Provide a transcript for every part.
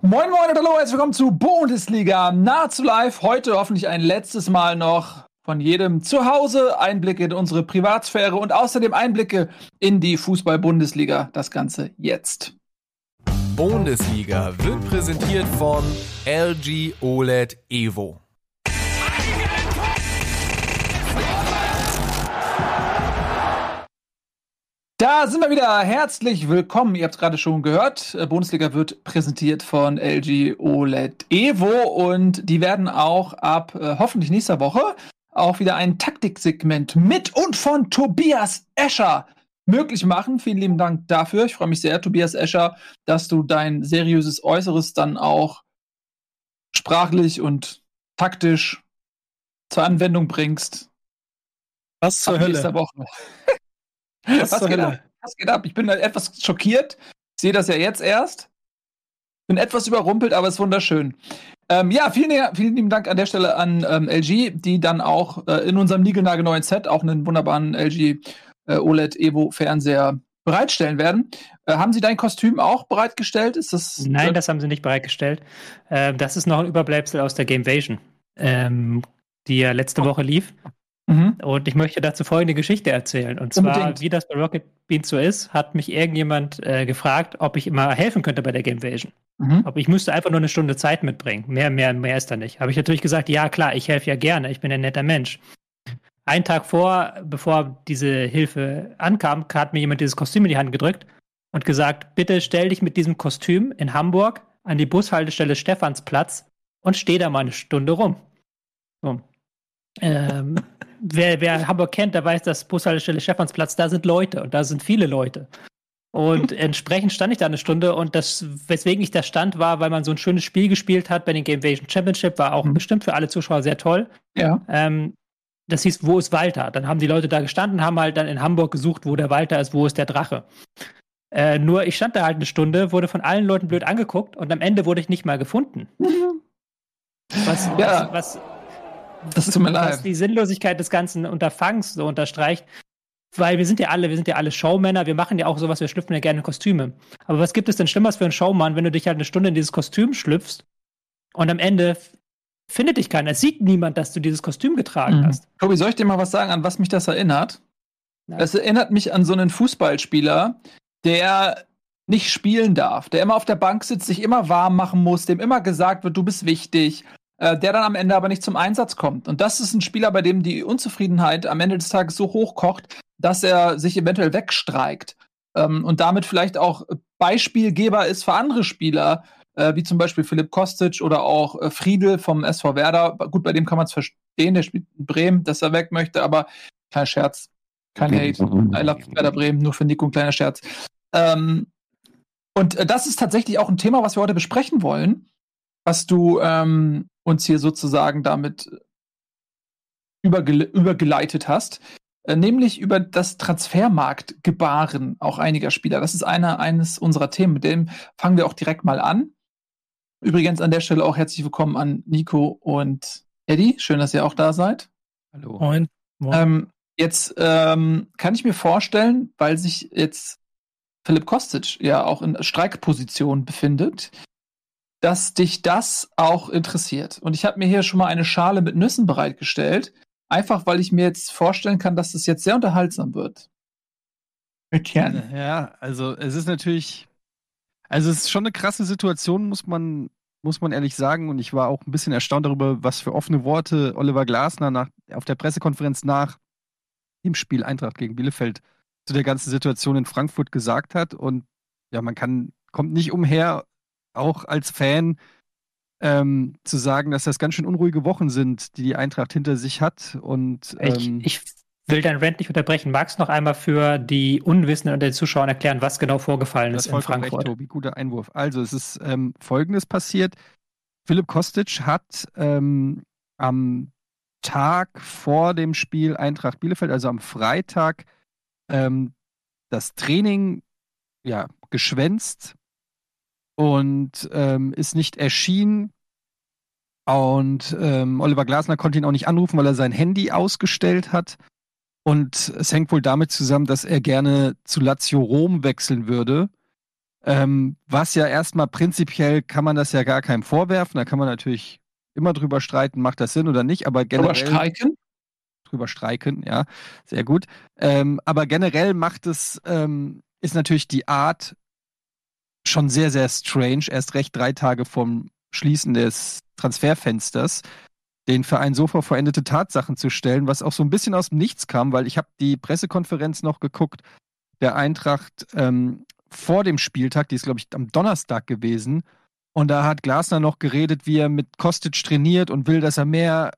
Moin Moin und hallo, herzlich willkommen zu Bundesliga nahezu live. Heute hoffentlich ein letztes Mal noch von jedem zu Hause Einblicke in unsere Privatsphäre und außerdem Einblicke in die Fußball-Bundesliga. Das Ganze jetzt. Bundesliga wird präsentiert von LG OLED Evo. Da sind wir wieder. Herzlich willkommen. Ihr habt es gerade schon gehört. Äh, Bundesliga wird präsentiert von LG OLED Evo und die werden auch ab äh, hoffentlich nächster Woche auch wieder ein Taktiksegment mit und von Tobias Escher möglich machen. Vielen lieben Dank dafür. Ich freue mich sehr, Tobias Escher, dass du dein seriöses Äußeres dann auch sprachlich und taktisch zur Anwendung bringst. Was zur Hölle? Woche. Was, Was, geht ab? Was geht ab? Ich bin etwas schockiert. Ich sehe das ja jetzt erst. Bin etwas überrumpelt, aber es ist wunderschön. Ähm, ja, vielen, vielen lieben Dank an der Stelle an ähm, LG, die dann auch äh, in unserem niegelnagelneuen Set auch einen wunderbaren LG äh, OLED Evo Fernseher bereitstellen werden. Äh, haben Sie dein Kostüm auch bereitgestellt? Ist das Nein, das haben sie nicht bereitgestellt. Äh, das ist noch ein Überbleibsel aus der Gamevasion, ähm, die ja letzte oh. Woche lief. Mhm. Und ich möchte dazu folgende Geschichte erzählen. Und zwar, Unbedingt. wie das bei Rocket Beans so ist, hat mich irgendjemand äh, gefragt, ob ich immer helfen könnte bei der Gamevasion. Mhm. Aber ich müsste einfach nur eine Stunde Zeit mitbringen. Mehr, mehr, mehr ist da nicht. Habe ich natürlich gesagt, ja klar, ich helfe ja gerne, ich bin ein netter Mensch. Einen Tag vor, bevor diese Hilfe ankam, hat mir jemand dieses Kostüm in die Hand gedrückt und gesagt, bitte stell dich mit diesem Kostüm in Hamburg an die Bushaltestelle Stephansplatz und steh da mal eine Stunde rum. So. Ähm, wer, wer Hamburg kennt, der weiß, dass Bushaltestelle Stephansplatz, da sind Leute und da sind viele Leute. Und entsprechend stand ich da eine Stunde und das, weswegen ich da stand, war, weil man so ein schönes Spiel gespielt hat bei den Game Vision Championship, war auch mhm. bestimmt für alle Zuschauer sehr toll. Ja. Ähm, das hieß, wo ist Walter? Dann haben die Leute da gestanden, haben halt dann in Hamburg gesucht, wo der Walter ist, wo ist der Drache. Äh, nur ich stand da halt eine Stunde, wurde von allen Leuten blöd angeguckt und am Ende wurde ich nicht mal gefunden. Mhm. Was, ja. was, was das tut mir leid. Was die Sinnlosigkeit des ganzen Unterfangs so unterstreicht. Weil wir sind ja alle, wir sind ja alle Showmänner, wir machen ja auch sowas, wir schlüpfen ja gerne Kostüme. Aber was gibt es denn Schlimmeres für einen Showmann, wenn du dich halt eine Stunde in dieses Kostüm schlüpfst und am Ende findet dich keiner. Es sieht niemand, dass du dieses Kostüm getragen mhm. hast. Tobi, soll ich dir mal was sagen, an was mich das erinnert? Es erinnert mich an so einen Fußballspieler, der nicht spielen darf, der immer auf der Bank sitzt, sich immer warm machen muss, dem immer gesagt wird, du bist wichtig, der dann am Ende aber nicht zum Einsatz kommt. Und das ist ein Spieler, bei dem die Unzufriedenheit am Ende des Tages so hoch kocht, dass er sich eventuell wegstreikt ähm, und damit vielleicht auch Beispielgeber ist für andere Spieler, äh, wie zum Beispiel Philipp Kostic oder auch äh, Friedel vom SV Werder. Gut, bei dem kann man es verstehen, der spielt in Bremen, dass er weg möchte, aber kein Scherz, kein Hate. I love Werder Bremen, nur für Nico ein kleiner Scherz. Ähm, und äh, das ist tatsächlich auch ein Thema, was wir heute besprechen wollen, was du ähm, uns hier sozusagen damit überge übergeleitet hast, äh, nämlich über das Transfermarktgebaren auch einiger Spieler. Das ist einer eines unserer Themen, mit dem fangen wir auch direkt mal an. Übrigens an der Stelle auch herzlich willkommen an Nico und Eddie. Schön, dass ihr auch da seid. Hallo. Moin. Moin. Ähm, jetzt ähm, kann ich mir vorstellen, weil sich jetzt Philipp Kostic ja auch in Streikposition befindet, dass dich das auch interessiert. Und ich habe mir hier schon mal eine Schale mit Nüssen bereitgestellt, einfach weil ich mir jetzt vorstellen kann, dass das jetzt sehr unterhaltsam wird. Kern. Ja, also es ist natürlich, also es ist schon eine krasse Situation, muss man, muss man ehrlich sagen. Und ich war auch ein bisschen erstaunt darüber, was für offene Worte Oliver Glasner nach, auf der Pressekonferenz nach dem Spiel Eintracht gegen Bielefeld zu der ganzen Situation in Frankfurt gesagt hat. Und ja, man kann, kommt nicht umher, auch als Fan ähm, zu sagen, dass das ganz schön unruhige Wochen sind, die die Eintracht hinter sich hat. Und ähm, ich, ich, will dein Rant nicht unterbrechen. Magst du noch einmal für die Unwissenden und den Zuschauern erklären, was genau vorgefallen ist in Frankfurt? Recht, Tobi, guter Einwurf. Also es ist ähm, Folgendes passiert: Philipp Kostic hat ähm, am Tag vor dem Spiel Eintracht Bielefeld, also am Freitag, ähm, das Training ja, geschwänzt und ähm, ist nicht erschienen. Und ähm, Oliver Glasner konnte ihn auch nicht anrufen, weil er sein Handy ausgestellt hat. Und es hängt wohl damit zusammen, dass er gerne zu Lazio Rom wechseln würde. Ähm, was ja erstmal prinzipiell kann man das ja gar keinem vorwerfen. Da kann man natürlich immer drüber streiten, macht das Sinn oder nicht, aber generell. Drüber streiken? Drüber streiken, ja, sehr gut. Ähm, aber generell macht es, ähm, ist natürlich die Art schon sehr, sehr strange, erst recht drei Tage vorm Schließen des Transferfensters, den Verein so vor verendete Tatsachen zu stellen, was auch so ein bisschen aus dem Nichts kam, weil ich habe die Pressekonferenz noch geguckt, der Eintracht ähm, vor dem Spieltag, die ist, glaube ich, am Donnerstag gewesen. Und da hat Glasner noch geredet, wie er mit Kostic trainiert und will, dass er mehr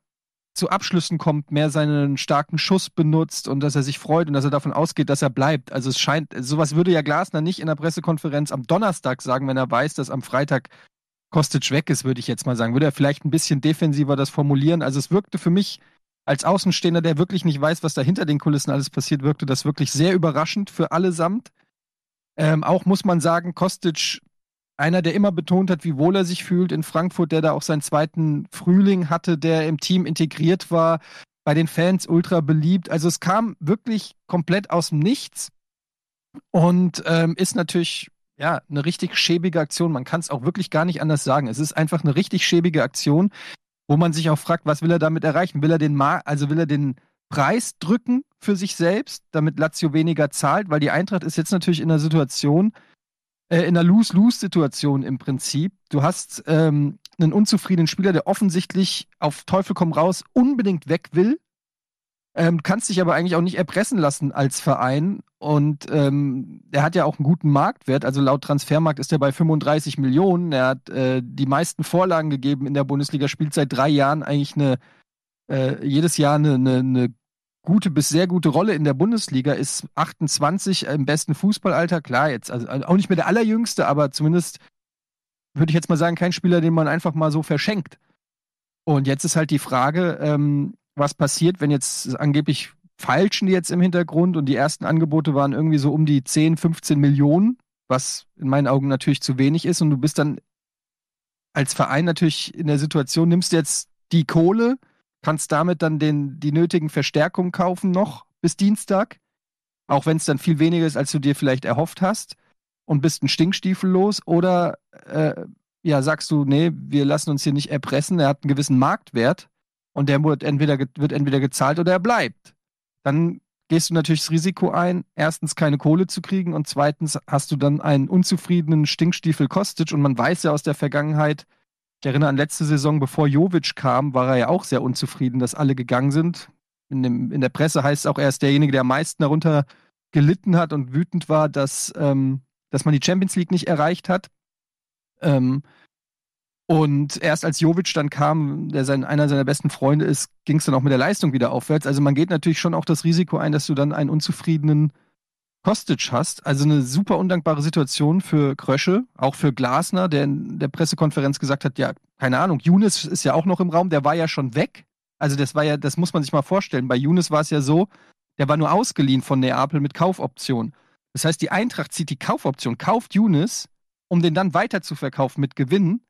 zu Abschlüssen kommt, mehr seinen starken Schuss benutzt und dass er sich freut und dass er davon ausgeht, dass er bleibt. Also es scheint, sowas würde ja Glasner nicht in der Pressekonferenz am Donnerstag sagen, wenn er weiß, dass am Freitag Kostic weg ist, würde ich jetzt mal sagen. Würde er vielleicht ein bisschen defensiver das formulieren. Also es wirkte für mich als Außenstehender, der wirklich nicht weiß, was da hinter den Kulissen alles passiert, wirkte das wirklich sehr überraschend für allesamt. Ähm, auch muss man sagen, Kostic, einer, der immer betont hat, wie wohl er sich fühlt in Frankfurt, der da auch seinen zweiten Frühling hatte, der im Team integriert war, bei den Fans ultra beliebt. Also es kam wirklich komplett aus dem Nichts und ähm, ist natürlich ja eine richtig schäbige Aktion. Man kann es auch wirklich gar nicht anders sagen. Es ist einfach eine richtig schäbige Aktion, wo man sich auch fragt, was will er damit erreichen? Will er den Mar also will er den Preis drücken für sich selbst, damit Lazio weniger zahlt, weil die Eintracht ist jetzt natürlich in einer Situation, äh, in einer Lose-Lose-Situation im Prinzip. Du hast ähm, einen unzufriedenen Spieler, der offensichtlich auf Teufel komm raus unbedingt weg will. Ähm, kannst dich aber eigentlich auch nicht erpressen lassen als Verein. Und ähm, er hat ja auch einen guten Marktwert. Also laut Transfermarkt ist er bei 35 Millionen. Er hat äh, die meisten Vorlagen gegeben in der Bundesliga, spielt seit drei Jahren eigentlich eine äh, jedes Jahr eine, eine, eine gute bis sehr gute Rolle in der Bundesliga, ist 28 im besten Fußballalter. Klar, jetzt also auch nicht mehr der allerjüngste, aber zumindest würde ich jetzt mal sagen, kein Spieler, den man einfach mal so verschenkt. Und jetzt ist halt die Frage, ähm, was passiert, wenn jetzt angeblich falschen die jetzt im Hintergrund und die ersten Angebote waren irgendwie so um die 10, 15 Millionen, was in meinen Augen natürlich zu wenig ist und du bist dann als Verein natürlich in der Situation, nimmst jetzt die Kohle, kannst damit dann den, die nötigen Verstärkungen kaufen noch bis Dienstag, auch wenn es dann viel weniger ist, als du dir vielleicht erhofft hast und bist ein Stinkstiefel los oder äh, ja, sagst du, nee, wir lassen uns hier nicht erpressen, er hat einen gewissen Marktwert und der wird entweder, wird entweder gezahlt oder er bleibt. Dann gehst du natürlich das Risiko ein, erstens keine Kohle zu kriegen und zweitens hast du dann einen unzufriedenen Stinkstiefel Kostic und man weiß ja aus der Vergangenheit, ich erinnere an letzte Saison, bevor Jovic kam, war er ja auch sehr unzufrieden, dass alle gegangen sind. In, dem, in der Presse heißt es auch, er ist derjenige, der am meisten darunter gelitten hat und wütend war, dass, ähm, dass man die Champions League nicht erreicht hat. Ähm, und erst als Jovic dann kam, der sein, einer seiner besten Freunde ist, ging es dann auch mit der Leistung wieder aufwärts. Also man geht natürlich schon auch das Risiko ein, dass du dann einen unzufriedenen Kostic hast. Also eine super undankbare Situation für Krösche, auch für Glasner, der in der Pressekonferenz gesagt hat, ja, keine Ahnung, Younes ist ja auch noch im Raum, der war ja schon weg. Also das war ja, das muss man sich mal vorstellen. Bei Younes war es ja so, der war nur ausgeliehen von Neapel mit Kaufoption. Das heißt, die Eintracht zieht die Kaufoption, kauft Younes, um den dann weiter zu verkaufen mit Gewinn,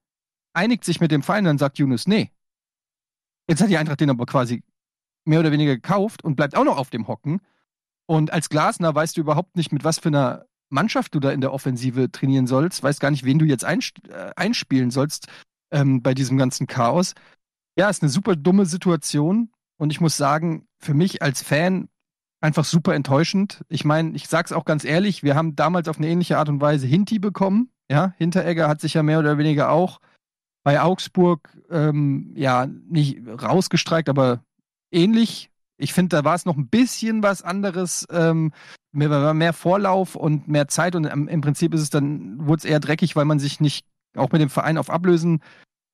einigt sich mit dem Verein, dann sagt Younes, nee. Jetzt hat die Eintracht den aber quasi mehr oder weniger gekauft und bleibt auch noch auf dem Hocken. Und als Glasner weißt du überhaupt nicht, mit was für einer Mannschaft du da in der Offensive trainieren sollst, weißt gar nicht, wen du jetzt äh, einspielen sollst ähm, bei diesem ganzen Chaos. Ja, ist eine super dumme Situation und ich muss sagen, für mich als Fan einfach super enttäuschend. Ich meine, ich sag's auch ganz ehrlich, wir haben damals auf eine ähnliche Art und Weise Hinti bekommen. Ja, Hinteregger hat sich ja mehr oder weniger auch bei Augsburg ähm, ja nicht rausgestreikt, aber ähnlich ich finde, da war es noch ein bisschen was anderes, ähm, mehr, mehr Vorlauf und mehr Zeit und im, im Prinzip ist es dann, wurde es eher dreckig, weil man sich nicht auch mit dem Verein auf Ablösen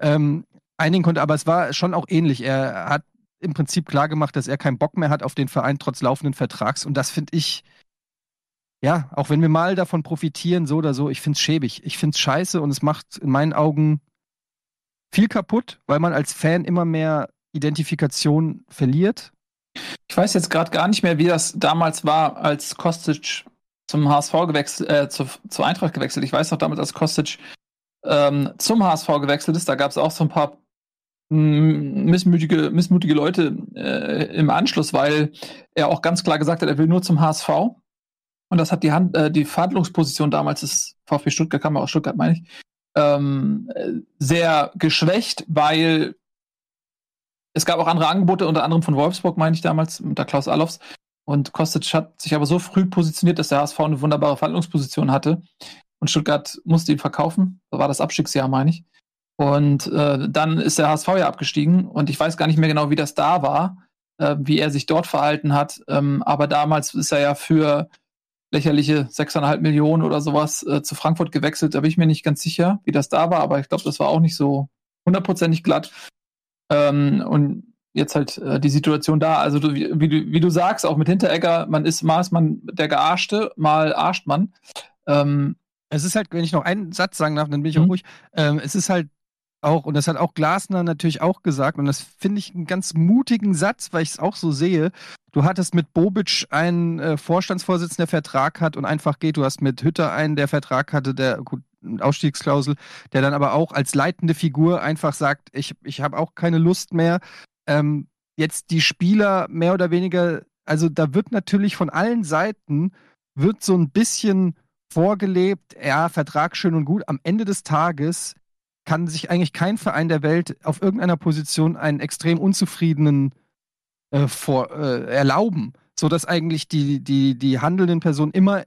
ähm, einigen konnte, aber es war schon auch ähnlich. Er hat im Prinzip klar gemacht, dass er keinen Bock mehr hat auf den Verein trotz laufenden Vertrags und das finde ich, ja, auch wenn wir mal davon profitieren, so oder so, ich finde es schäbig. Ich finde es scheiße und es macht in meinen Augen viel kaputt, weil man als Fan immer mehr Identifikation verliert ich weiß jetzt gerade gar nicht mehr, wie das damals war, als Kostic zum HSV gewechselt, äh, zu, zu Eintracht gewechselt. Ich weiß noch damals, als Kostic ähm, zum HSV gewechselt ist, da gab es auch so ein paar mm, missmutige, Leute äh, im Anschluss, weil er auch ganz klar gesagt hat, er will nur zum HSV. Und das hat die, Hand, äh, die Verhandlungsposition damals des VfB Stuttgart, kam aus Stuttgart, meine ich, ähm, sehr geschwächt, weil es gab auch andere Angebote, unter anderem von Wolfsburg, meine ich damals, unter Klaus Allofs. Und Kostic hat sich aber so früh positioniert, dass der HSV eine wunderbare Verhandlungsposition hatte. Und Stuttgart musste ihn verkaufen. Das war das Abstiegsjahr, meine ich. Und äh, dann ist der HSV ja abgestiegen. Und ich weiß gar nicht mehr genau, wie das da war, äh, wie er sich dort verhalten hat. Ähm, aber damals ist er ja für lächerliche 6,5 Millionen oder sowas äh, zu Frankfurt gewechselt. Da bin ich mir nicht ganz sicher, wie das da war. Aber ich glaube, das war auch nicht so hundertprozentig glatt. Ähm, und jetzt halt äh, die Situation da. Also du, wie, wie, du, wie du sagst, auch mit Hinteregger, man ist mal ist man der Gearschte, mal arscht man. Ähm, es ist halt, wenn ich noch einen Satz sagen darf, dann bin ich auch mhm. ruhig. Ähm, es ist halt auch, und das hat auch Glasner natürlich auch gesagt, und das finde ich einen ganz mutigen Satz, weil ich es auch so sehe. Du hattest mit Bobic einen äh, Vorstandsvorsitzenden, der Vertrag hat und einfach geht. Du hast mit Hütter einen, der Vertrag hatte, der, gut, Ausstiegsklausel, der dann aber auch als leitende Figur einfach sagt, ich, ich habe auch keine Lust mehr. Ähm, jetzt die Spieler mehr oder weniger, also da wird natürlich von allen Seiten, wird so ein bisschen vorgelebt, ja, Vertrag schön und gut. Am Ende des Tages kann sich eigentlich kein Verein der Welt auf irgendeiner Position einen extrem unzufriedenen äh, vor, äh, erlauben, sodass eigentlich die, die, die handelnden Personen immer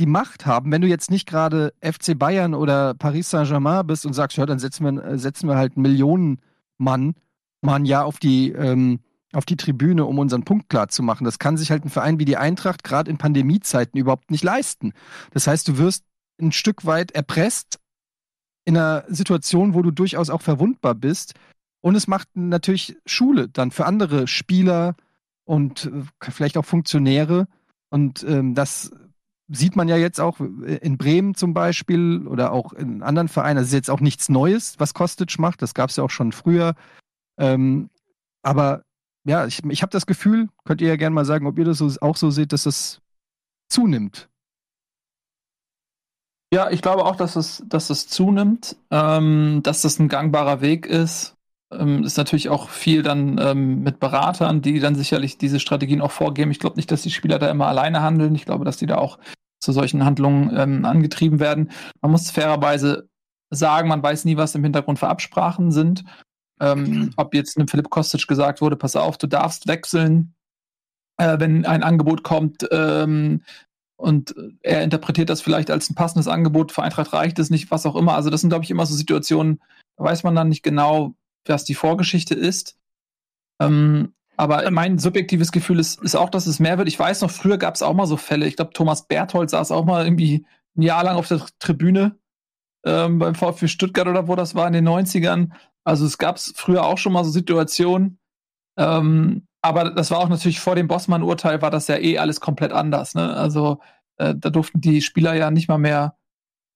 die Macht haben. Wenn du jetzt nicht gerade FC Bayern oder Paris Saint-Germain bist und sagst, ja, dann setzen wir, äh, setzen wir halt Millionen Mann, Mann ja auf die, ähm, auf die Tribüne, um unseren Punkt klar zu machen. Das kann sich halt ein Verein wie die Eintracht gerade in Pandemiezeiten überhaupt nicht leisten. Das heißt, du wirst ein Stück weit erpresst in einer Situation, wo du durchaus auch verwundbar bist. Und es macht natürlich Schule dann für andere Spieler und äh, vielleicht auch Funktionäre. Und ähm, das sieht man ja jetzt auch in Bremen zum Beispiel oder auch in anderen Vereinen. Das ist jetzt auch nichts Neues, was Kostic macht. Das gab es ja auch schon früher. Ähm, aber ja, ich, ich habe das Gefühl, könnt ihr ja gerne mal sagen, ob ihr das so, auch so seht, dass das zunimmt. Ja, ich glaube auch, dass es, dass es zunimmt, ähm, dass das ein gangbarer Weg ist. Ähm, ist natürlich auch viel dann ähm, mit Beratern, die dann sicherlich diese Strategien auch vorgeben. Ich glaube nicht, dass die Spieler da immer alleine handeln. Ich glaube, dass die da auch zu solchen Handlungen ähm, angetrieben werden. Man muss fairerweise sagen, man weiß nie, was im Hintergrund für Absprachen sind. Ähm, ob jetzt einem Philipp Kostic gesagt wurde, pass auf, du darfst wechseln, äh, wenn ein Angebot kommt ähm, und er interpretiert das vielleicht als ein passendes Angebot, für Eintracht reicht es nicht, was auch immer. Also das sind, glaube ich, immer so Situationen, da weiß man dann nicht genau, was die Vorgeschichte ist. Ähm, aber mein subjektives Gefühl ist, ist auch, dass es mehr wird. Ich weiß noch, früher gab es auch mal so Fälle. Ich glaube, Thomas Berthold saß auch mal irgendwie ein Jahr lang auf der Tribüne ähm, beim VfB Stuttgart oder wo das war in den 90ern also es gab früher auch schon mal so Situationen, ähm, aber das war auch natürlich vor dem Bossmann-Urteil war das ja eh alles komplett anders. Ne? Also äh, da durften die Spieler ja nicht mal mehr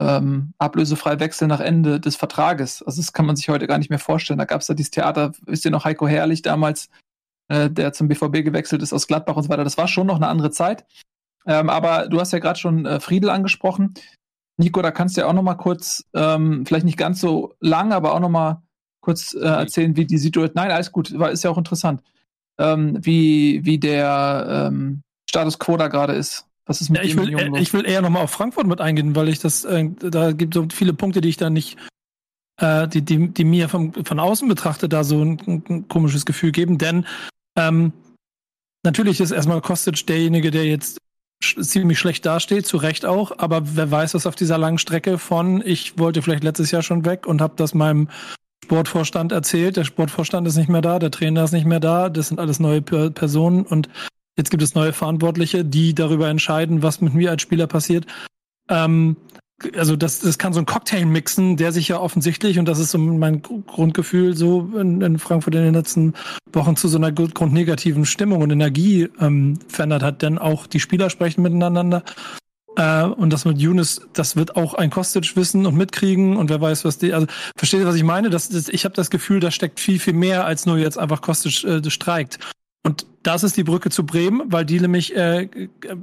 ähm, ablösefrei wechseln nach Ende des Vertrages. Also das kann man sich heute gar nicht mehr vorstellen. Da gab es ja dieses Theater, wisst ihr noch, Heiko Herrlich damals, äh, der zum BVB gewechselt ist aus Gladbach und so weiter. Das war schon noch eine andere Zeit. Ähm, aber du hast ja gerade schon äh, Friedel angesprochen. Nico, da kannst du ja auch noch mal kurz, ähm, vielleicht nicht ganz so lang, aber auch noch mal kurz äh, erzählen, wie die Situation. Nein, alles gut, war, ist ja auch interessant. Ähm, wie, wie der ähm, Status quo da gerade ist. Was ist mit ja, ich, will, ich will eher nochmal auf Frankfurt mit eingehen, weil ich das, äh, da gibt es so viele Punkte, die ich da nicht, äh, die, die, die mir vom, von außen betrachtet da so ein, ein komisches Gefühl geben, denn ähm, natürlich ist erstmal Kostic derjenige, der jetzt ziemlich schlecht dasteht, zu Recht auch, aber wer weiß, was auf dieser langen Strecke von, ich wollte vielleicht letztes Jahr schon weg und habe das meinem Sportvorstand erzählt, der Sportvorstand ist nicht mehr da, der Trainer ist nicht mehr da, das sind alles neue Personen. Und jetzt gibt es neue Verantwortliche, die darüber entscheiden, was mit mir als Spieler passiert. Ähm, also das, das kann so ein Cocktail mixen, der sich ja offensichtlich, und das ist so mein Grundgefühl, so in, in Frankfurt in den letzten Wochen zu so einer grundnegativen Stimmung und Energie ähm, verändert hat. Denn auch die Spieler sprechen miteinander. Äh, und das mit Younes, das wird auch ein Kostic wissen und mitkriegen und wer weiß, was die, also versteht ihr, was ich meine? Das, das, ich habe das Gefühl, da steckt viel, viel mehr, als nur jetzt einfach Kostic äh, streikt. Und das ist die Brücke zu Bremen, weil die nämlich äh,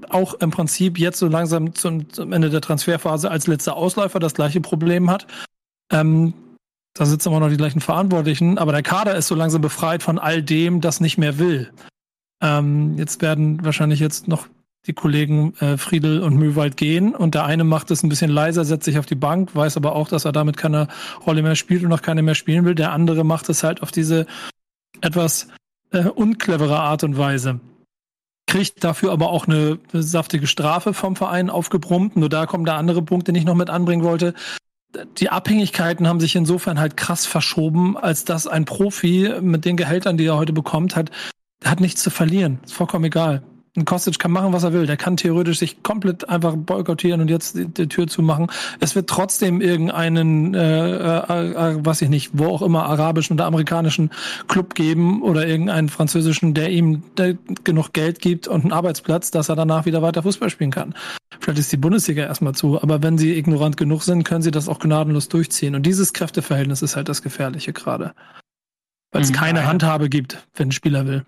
auch im Prinzip jetzt so langsam zum, zum Ende der Transferphase als letzter Ausläufer das gleiche Problem hat. Ähm, da sitzen immer noch die gleichen Verantwortlichen, aber der Kader ist so langsam befreit von all dem, das nicht mehr will. Ähm, jetzt werden wahrscheinlich jetzt noch die Kollegen äh, Friedel und Mühlwald gehen und der eine macht es ein bisschen leiser, setzt sich auf die Bank, weiß aber auch, dass er damit keine Rolle mehr spielt und auch keine mehr spielen will. Der andere macht es halt auf diese etwas äh, unclevere Art und Weise. Kriegt dafür aber auch eine saftige Strafe vom Verein aufgebrummt. Nur da kommt der andere Punkt, den ich noch mit anbringen wollte. Die Abhängigkeiten haben sich insofern halt krass verschoben, als dass ein Profi mit den Gehältern, die er heute bekommt, hat, hat nichts zu verlieren. Ist vollkommen egal ein Kostic kann machen, was er will. Der kann theoretisch sich komplett einfach boykottieren und jetzt die, die Tür zumachen. Es wird trotzdem irgendeinen, äh, äh, äh, was ich nicht, wo auch immer, arabischen oder amerikanischen Club geben oder irgendeinen französischen, der ihm der genug Geld gibt und einen Arbeitsplatz, dass er danach wieder weiter Fußball spielen kann. Vielleicht ist die Bundesliga erstmal zu, aber wenn sie ignorant genug sind, können sie das auch gnadenlos durchziehen. Und dieses Kräfteverhältnis ist halt das Gefährliche gerade. Weil es mhm, keine Handhabe gibt, wenn ein Spieler will.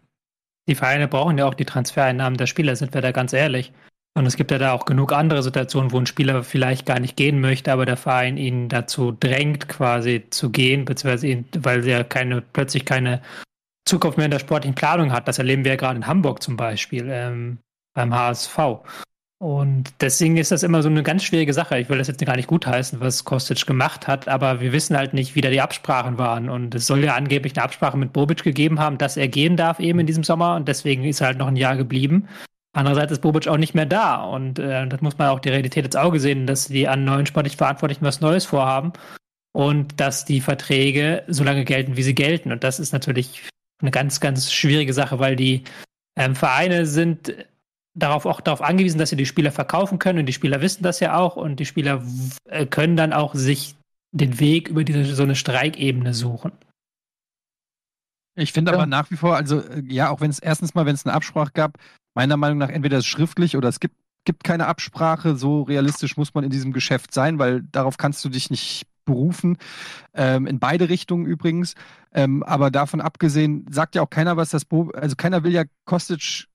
Die Vereine brauchen ja auch die Transfereinnahmen der Spieler, sind wir da ganz ehrlich. Und es gibt ja da auch genug andere Situationen, wo ein Spieler vielleicht gar nicht gehen möchte, aber der Verein ihn dazu drängt, quasi zu gehen, beziehungsweise ihn, weil er keine, plötzlich keine Zukunft mehr in der sportlichen Planung hat. Das erleben wir ja gerade in Hamburg zum Beispiel, ähm, beim HSV. Und deswegen ist das immer so eine ganz schwierige Sache. Ich will das jetzt gar nicht gutheißen, was Kostic gemacht hat, aber wir wissen halt nicht, wie da die Absprachen waren. Und es soll ja angeblich eine Absprache mit Bobic gegeben haben, dass er gehen darf eben in diesem Sommer und deswegen ist er halt noch ein Jahr geblieben. Andererseits ist Bobic auch nicht mehr da und äh, das muss man auch die Realität ins Auge sehen, dass die an neuen sportlich Verantwortlichen was Neues vorhaben und dass die Verträge so lange gelten, wie sie gelten. Und das ist natürlich eine ganz, ganz schwierige Sache, weil die ähm, Vereine sind darauf auch darauf angewiesen, dass sie die Spieler verkaufen können und die Spieler wissen das ja auch und die Spieler äh, können dann auch sich den Weg über diese so eine Streikebene suchen. Ich finde ja. aber nach wie vor, also äh, ja, auch wenn es erstens mal, wenn es eine Absprache gab, meiner Meinung nach entweder ist es schriftlich oder es gibt, gibt keine Absprache. So realistisch muss man in diesem Geschäft sein, weil darauf kannst du dich nicht berufen. Ähm, in beide Richtungen übrigens. Ähm, aber davon abgesehen sagt ja auch keiner, was das Bo also keiner will ja Kostic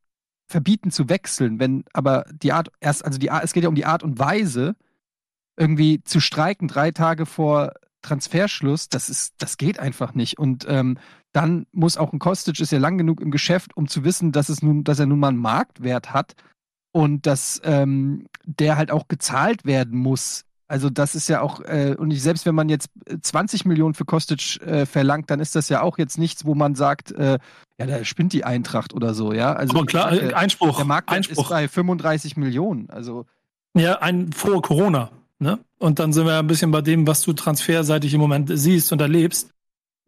verbieten zu wechseln, wenn aber die Art erst, also die es geht ja um die Art und Weise, irgendwie zu streiken drei Tage vor Transferschluss, das ist, das geht einfach nicht. Und ähm, dann muss auch ein Kostic ist ja lang genug im Geschäft, um zu wissen, dass es nun, dass er nun mal einen Marktwert hat und dass ähm, der halt auch gezahlt werden muss also das ist ja auch, äh, und ich, selbst wenn man jetzt 20 äh, Millionen für Kostic äh, verlangt, dann ist das ja auch jetzt nichts, wo man sagt, äh, ja, da spinnt die Eintracht oder so, ja. Also Aber klar, sage, Einspruch. Der Markt Einspruch. ist bei 35 Millionen. Also ja, ein vor Corona. Ne? Und dann sind wir ein bisschen bei dem, was du transferseitig im Moment siehst und erlebst.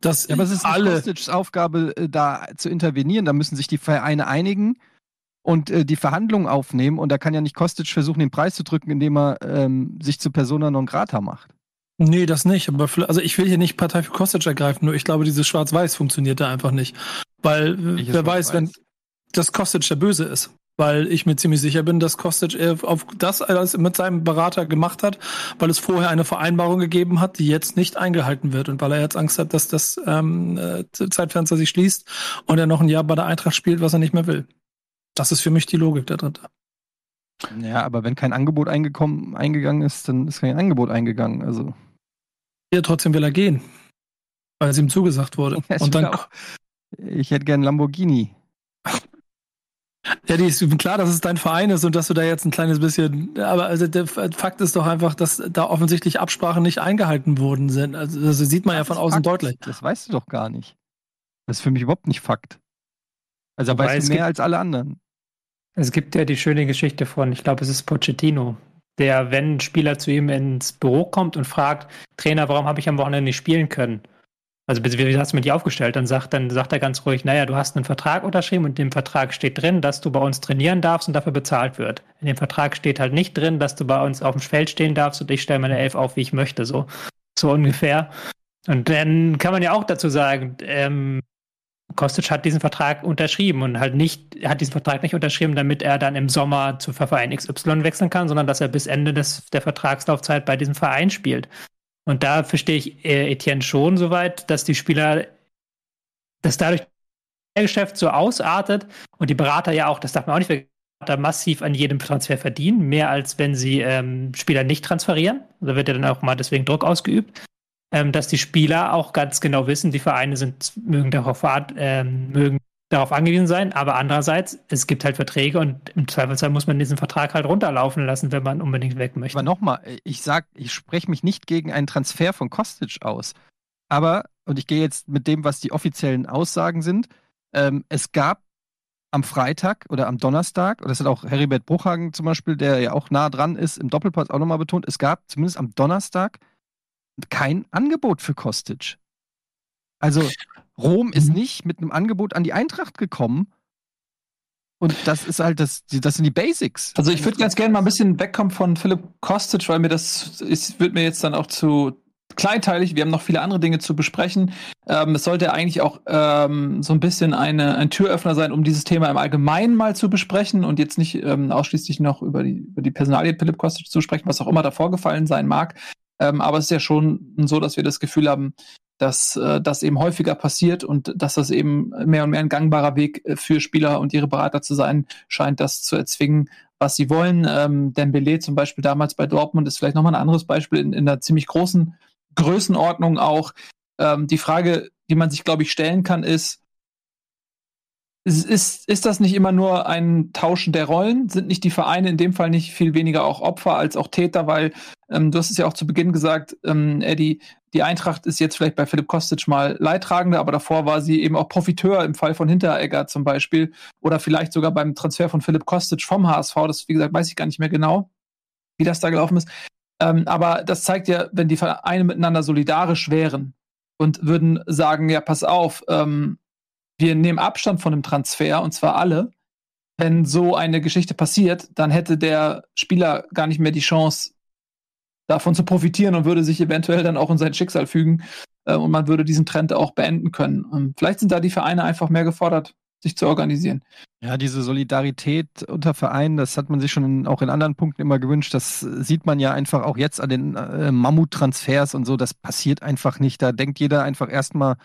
Dass ja, aber es ist alle Kostic's Aufgabe, äh, da zu intervenieren. Da müssen sich die Vereine einigen und äh, die Verhandlungen aufnehmen. Und da kann ja nicht Kostic versuchen, den Preis zu drücken, indem er ähm, sich zu Persona non grata macht. Nee, das nicht. Aber also ich will hier nicht Partei für Kostic ergreifen, nur ich glaube, dieses Schwarz-Weiß funktioniert da einfach nicht. Weil Welches wer weiß, wenn das Kostic der Böse ist. Weil ich mir ziemlich sicher bin, dass Kostic auf das alles mit seinem Berater gemacht hat, weil es vorher eine Vereinbarung gegeben hat, die jetzt nicht eingehalten wird und weil er jetzt Angst hat, dass das ähm, äh, Zeitfenster sich schließt und er noch ein Jahr bei der Eintracht spielt, was er nicht mehr will. Das ist für mich die Logik der dritte. Ja, aber wenn kein Angebot eingekommen, eingegangen ist, dann ist kein Angebot eingegangen. Also. Ja, trotzdem will er gehen. Weil es ihm zugesagt wurde. Ja, Und dann. Auch, ich hätte gern Lamborghini. Ja, die ist klar, dass es dein Verein ist und dass du da jetzt ein kleines bisschen. Aber also der Fakt ist doch einfach, dass da offensichtlich Absprachen nicht eingehalten worden sind. Also das sieht man das ja von außen Fakt. deutlich. Das weißt du doch gar nicht. Das ist für mich überhaupt nicht Fakt. Also Wobei weißt du mehr als alle anderen. Es gibt ja die schöne Geschichte von, ich glaube, es ist Pochettino, der, wenn ein Spieler zu ihm ins Büro kommt und fragt, Trainer, warum habe ich am Wochenende nicht spielen können? Also wie hast du dir aufgestellt? Dann sagt, dann sagt er ganz ruhig, naja, du hast einen Vertrag unterschrieben und in dem Vertrag steht drin, dass du bei uns trainieren darfst und dafür bezahlt wird. In dem Vertrag steht halt nicht drin, dass du bei uns auf dem Feld stehen darfst und ich stelle meine Elf auf, wie ich möchte, so, so ungefähr. Und dann kann man ja auch dazu sagen, ähm, Kostic hat diesen Vertrag unterschrieben und halt nicht, hat diesen Vertrag nicht unterschrieben, damit er dann im Sommer zu Verein XY wechseln kann, sondern dass er bis Ende des, der Vertragslaufzeit bei diesem Verein spielt. Und da verstehe ich äh, Etienne schon soweit, dass die Spieler, dass dadurch das Geschäft so ausartet und die Berater ja auch, das darf man auch nicht vergessen, massiv an jedem Transfer verdienen, mehr als wenn sie ähm, Spieler nicht transferieren. Da wird ja dann auch mal deswegen Druck ausgeübt ähm, dass die Spieler auch ganz genau wissen, die Vereine sind, mögen darauf ähm, mögen darauf angewiesen sein, aber andererseits, es gibt halt Verträge und im Zweifelsfall muss man diesen Vertrag halt runterlaufen lassen, wenn man unbedingt weg möchte. Aber nochmal, ich sag, ich spreche mich nicht gegen einen Transfer von Kostic aus. Aber, und ich gehe jetzt mit dem, was die offiziellen Aussagen sind, ähm, es gab am Freitag oder am Donnerstag, oder das hat auch Heribert Bruchhagen zum Beispiel, der ja auch nah dran ist, im Doppelpass auch nochmal betont, es gab zumindest am Donnerstag kein Angebot für Kostic. Also Rom ist mhm. nicht mit einem Angebot an die Eintracht gekommen. Und das ist halt das, das sind die Basics. Also ich würde ganz gerne mal ein bisschen wegkommen von Philipp Kostic, weil mir das ist, wird mir jetzt dann auch zu kleinteilig. Wir haben noch viele andere Dinge zu besprechen. Ähm, es sollte eigentlich auch ähm, so ein bisschen eine, ein Türöffner sein, um dieses Thema im Allgemeinen mal zu besprechen und jetzt nicht ähm, ausschließlich noch über die, über die Personalie Philipp Kostic zu sprechen, was auch immer da vorgefallen sein mag. Ähm, aber es ist ja schon so, dass wir das Gefühl haben, dass äh, das eben häufiger passiert und dass das eben mehr und mehr ein gangbarer Weg äh, für Spieler und ihre Berater zu sein scheint, das zu erzwingen, was sie wollen. Ähm, Dembele zum Beispiel damals bei Dortmund ist vielleicht nochmal ein anderes Beispiel in, in einer ziemlich großen Größenordnung auch. Ähm, die Frage, die man sich, glaube ich, stellen kann, ist, ist, ist das nicht immer nur ein Tauschen der Rollen? Sind nicht die Vereine in dem Fall nicht viel weniger auch Opfer als auch Täter? Weil ähm, du hast es ja auch zu Beginn gesagt, ähm, Eddie, die Eintracht ist jetzt vielleicht bei Philipp Kostic mal Leidtragende, aber davor war sie eben auch Profiteur im Fall von Hinteregger zum Beispiel oder vielleicht sogar beim Transfer von Philipp Kostic vom HSV. Das, wie gesagt, weiß ich gar nicht mehr genau, wie das da gelaufen ist. Ähm, aber das zeigt ja, wenn die Vereine miteinander solidarisch wären und würden sagen, ja, pass auf, ähm, wir nehmen Abstand von dem Transfer und zwar alle. Wenn so eine Geschichte passiert, dann hätte der Spieler gar nicht mehr die Chance, davon zu profitieren und würde sich eventuell dann auch in sein Schicksal fügen äh, und man würde diesen Trend auch beenden können. Und vielleicht sind da die Vereine einfach mehr gefordert, sich zu organisieren. Ja, diese Solidarität unter Vereinen, das hat man sich schon auch in anderen Punkten immer gewünscht. Das sieht man ja einfach auch jetzt an den äh, Mammut-Transfers und so. Das passiert einfach nicht. Da denkt jeder einfach erstmal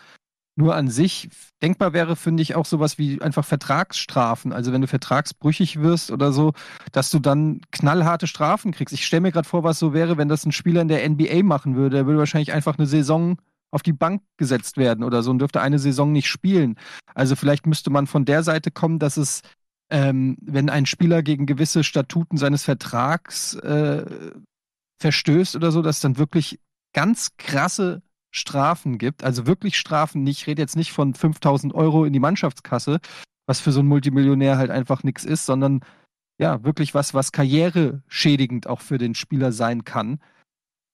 nur an sich. Denkbar wäre, finde ich, auch sowas wie einfach Vertragsstrafen. Also wenn du vertragsbrüchig wirst oder so, dass du dann knallharte Strafen kriegst. Ich stelle mir gerade vor, was so wäre, wenn das ein Spieler in der NBA machen würde. Der würde wahrscheinlich einfach eine Saison auf die Bank gesetzt werden oder so und dürfte eine Saison nicht spielen. Also vielleicht müsste man von der Seite kommen, dass es, ähm, wenn ein Spieler gegen gewisse Statuten seines Vertrags äh, verstößt oder so, dass dann wirklich ganz krasse Strafen gibt, also wirklich Strafen, ich rede jetzt nicht von 5000 Euro in die Mannschaftskasse, was für so einen Multimillionär halt einfach nichts ist, sondern ja, wirklich was, was karriereschädigend auch für den Spieler sein kann,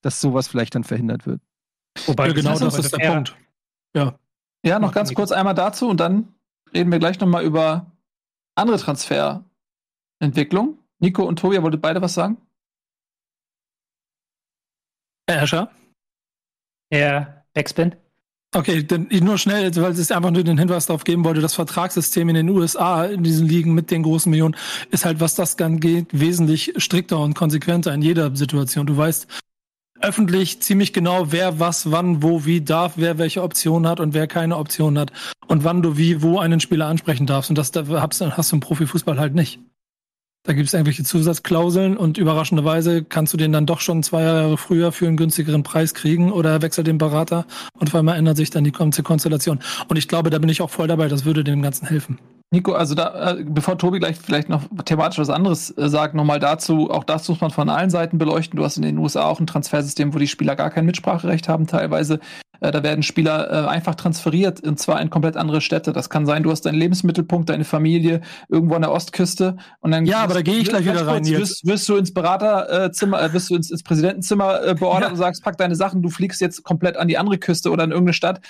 dass sowas vielleicht dann verhindert wird. Wobei, ja, genau das ist der. Punkt. Ja. Ja, noch ganz kurz einmal dazu und dann reden wir gleich nochmal über andere Transferentwicklung. Nico und Tobi, wolltet beide was sagen? Herr Escher? Ja, Backspin. Okay, dann nur schnell, weil es einfach nur den Hinweis darauf geben wollte, das Vertragssystem in den USA, in diesen Ligen mit den großen Millionen, ist halt, was das dann geht, wesentlich strikter und konsequenter in jeder Situation. Du weißt öffentlich ziemlich genau, wer was, wann, wo, wie darf, wer welche Option hat und wer keine Option hat und wann du wie, wo einen Spieler ansprechen darfst. Und das hast, hast du im Profifußball halt nicht. Da gibt es irgendwelche Zusatzklauseln und überraschenderweise kannst du den dann doch schon zwei Jahre früher für einen günstigeren Preis kriegen oder wechselt den Berater und vor allem ändert sich dann die ganze Konstellation. Und ich glaube, da bin ich auch voll dabei, das würde dem Ganzen helfen. Nico, also da, äh, bevor Tobi gleich vielleicht noch thematisch was anderes äh, sagt, nochmal dazu, auch das muss man von allen Seiten beleuchten. Du hast in den USA auch ein Transfersystem, wo die Spieler gar kein Mitspracherecht haben teilweise. Äh, da werden Spieler einfach transferiert und zwar in komplett andere Städte. Das kann sein, du hast deinen Lebensmittelpunkt, deine Familie irgendwo an der Ostküste und dann Ja, aber da gehe ich gleich wieder rein. Wirst, wirst, du ins Beraterzimmer, äh, wirst du ins, ins Präsidentenzimmer äh, beordert ja. und sagst, pack deine Sachen, du fliegst jetzt komplett an die andere Küste oder in irgendeine Stadt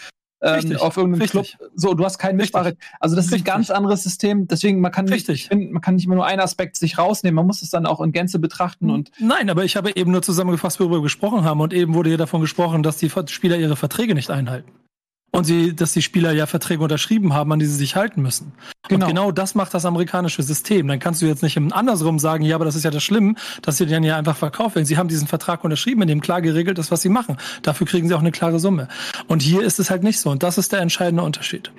ähm, auf irgendeinem Richtig. Club. So, du hast kein Mitspracherecht. Also das ist Richtig. ein ganz anderes System. Deswegen, man kann nicht, man kann nicht immer nur einen Aspekt sich rausnehmen. Man muss es dann auch in Gänze betrachten und. Nein, aber ich habe eben nur zusammengefasst, worüber wir gesprochen haben. Und eben wurde hier davon gesprochen, dass die Spieler ihre Verträge nicht einhalten und sie, dass die Spieler ja Verträge unterschrieben haben, an die sie sich halten müssen. Genau. Und genau das macht das amerikanische System. Dann kannst du jetzt nicht andersrum sagen, ja, aber das ist ja das Schlimm, dass sie den ja einfach verkaufen. Sie haben diesen Vertrag unterschrieben, in dem klar geregelt ist, was sie machen. Dafür kriegen sie auch eine klare Summe. Und hier ist es halt nicht so. Und das ist der entscheidende Unterschied.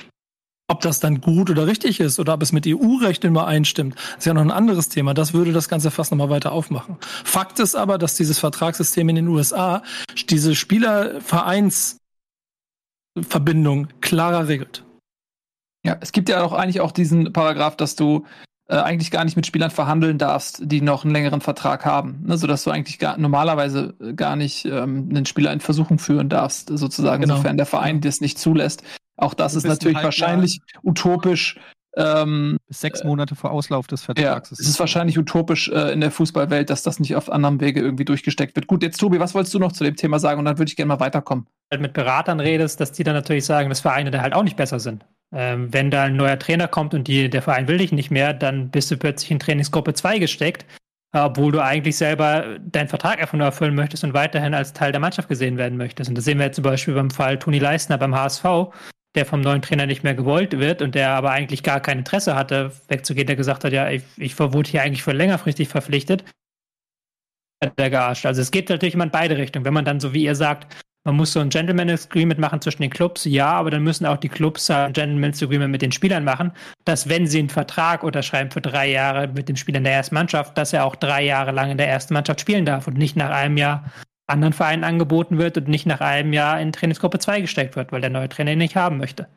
Ob das dann gut oder richtig ist oder ob es mit EU-Recht übereinstimmt, ist ja noch ein anderes Thema. Das würde das Ganze fast nochmal weiter aufmachen. Fakt ist aber, dass dieses Vertragssystem in den USA diese Spielervereins Verbindung klarer regelt. Ja, es gibt ja auch eigentlich auch diesen Paragraph, dass du äh, eigentlich gar nicht mit Spielern verhandeln darfst, die noch einen längeren Vertrag haben. Ne? Sodass du eigentlich gar, normalerweise gar nicht ähm, einen Spieler in Versuchung führen darfst, sozusagen, genau. sofern der Verein das nicht zulässt. Auch das ist natürlich wahrscheinlich utopisch. Ähm, Bis sechs Monate vor Auslauf des Vertrags. Ja, es ist wahrscheinlich utopisch äh, in der Fußballwelt, dass das nicht auf anderem Wege irgendwie durchgesteckt wird. Gut, jetzt Tobi, was wolltest du noch zu dem Thema sagen? Und dann würde ich gerne mal weiterkommen. Wenn du mit Beratern redest, dass die dann natürlich sagen, dass Vereine da halt auch nicht besser sind. Ähm, wenn da ein neuer Trainer kommt und die, der Verein will dich nicht mehr, dann bist du plötzlich in Trainingsgruppe 2 gesteckt, obwohl du eigentlich selber deinen Vertrag einfach nur erfüllen möchtest und weiterhin als Teil der Mannschaft gesehen werden möchtest. Und das sehen wir jetzt zum Beispiel beim Fall Toni Leistner beim HSV, der vom neuen Trainer nicht mehr gewollt wird und der aber eigentlich gar kein Interesse hatte, wegzugehen, der gesagt hat, ja, ich, ich wurde hier eigentlich für längerfristig verpflichtet, der gearscht. Also es geht natürlich immer in beide Richtungen. Wenn man dann, so wie ihr sagt, man muss so ein Gentleman's Agreement machen zwischen den Clubs, ja, aber dann müssen auch die Clubs ein Gentleman's Agreement mit den Spielern machen, dass wenn sie einen Vertrag unterschreiben für drei Jahre mit dem Spieler in der ersten Mannschaft, dass er auch drei Jahre lang in der ersten Mannschaft spielen darf und nicht nach einem Jahr anderen Vereinen angeboten wird und nicht nach einem Jahr in Trainingsgruppe 2 gesteckt wird, weil der neue Trainer ihn nicht haben möchte.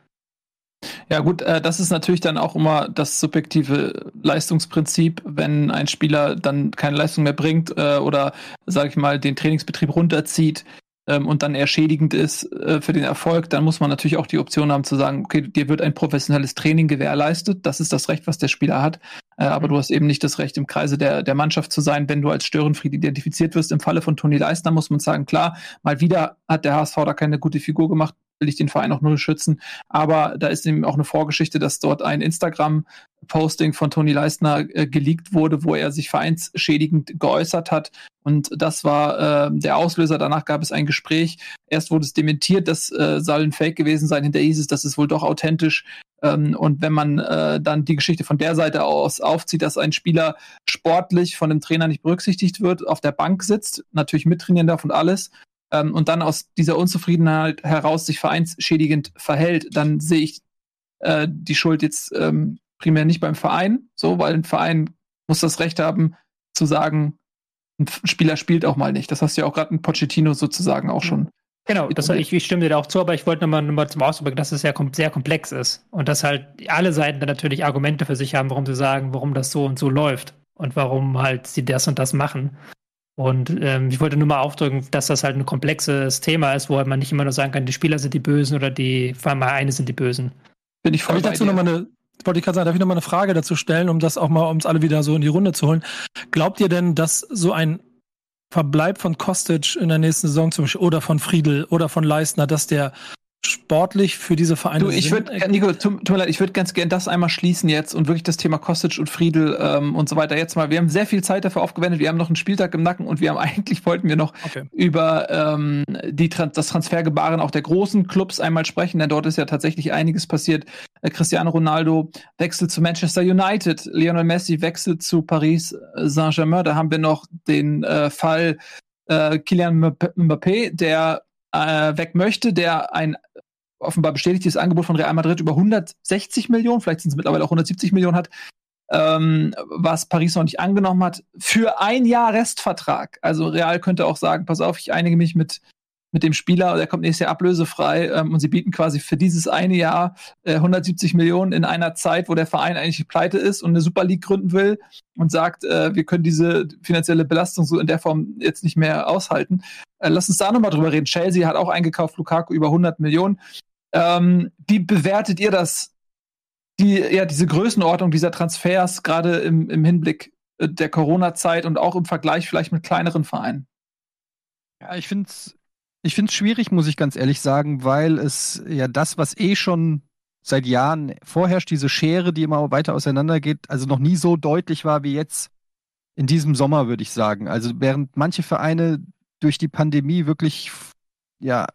Ja gut, äh, das ist natürlich dann auch immer das subjektive Leistungsprinzip, wenn ein Spieler dann keine Leistung mehr bringt äh, oder, sage ich mal, den Trainingsbetrieb runterzieht ähm, und dann eher schädigend ist äh, für den Erfolg, dann muss man natürlich auch die Option haben zu sagen, okay, dir wird ein professionelles Training gewährleistet, das ist das Recht, was der Spieler hat, äh, aber mhm. du hast eben nicht das Recht, im Kreise der, der Mannschaft zu sein, wenn du als Störenfried identifiziert wirst. Im Falle von Toni Leistner muss man sagen, klar, mal wieder hat der HSV da keine gute Figur gemacht, will ich den Verein auch null schützen. Aber da ist eben auch eine Vorgeschichte, dass dort ein Instagram-Posting von Toni Leistner äh, geleakt wurde, wo er sich vereinsschädigend geäußert hat. Und das war äh, der Auslöser. Danach gab es ein Gespräch. Erst wurde es dementiert, das äh, soll ein Fake gewesen sein. Hinterher hieß es, das ist wohl doch authentisch. Ähm, und wenn man äh, dann die Geschichte von der Seite aus aufzieht, dass ein Spieler sportlich von dem Trainer nicht berücksichtigt wird, auf der Bank sitzt, natürlich mittrainieren darf und alles, ähm, und dann aus dieser Unzufriedenheit heraus sich vereinsschädigend verhält, dann sehe ich äh, die Schuld jetzt ähm, primär nicht beim Verein, so, weil ein Verein muss das Recht haben zu sagen, ein Spieler spielt auch mal nicht. Das hast du ja auch gerade ein Pochettino sozusagen auch schon. Genau, das, ich, ich stimme dir da auch zu, aber ich wollte nochmal noch mal zum Ausdruck bringen, dass es ja sehr komplex ist und dass halt alle Seiten dann natürlich Argumente für sich haben, warum sie sagen, warum das so und so läuft und warum halt sie das und das machen. Und ähm, ich wollte nur mal aufdrücken, dass das halt ein komplexes Thema ist, wo halt man nicht immer nur sagen kann, die Spieler sind die Bösen oder die Vereine sind die Bösen. Bin ich voll Darf ich dazu nochmal eine, wollte ich gerade sagen, darf ich nochmal eine Frage dazu stellen, um das auch mal, um es alle wieder so in die Runde zu holen. Glaubt ihr denn, dass so ein Verbleib von Kostic in der nächsten Saison zum Beispiel oder von Friedel oder von Leistner, dass der sportlich für diese Vereine du, ich würde, Nico, tut, mir leid, ich würde ganz gerne das einmal schließen jetzt und wirklich das Thema Kostic und Friedel ähm, und so weiter jetzt mal. Wir haben sehr viel Zeit dafür aufgewendet. Wir haben noch einen Spieltag im Nacken und wir haben eigentlich wollten wir noch okay. über ähm, die, das Transfergebaren auch der großen Clubs einmal sprechen, denn dort ist ja tatsächlich einiges passiert. Äh, Cristiano Ronaldo wechselt zu Manchester United, Lionel Messi wechselt zu Paris Saint-Germain. Da haben wir noch den äh, Fall äh, Kylian Mbappé, der äh, weg möchte, der ein offenbar bestätigtes Angebot von Real Madrid über 160 Millionen, vielleicht sind es mittlerweile auch 170 Millionen hat, ähm, was Paris noch nicht angenommen hat, für ein Jahr Restvertrag. Also Real könnte auch sagen, pass auf, ich einige mich mit mit dem Spieler, der kommt nächstes Jahr ablösefrei ähm, und sie bieten quasi für dieses eine Jahr äh, 170 Millionen in einer Zeit, wo der Verein eigentlich pleite ist und eine Super League gründen will und sagt, äh, wir können diese finanzielle Belastung so in der Form jetzt nicht mehr aushalten. Äh, lass uns da nochmal drüber reden. Chelsea hat auch eingekauft, Lukaku über 100 Millionen. Ähm, wie bewertet ihr das, die, ja, diese Größenordnung dieser Transfers, gerade im, im Hinblick äh, der Corona-Zeit und auch im Vergleich vielleicht mit kleineren Vereinen? Ja, ich finde es ich finde es schwierig, muss ich ganz ehrlich sagen, weil es ja das, was eh schon seit Jahren vorherrscht, diese Schere, die immer weiter auseinandergeht, also noch nie so deutlich war wie jetzt in diesem Sommer, würde ich sagen. Also während manche Vereine durch die Pandemie wirklich ja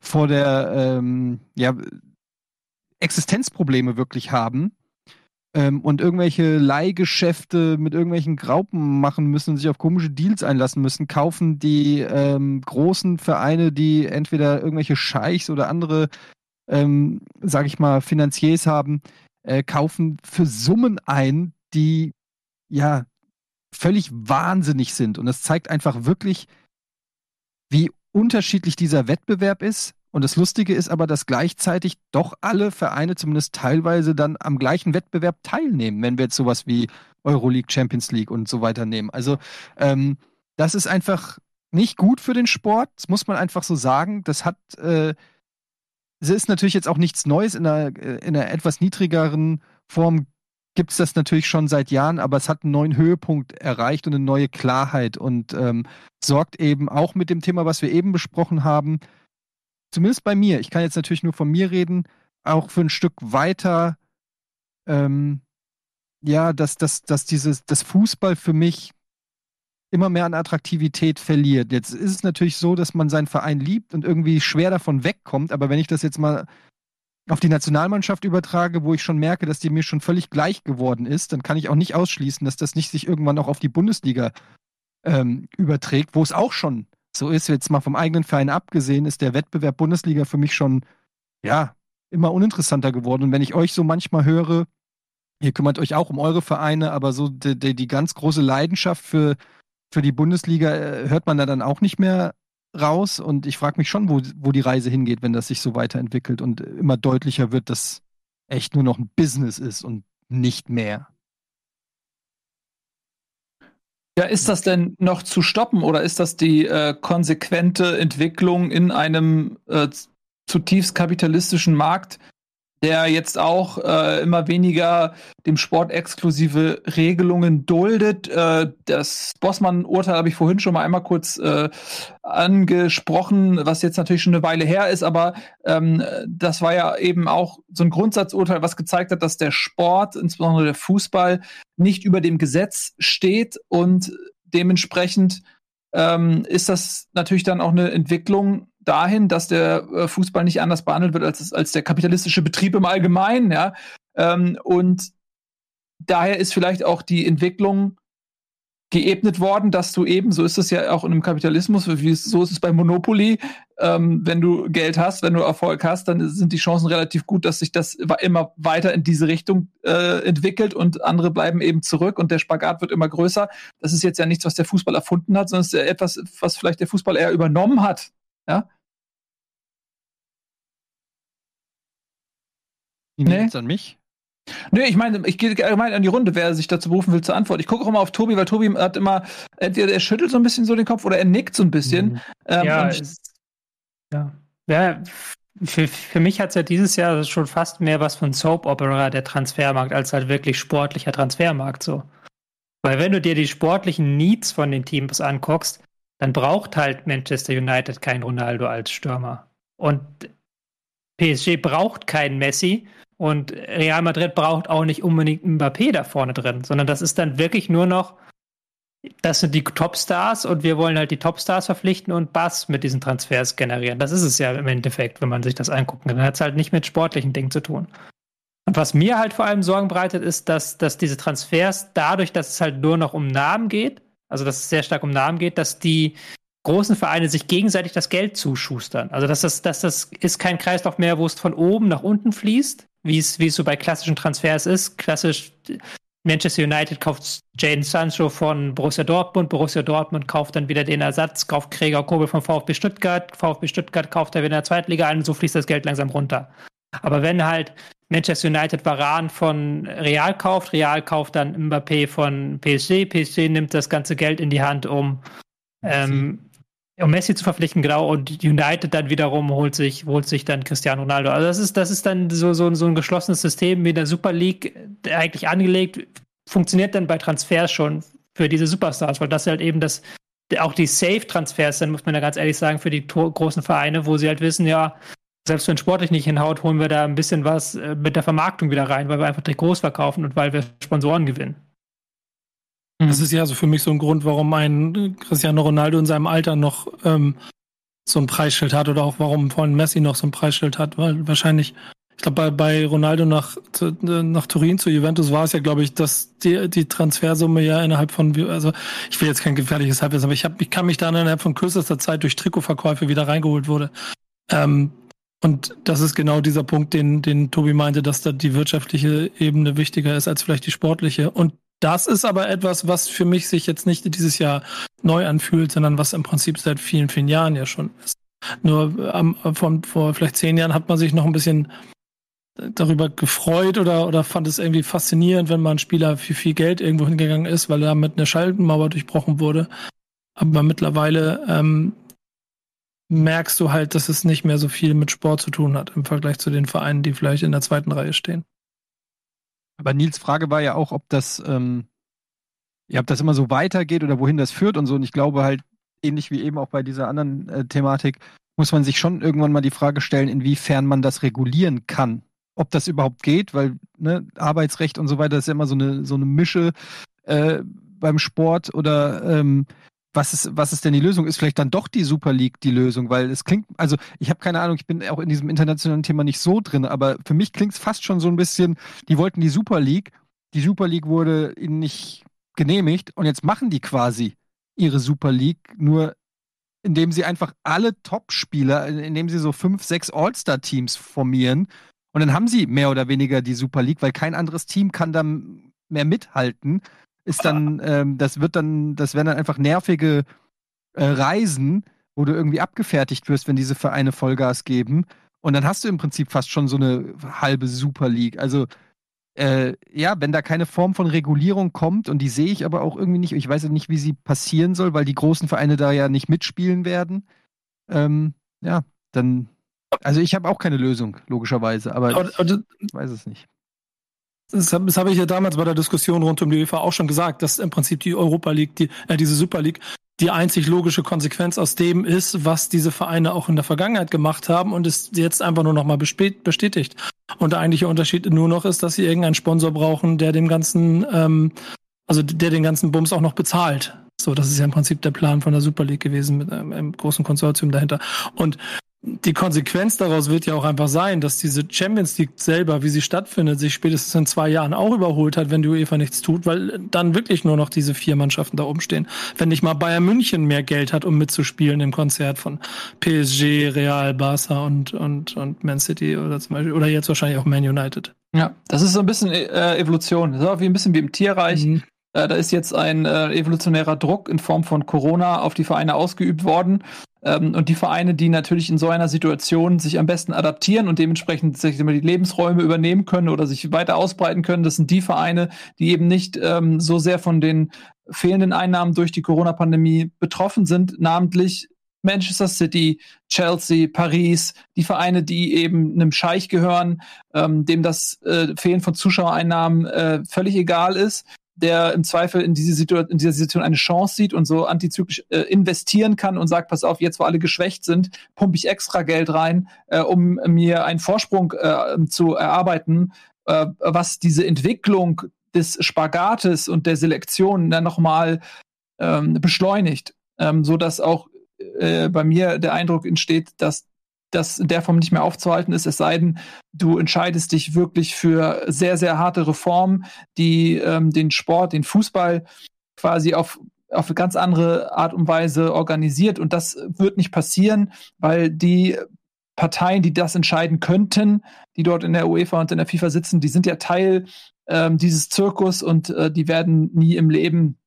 vor der ähm, ja, Existenzprobleme wirklich haben, ähm, und irgendwelche Leihgeschäfte mit irgendwelchen Graupen machen müssen und sich auf komische Deals einlassen müssen, kaufen die ähm, großen Vereine, die entweder irgendwelche Scheichs oder andere, ähm, sag ich mal, Finanziers haben, äh, kaufen für Summen ein, die ja völlig wahnsinnig sind. Und das zeigt einfach wirklich, wie unterschiedlich dieser Wettbewerb ist Und das Lustige ist aber, dass gleichzeitig doch alle Vereine zumindest teilweise dann am gleichen Wettbewerb teilnehmen, wenn wir jetzt sowas wie Euroleague, Champions League und so weiter nehmen. Also ähm, das ist einfach nicht gut für den Sport, das muss man einfach so sagen. Das hat, äh, es ist natürlich jetzt auch nichts Neues in einer, äh, in einer etwas niedrigeren Form gibt es das natürlich schon seit Jahren, aber es hat einen neuen Höhepunkt erreicht und eine neue Klarheit und ähm, sorgt eben auch mit dem Thema, was wir eben besprochen haben, zumindest bei mir, ich kann jetzt natürlich nur von mir reden, auch für ein Stück weiter, ähm, ja, dass, dass, dass dieses, das Fußball für mich immer mehr an Attraktivität verliert. Jetzt ist es natürlich so, dass man seinen Verein liebt und irgendwie schwer davon wegkommt, aber wenn ich das jetzt mal auf die Nationalmannschaft übertrage, wo ich schon merke, dass die mir schon völlig gleich geworden ist, dann kann ich auch nicht ausschließen, dass das nicht sich irgendwann auch auf die Bundesliga ähm, überträgt, wo es auch schon so ist. Jetzt mal vom eigenen Verein abgesehen, ist der Wettbewerb Bundesliga für mich schon, ja, immer uninteressanter geworden. Und wenn ich euch so manchmal höre, ihr kümmert euch auch um eure Vereine, aber so die, die, die ganz große Leidenschaft für, für die Bundesliga äh, hört man da dann auch nicht mehr raus und ich frage mich schon, wo, wo die Reise hingeht, wenn das sich so weiterentwickelt und immer deutlicher wird, dass echt nur noch ein Business ist und nicht mehr. Ja, ist das denn noch zu stoppen oder ist das die äh, konsequente Entwicklung in einem äh, zutiefst kapitalistischen Markt, der jetzt auch äh, immer weniger dem Sport exklusive Regelungen duldet. Äh, das Bossmann-Urteil habe ich vorhin schon mal einmal kurz äh, angesprochen, was jetzt natürlich schon eine Weile her ist, aber ähm, das war ja eben auch so ein Grundsatzurteil, was gezeigt hat, dass der Sport, insbesondere der Fußball, nicht über dem Gesetz steht und dementsprechend ähm, ist das natürlich dann auch eine Entwicklung, dahin, dass der äh, Fußball nicht anders behandelt wird als, als der kapitalistische Betrieb im Allgemeinen, ja. Ähm, und daher ist vielleicht auch die Entwicklung geebnet worden, dass du eben, so ist es ja auch in einem Kapitalismus, wie so ist es bei Monopoly, ähm, wenn du Geld hast, wenn du Erfolg hast, dann sind die Chancen relativ gut, dass sich das immer weiter in diese Richtung äh, entwickelt und andere bleiben eben zurück und der Spagat wird immer größer. Das ist jetzt ja nichts, was der Fußball erfunden hat, sondern es ist ja etwas, was vielleicht der Fußball eher übernommen hat. Ja? Nee. Jetzt an mich? Nö, ich meine, ich gehe allgemein an die Runde, wer sich dazu berufen will, zur Antwort. Ich gucke auch mal auf Tobi, weil Tobi hat immer, entweder er schüttelt so ein bisschen so den Kopf oder er nickt so ein bisschen. Mhm. Ähm, ja, ja. ja. Für, für mich hat es ja dieses Jahr schon fast mehr was von Soap Opera, der Transfermarkt, als halt wirklich sportlicher Transfermarkt so. Weil wenn du dir die sportlichen Needs von den Teams anguckst, dann braucht halt Manchester United kein Ronaldo als Stürmer. Und PSG braucht keinen Messi und Real Madrid braucht auch nicht unbedingt Mbappé da vorne drin, sondern das ist dann wirklich nur noch, das sind die Topstars und wir wollen halt die Topstars verpflichten und Bass mit diesen Transfers generieren. Das ist es ja im Endeffekt, wenn man sich das anguckt. Dann hat es halt nicht mit sportlichen Dingen zu tun. Und was mir halt vor allem Sorgen bereitet, ist, dass, dass diese Transfers dadurch, dass es halt nur noch um Namen geht, also dass es sehr stark um Namen geht, dass die großen Vereine sich gegenseitig das Geld zuschustern. Also dass das, dass das ist kein Kreislauf mehr, wo es von oben nach unten fließt, wie es, so bei klassischen Transfers ist. Klassisch Manchester United kauft Jane Sancho von Borussia Dortmund, Borussia Dortmund kauft dann wieder den Ersatz, kauft Gregor Kobel von VfB Stuttgart, VfB Stuttgart kauft er wieder in der Zweitliga ein. Und so fließt das Geld langsam runter. Aber wenn halt Manchester United Varan von Real kauft, Real kauft dann Mbappé von PSG, PSG nimmt das ganze Geld in die Hand, um ähm, um Messi zu verpflichten, genau, und United dann wiederum holt sich, holt sich dann Cristiano Ronaldo. Also das ist, das ist dann so, so, so ein geschlossenes System wie in der Super League eigentlich angelegt, funktioniert dann bei Transfers schon für diese Superstars, weil das halt eben das, auch die Safe-Transfers, dann muss man da ganz ehrlich sagen, für die großen Vereine, wo sie halt wissen, ja, selbst wenn sportlich nicht hinhaut, holen wir da ein bisschen was äh, mit der Vermarktung wieder rein, weil wir einfach groß verkaufen und weil wir Sponsoren gewinnen. Das mhm. ist ja so für mich so ein Grund, warum ein Cristiano Ronaldo in seinem Alter noch ähm, so ein Preisschild hat oder auch warum vorhin Messi noch so ein Preisschild hat, weil wahrscheinlich, ich glaube, bei, bei Ronaldo nach, nach Turin zu Juventus war es ja, glaube ich, dass die, die Transfersumme ja innerhalb von, also ich will jetzt kein gefährliches Halbwissen, aber ich, hab, ich kann mich da innerhalb von kürzester Zeit durch Trikotverkäufe wieder reingeholt wurde. Ähm, und das ist genau dieser Punkt, den, den Tobi meinte, dass da die wirtschaftliche Ebene wichtiger ist als vielleicht die sportliche. Und das ist aber etwas, was für mich sich jetzt nicht dieses Jahr neu anfühlt, sondern was im Prinzip seit vielen, vielen Jahren ja schon ist. Nur ähm, von, vor vielleicht zehn Jahren hat man sich noch ein bisschen darüber gefreut oder, oder fand es irgendwie faszinierend, wenn mal ein Spieler für viel Geld irgendwo hingegangen ist, weil er mit einer Schaltenmauer durchbrochen wurde. Aber mittlerweile ähm, merkst du halt, dass es nicht mehr so viel mit Sport zu tun hat im Vergleich zu den Vereinen, die vielleicht in der zweiten Reihe stehen. Aber Nils Frage war ja auch, ob das, ähm, ja, ob das immer so weitergeht oder wohin das führt und so. Und ich glaube halt, ähnlich wie eben auch bei dieser anderen äh, Thematik, muss man sich schon irgendwann mal die Frage stellen, inwiefern man das regulieren kann ob das überhaupt geht, weil ne, Arbeitsrecht und so weiter ist ja immer so eine, so eine Mische äh, beim Sport oder ähm, was ist, was ist denn die Lösung? Ist vielleicht dann doch die Super League die Lösung? Weil es klingt, also ich habe keine Ahnung, ich bin auch in diesem internationalen Thema nicht so drin, aber für mich klingt es fast schon so ein bisschen, die wollten die Super League, die Super League wurde ihnen nicht genehmigt und jetzt machen die quasi ihre Super League, nur indem sie einfach alle Top-Spieler, indem sie so fünf, sechs All-Star-Teams formieren und dann haben sie mehr oder weniger die Super League, weil kein anderes Team kann da mehr mithalten. Ist dann, ähm, das wird dann, das werden dann einfach nervige äh, Reisen, wo du irgendwie abgefertigt wirst, wenn diese Vereine Vollgas geben. Und dann hast du im Prinzip fast schon so eine halbe Super League. Also äh, ja, wenn da keine Form von Regulierung kommt, und die sehe ich aber auch irgendwie nicht, ich weiß nicht, wie sie passieren soll, weil die großen Vereine da ja nicht mitspielen werden, ähm, ja, dann also ich habe auch keine Lösung, logischerweise, aber aber, aber ich weiß es nicht. Das habe hab ich ja damals bei der Diskussion rund um die UEFA auch schon gesagt, dass im Prinzip die Europa League, die, äh, diese Super League, die einzig logische Konsequenz aus dem ist, was diese Vereine auch in der Vergangenheit gemacht haben und es jetzt einfach nur nochmal bestätigt. Und der eigentliche Unterschied nur noch ist, dass sie irgendeinen Sponsor brauchen, der dem ganzen, ähm, also der den ganzen Bums auch noch bezahlt. So, das ist ja im Prinzip der Plan von der Super League gewesen mit einem, einem großen Konsortium dahinter. Und die Konsequenz daraus wird ja auch einfach sein, dass diese Champions League selber, wie sie stattfindet, sich spätestens in zwei Jahren auch überholt hat, wenn die UEFA nichts tut, weil dann wirklich nur noch diese vier Mannschaften da oben stehen. Wenn nicht mal Bayern München mehr Geld hat, um mitzuspielen im Konzert von PSG, Real, Barca und, und, und Man City oder zum Beispiel, oder jetzt wahrscheinlich auch Man United. Ja, das ist so ein bisschen äh, Evolution. Das ist auch wie ein bisschen wie im Tierreich. Mhm. Äh, da ist jetzt ein äh, evolutionärer Druck in Form von Corona auf die Vereine ausgeübt worden. Ähm, und die Vereine, die natürlich in so einer Situation sich am besten adaptieren und dementsprechend sich immer die Lebensräume übernehmen können oder sich weiter ausbreiten können, das sind die Vereine, die eben nicht ähm, so sehr von den fehlenden Einnahmen durch die Corona-Pandemie betroffen sind, namentlich Manchester City, Chelsea, Paris, die Vereine, die eben einem Scheich gehören, ähm, dem das äh, Fehlen von Zuschauereinnahmen äh, völlig egal ist der im Zweifel in, diese Situation, in dieser Situation eine Chance sieht und so antizyklisch äh, investieren kann und sagt, pass auf, jetzt wo alle geschwächt sind, pumpe ich extra Geld rein, äh, um mir einen Vorsprung äh, zu erarbeiten, äh, was diese Entwicklung des Spagates und der Selektion dann nochmal ähm, beschleunigt, ähm, so dass auch äh, bei mir der Eindruck entsteht, dass das in der Form nicht mehr aufzuhalten ist, es sei denn, du entscheidest dich wirklich für sehr, sehr harte Reformen, die ähm, den Sport, den Fußball quasi auf auf eine ganz andere Art und Weise organisiert. Und das wird nicht passieren, weil die Parteien, die das entscheiden könnten, die dort in der UEFA und in der FIFA sitzen, die sind ja Teil ähm, dieses Zirkus und äh, die werden nie im Leben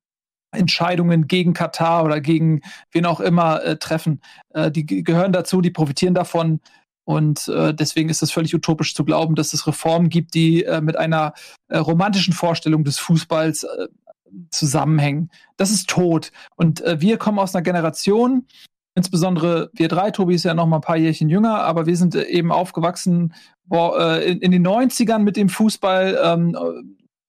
Entscheidungen gegen Katar oder gegen wen auch immer äh, treffen. Äh, die gehören dazu, die profitieren davon. Und äh, deswegen ist es völlig utopisch zu glauben, dass es Reformen gibt, die äh, mit einer äh, romantischen Vorstellung des Fußballs äh, zusammenhängen. Das ist tot. Und wir kommen aus einer Generation, insbesondere wir drei, Tobi ist ja noch mal ein paar Jährchen jünger, aber wir sind eben aufgewachsen in, in, den 90ern mit dem Fußball.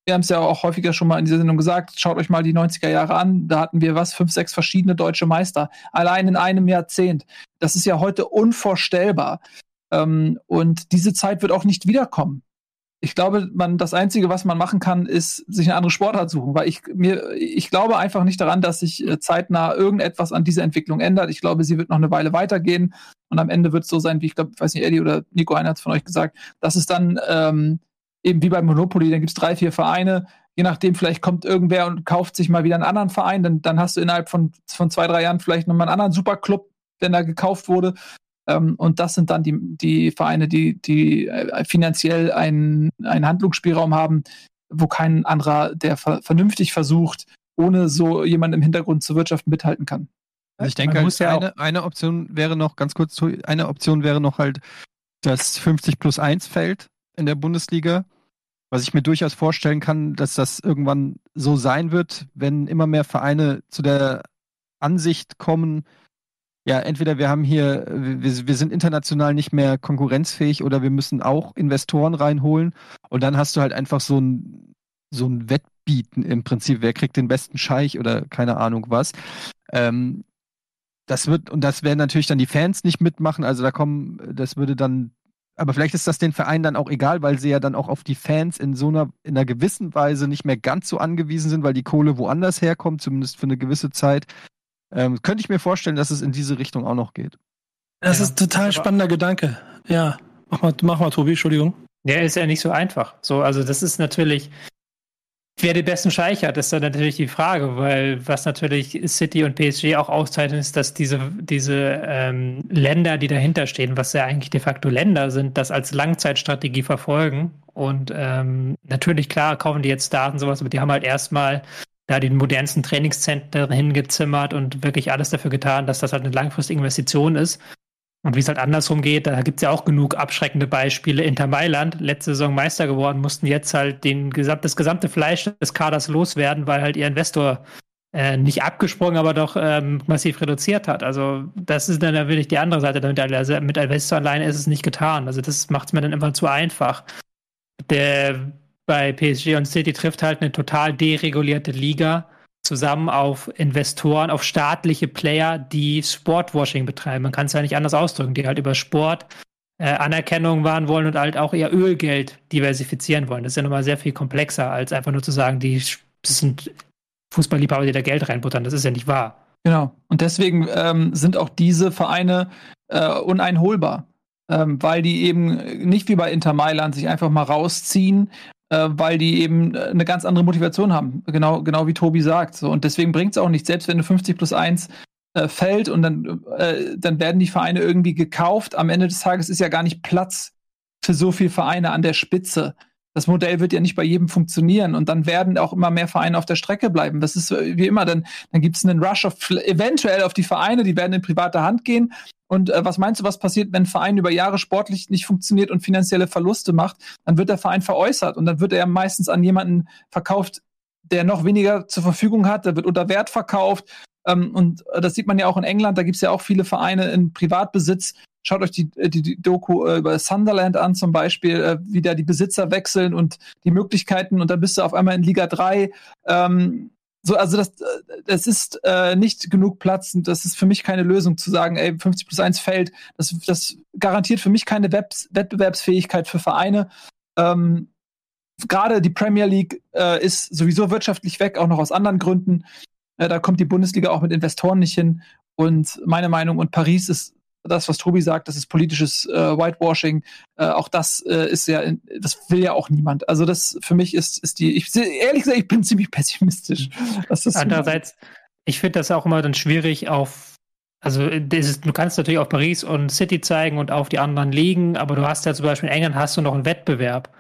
Wir haben es ja auch häufiger schon mal in dieser Sendung gesagt, schaut euch mal die 90er Jahre an. Da hatten wir was, fünf, sechs verschiedene deutsche Meister. Allein in einem Jahrzehnt. Das ist ja heute unvorstellbar. Ähm, und diese Zeit wird auch nicht wiederkommen. Ich glaube, man, das Einzige, was man machen kann, ist sich eine andere Sportart suchen, weil ich mir, ich glaube einfach nicht daran, dass sich äh, zeitnah irgendetwas an dieser Entwicklung ändert. Ich glaube, sie wird noch eine Weile weitergehen und am Ende wird es so sein, wie ich glaube, weiß nicht, Eddie oder Nico, einer hat es von euch gesagt, dass es dann ähm, eben wie beim Monopoly, dann gibt es drei, vier Vereine, je nachdem, vielleicht kommt irgendwer und kauft sich mal wieder einen anderen Verein, dann, dann hast du innerhalb von, von zwei, drei Jahren vielleicht nochmal einen anderen Superclub, der da gekauft wurde. Ähm, und das sind dann die, die Vereine, die, die äh, finanziell einen, einen Handlungsspielraum haben, wo kein anderer, der ver vernünftig versucht, ohne so jemanden im Hintergrund zu wirtschaften, mithalten kann. Also ich denke, halt, ja eine, eine Option wäre noch, ganz kurz, eine Option wäre noch halt das 50 plus 1 Feld in der Bundesliga. Was ich mir durchaus vorstellen kann, dass das irgendwann so sein wird, wenn immer mehr Vereine zu der Ansicht kommen, ja, entweder wir haben hier, wir, wir sind international nicht mehr konkurrenzfähig oder wir müssen auch Investoren reinholen und dann hast du halt einfach so ein, so ein Wettbieten im Prinzip, wer kriegt den besten Scheich oder keine Ahnung was. Ähm, das wird, und das werden natürlich dann die Fans nicht mitmachen, also da kommen, das würde dann, aber vielleicht ist das den Vereinen dann auch egal, weil sie ja dann auch auf die Fans in so einer, in einer gewissen Weise nicht mehr ganz so angewiesen sind, weil die Kohle woanders herkommt, zumindest für eine gewisse Zeit. Ähm, könnte ich mir vorstellen, dass es in diese Richtung auch noch geht. Das ja, ist ein total spannender Gedanke. Ja, mach mal, mach mal, Tobi, Entschuldigung. Ja, ist ja nicht so einfach. So, also das ist natürlich, wer den besten Scheich hat, ist dann natürlich die Frage, weil was natürlich City und PSG auch auszeichnen, ist, dass diese, diese ähm, Länder, die dahinter stehen, was ja eigentlich de facto Länder sind, das als Langzeitstrategie verfolgen. Und ähm, natürlich, klar, kaufen die jetzt Daten, sowas, aber die haben halt erstmal da die modernsten Trainingszentren hingezimmert und wirklich alles dafür getan, dass das halt eine langfristige Investition ist. Und wie es halt andersrum geht, da gibt es ja auch genug abschreckende Beispiele. Inter Mailand, letzte Saison Meister geworden, mussten jetzt halt den, das gesamte Fleisch des Kaders loswerden, weil halt ihr Investor äh, nicht abgesprungen, aber doch ähm, massiv reduziert hat. Also das ist dann natürlich die andere Seite. Damit also mit Investor alleine ist es nicht getan. Also das macht es mir dann immer zu einfach. Der bei PSG und City trifft halt eine total deregulierte Liga zusammen auf Investoren, auf staatliche Player, die Sportwashing betreiben. Man kann es ja nicht anders ausdrücken, die halt über Sport äh, Anerkennung wahren wollen und halt auch ihr Ölgeld diversifizieren wollen. Das ist ja nochmal sehr viel komplexer, als einfach nur zu sagen, die sind Fußballliebhaber, die da Geld reinbuttern. Das ist ja nicht wahr. Genau. Und deswegen ähm, sind auch diese Vereine äh, uneinholbar. Ähm, weil die eben nicht wie bei Inter Mailand sich einfach mal rausziehen äh, weil die eben äh, eine ganz andere Motivation haben. Genau, genau wie Tobi sagt. So. Und deswegen bringt es auch nicht, selbst wenn du 50 plus 1 äh, fällt und dann, äh, dann werden die Vereine irgendwie gekauft. Am Ende des Tages ist ja gar nicht Platz für so viele Vereine an der Spitze. Das Modell wird ja nicht bei jedem funktionieren und dann werden auch immer mehr Vereine auf der Strecke bleiben. Das ist äh, wie immer, dann, dann gibt es einen Rush auf, eventuell auf die Vereine, die werden in private Hand gehen und äh, was meinst du, was passiert, wenn ein Verein über Jahre sportlich nicht funktioniert und finanzielle Verluste macht? Dann wird der Verein veräußert und dann wird er meistens an jemanden verkauft, der noch weniger zur Verfügung hat. Der wird unter Wert verkauft. Ähm, und äh, das sieht man ja auch in England. Da gibt es ja auch viele Vereine in Privatbesitz. Schaut euch die, äh, die, die Doku äh, über Sunderland an, zum Beispiel, äh, wie da die Besitzer wechseln und die Möglichkeiten. Und dann bist du auf einmal in Liga 3. Ähm, so, also das, das ist äh, nicht genug Platz und das ist für mich keine Lösung zu sagen, ey, 50 plus 1 fällt. Das, das garantiert für mich keine Webs Wettbewerbsfähigkeit für Vereine. Ähm, Gerade die Premier League äh, ist sowieso wirtschaftlich weg, auch noch aus anderen Gründen. Äh, da kommt die Bundesliga auch mit Investoren nicht hin. Und meine Meinung, und Paris ist das, was Tobi sagt, das ist politisches äh, Whitewashing. Äh, auch das äh, ist ja, das will ja auch niemand. Also das für mich ist, ist die, ich ehrlich gesagt, ich bin ziemlich pessimistisch. Andererseits, ich finde das auch immer dann schwierig auf, also ist, du kannst natürlich auf Paris und City zeigen und auf die anderen Ligen, aber du hast ja zum Beispiel in England hast du noch einen Wettbewerb.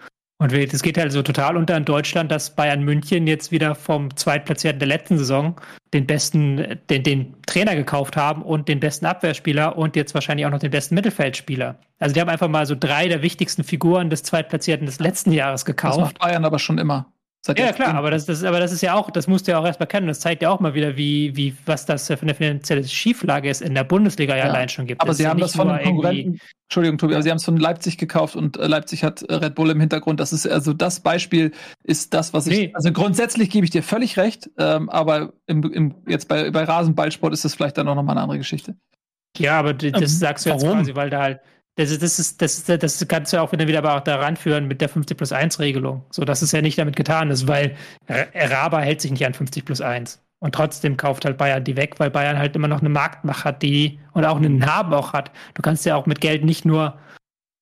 Und es geht halt so total unter in Deutschland, dass Bayern München jetzt wieder vom Zweitplatzierten der letzten Saison den besten, den, den Trainer gekauft haben und den besten Abwehrspieler und jetzt wahrscheinlich auch noch den besten Mittelfeldspieler. Also die haben einfach mal so drei der wichtigsten Figuren des Zweitplatzierten des letzten Jahres gekauft. Das macht Bayern aber schon immer. Seit ja, klar, aber das, das, aber das ist ja auch, das musst du ja auch erstmal kennen. Das zeigt ja auch mal wieder, wie, wie, was das für eine finanzielle Schieflage ist in der Bundesliga ja, ja allein schon gibt. Aber das sie haben das von Konkurrenten, Entschuldigung, Tobi, aber sie haben es von Leipzig gekauft und äh, Leipzig hat äh, Red Bull im Hintergrund. Das ist also das Beispiel ist das, was ich. Nee. Also grundsätzlich gebe ich dir völlig recht, ähm, aber im, im, jetzt bei, bei Rasenballsport ist das vielleicht dann auch nochmal eine andere Geschichte. Ja, aber das ähm, sagst du jetzt warum? quasi, weil da halt das, ist, das, ist, das, ist, das kannst du auch wieder, wieder aber auch daran führen mit der 50 plus 1 Regelung. So, dass es ja nicht damit getan ist, weil Raba hält sich nicht an 50 plus 1. Und trotzdem kauft halt Bayern die weg, weil Bayern halt immer noch eine Marktmacht hat, die und auch einen Namen auch hat. Du kannst ja auch mit Geld nicht nur,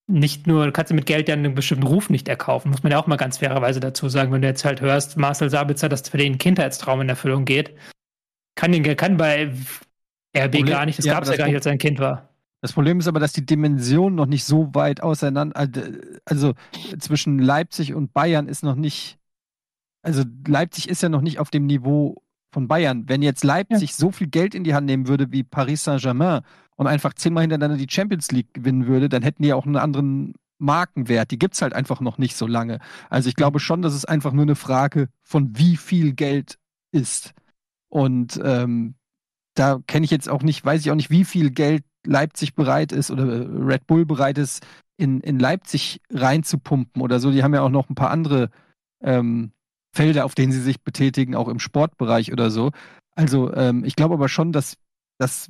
nicht nur, du kannst ja mit Geld ja einen bestimmten Ruf nicht erkaufen, muss man ja auch mal ganz fairerweise dazu sagen. Wenn du jetzt halt hörst, Marcel Sabitzer, dass für den Kindheitstraum in Erfüllung geht, kann, den, kann bei RB Problem, gar nicht, das ja, gab es ja gar nicht, als er ein Kind war. Das Problem ist aber, dass die Dimension noch nicht so weit auseinander, also zwischen Leipzig und Bayern ist noch nicht, also Leipzig ist ja noch nicht auf dem Niveau von Bayern. Wenn jetzt Leipzig ja. so viel Geld in die Hand nehmen würde wie Paris Saint-Germain und einfach zehnmal hintereinander die Champions League gewinnen würde, dann hätten die auch einen anderen Markenwert. Die gibt es halt einfach noch nicht so lange. Also ich glaube schon, dass es einfach nur eine Frage von wie viel Geld ist. Und ähm, da kenne ich jetzt auch nicht, weiß ich auch nicht, wie viel Geld Leipzig bereit ist oder Red Bull bereit ist, in, in Leipzig reinzupumpen oder so. Die haben ja auch noch ein paar andere ähm, Felder, auf denen sie sich betätigen, auch im Sportbereich oder so. Also ähm, ich glaube aber schon, dass, dass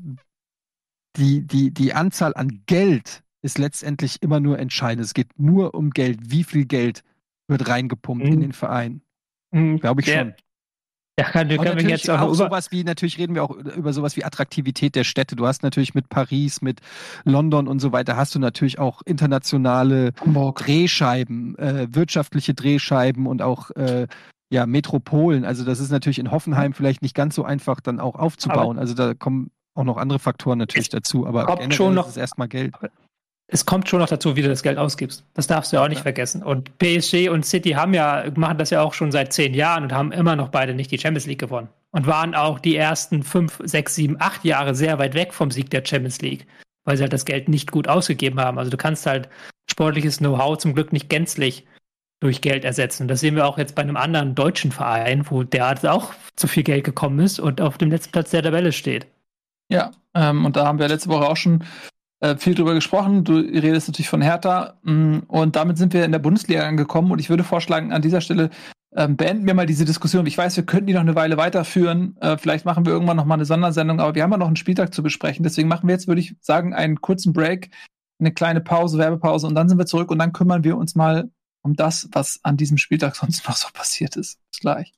die, die, die Anzahl an Geld ist letztendlich immer nur entscheidend. Es geht nur um Geld. Wie viel Geld wird reingepumpt mhm. in den Verein? Mhm. Glaube ich der, schon. Ja, kann, können wir jetzt auch, auch sowas wie, natürlich reden wir auch über sowas wie Attraktivität der Städte. Du hast natürlich mit Paris, mit London und so weiter, hast du natürlich auch internationale Hamburg. Drehscheiben, äh, wirtschaftliche Drehscheiben und auch äh, ja, Metropolen. Also das ist natürlich in Hoffenheim vielleicht nicht ganz so einfach dann auch aufzubauen. Aber also da kommen auch noch andere Faktoren natürlich dazu, aber generell schon noch, ist es erstmal Geld es kommt schon noch dazu, wie du das Geld ausgibst. Das darfst du ja auch nicht ja. vergessen. Und PSG und City haben ja, machen das ja auch schon seit zehn Jahren und haben immer noch beide nicht die Champions League gewonnen. Und waren auch die ersten fünf, sechs, sieben, acht Jahre sehr weit weg vom Sieg der Champions League, weil sie halt das Geld nicht gut ausgegeben haben. Also du kannst halt sportliches Know-how zum Glück nicht gänzlich durch Geld ersetzen. Das sehen wir auch jetzt bei einem anderen deutschen Verein, wo der auch zu viel Geld gekommen ist und auf dem letzten Platz der Tabelle steht. Ja, ähm, und da haben wir letzte Woche auch schon äh, viel drüber gesprochen. Du redest natürlich von Hertha. Mm, und damit sind wir in der Bundesliga angekommen. Und ich würde vorschlagen, an dieser Stelle ähm, beenden wir mal diese Diskussion. Ich weiß, wir könnten die noch eine Weile weiterführen. Äh, vielleicht machen wir irgendwann noch mal eine Sondersendung, aber wir haben ja noch einen Spieltag zu besprechen. Deswegen machen wir jetzt, würde ich sagen, einen kurzen Break, eine kleine Pause, Werbepause und dann sind wir zurück und dann kümmern wir uns mal um das, was an diesem Spieltag sonst noch so passiert ist. Bis gleich.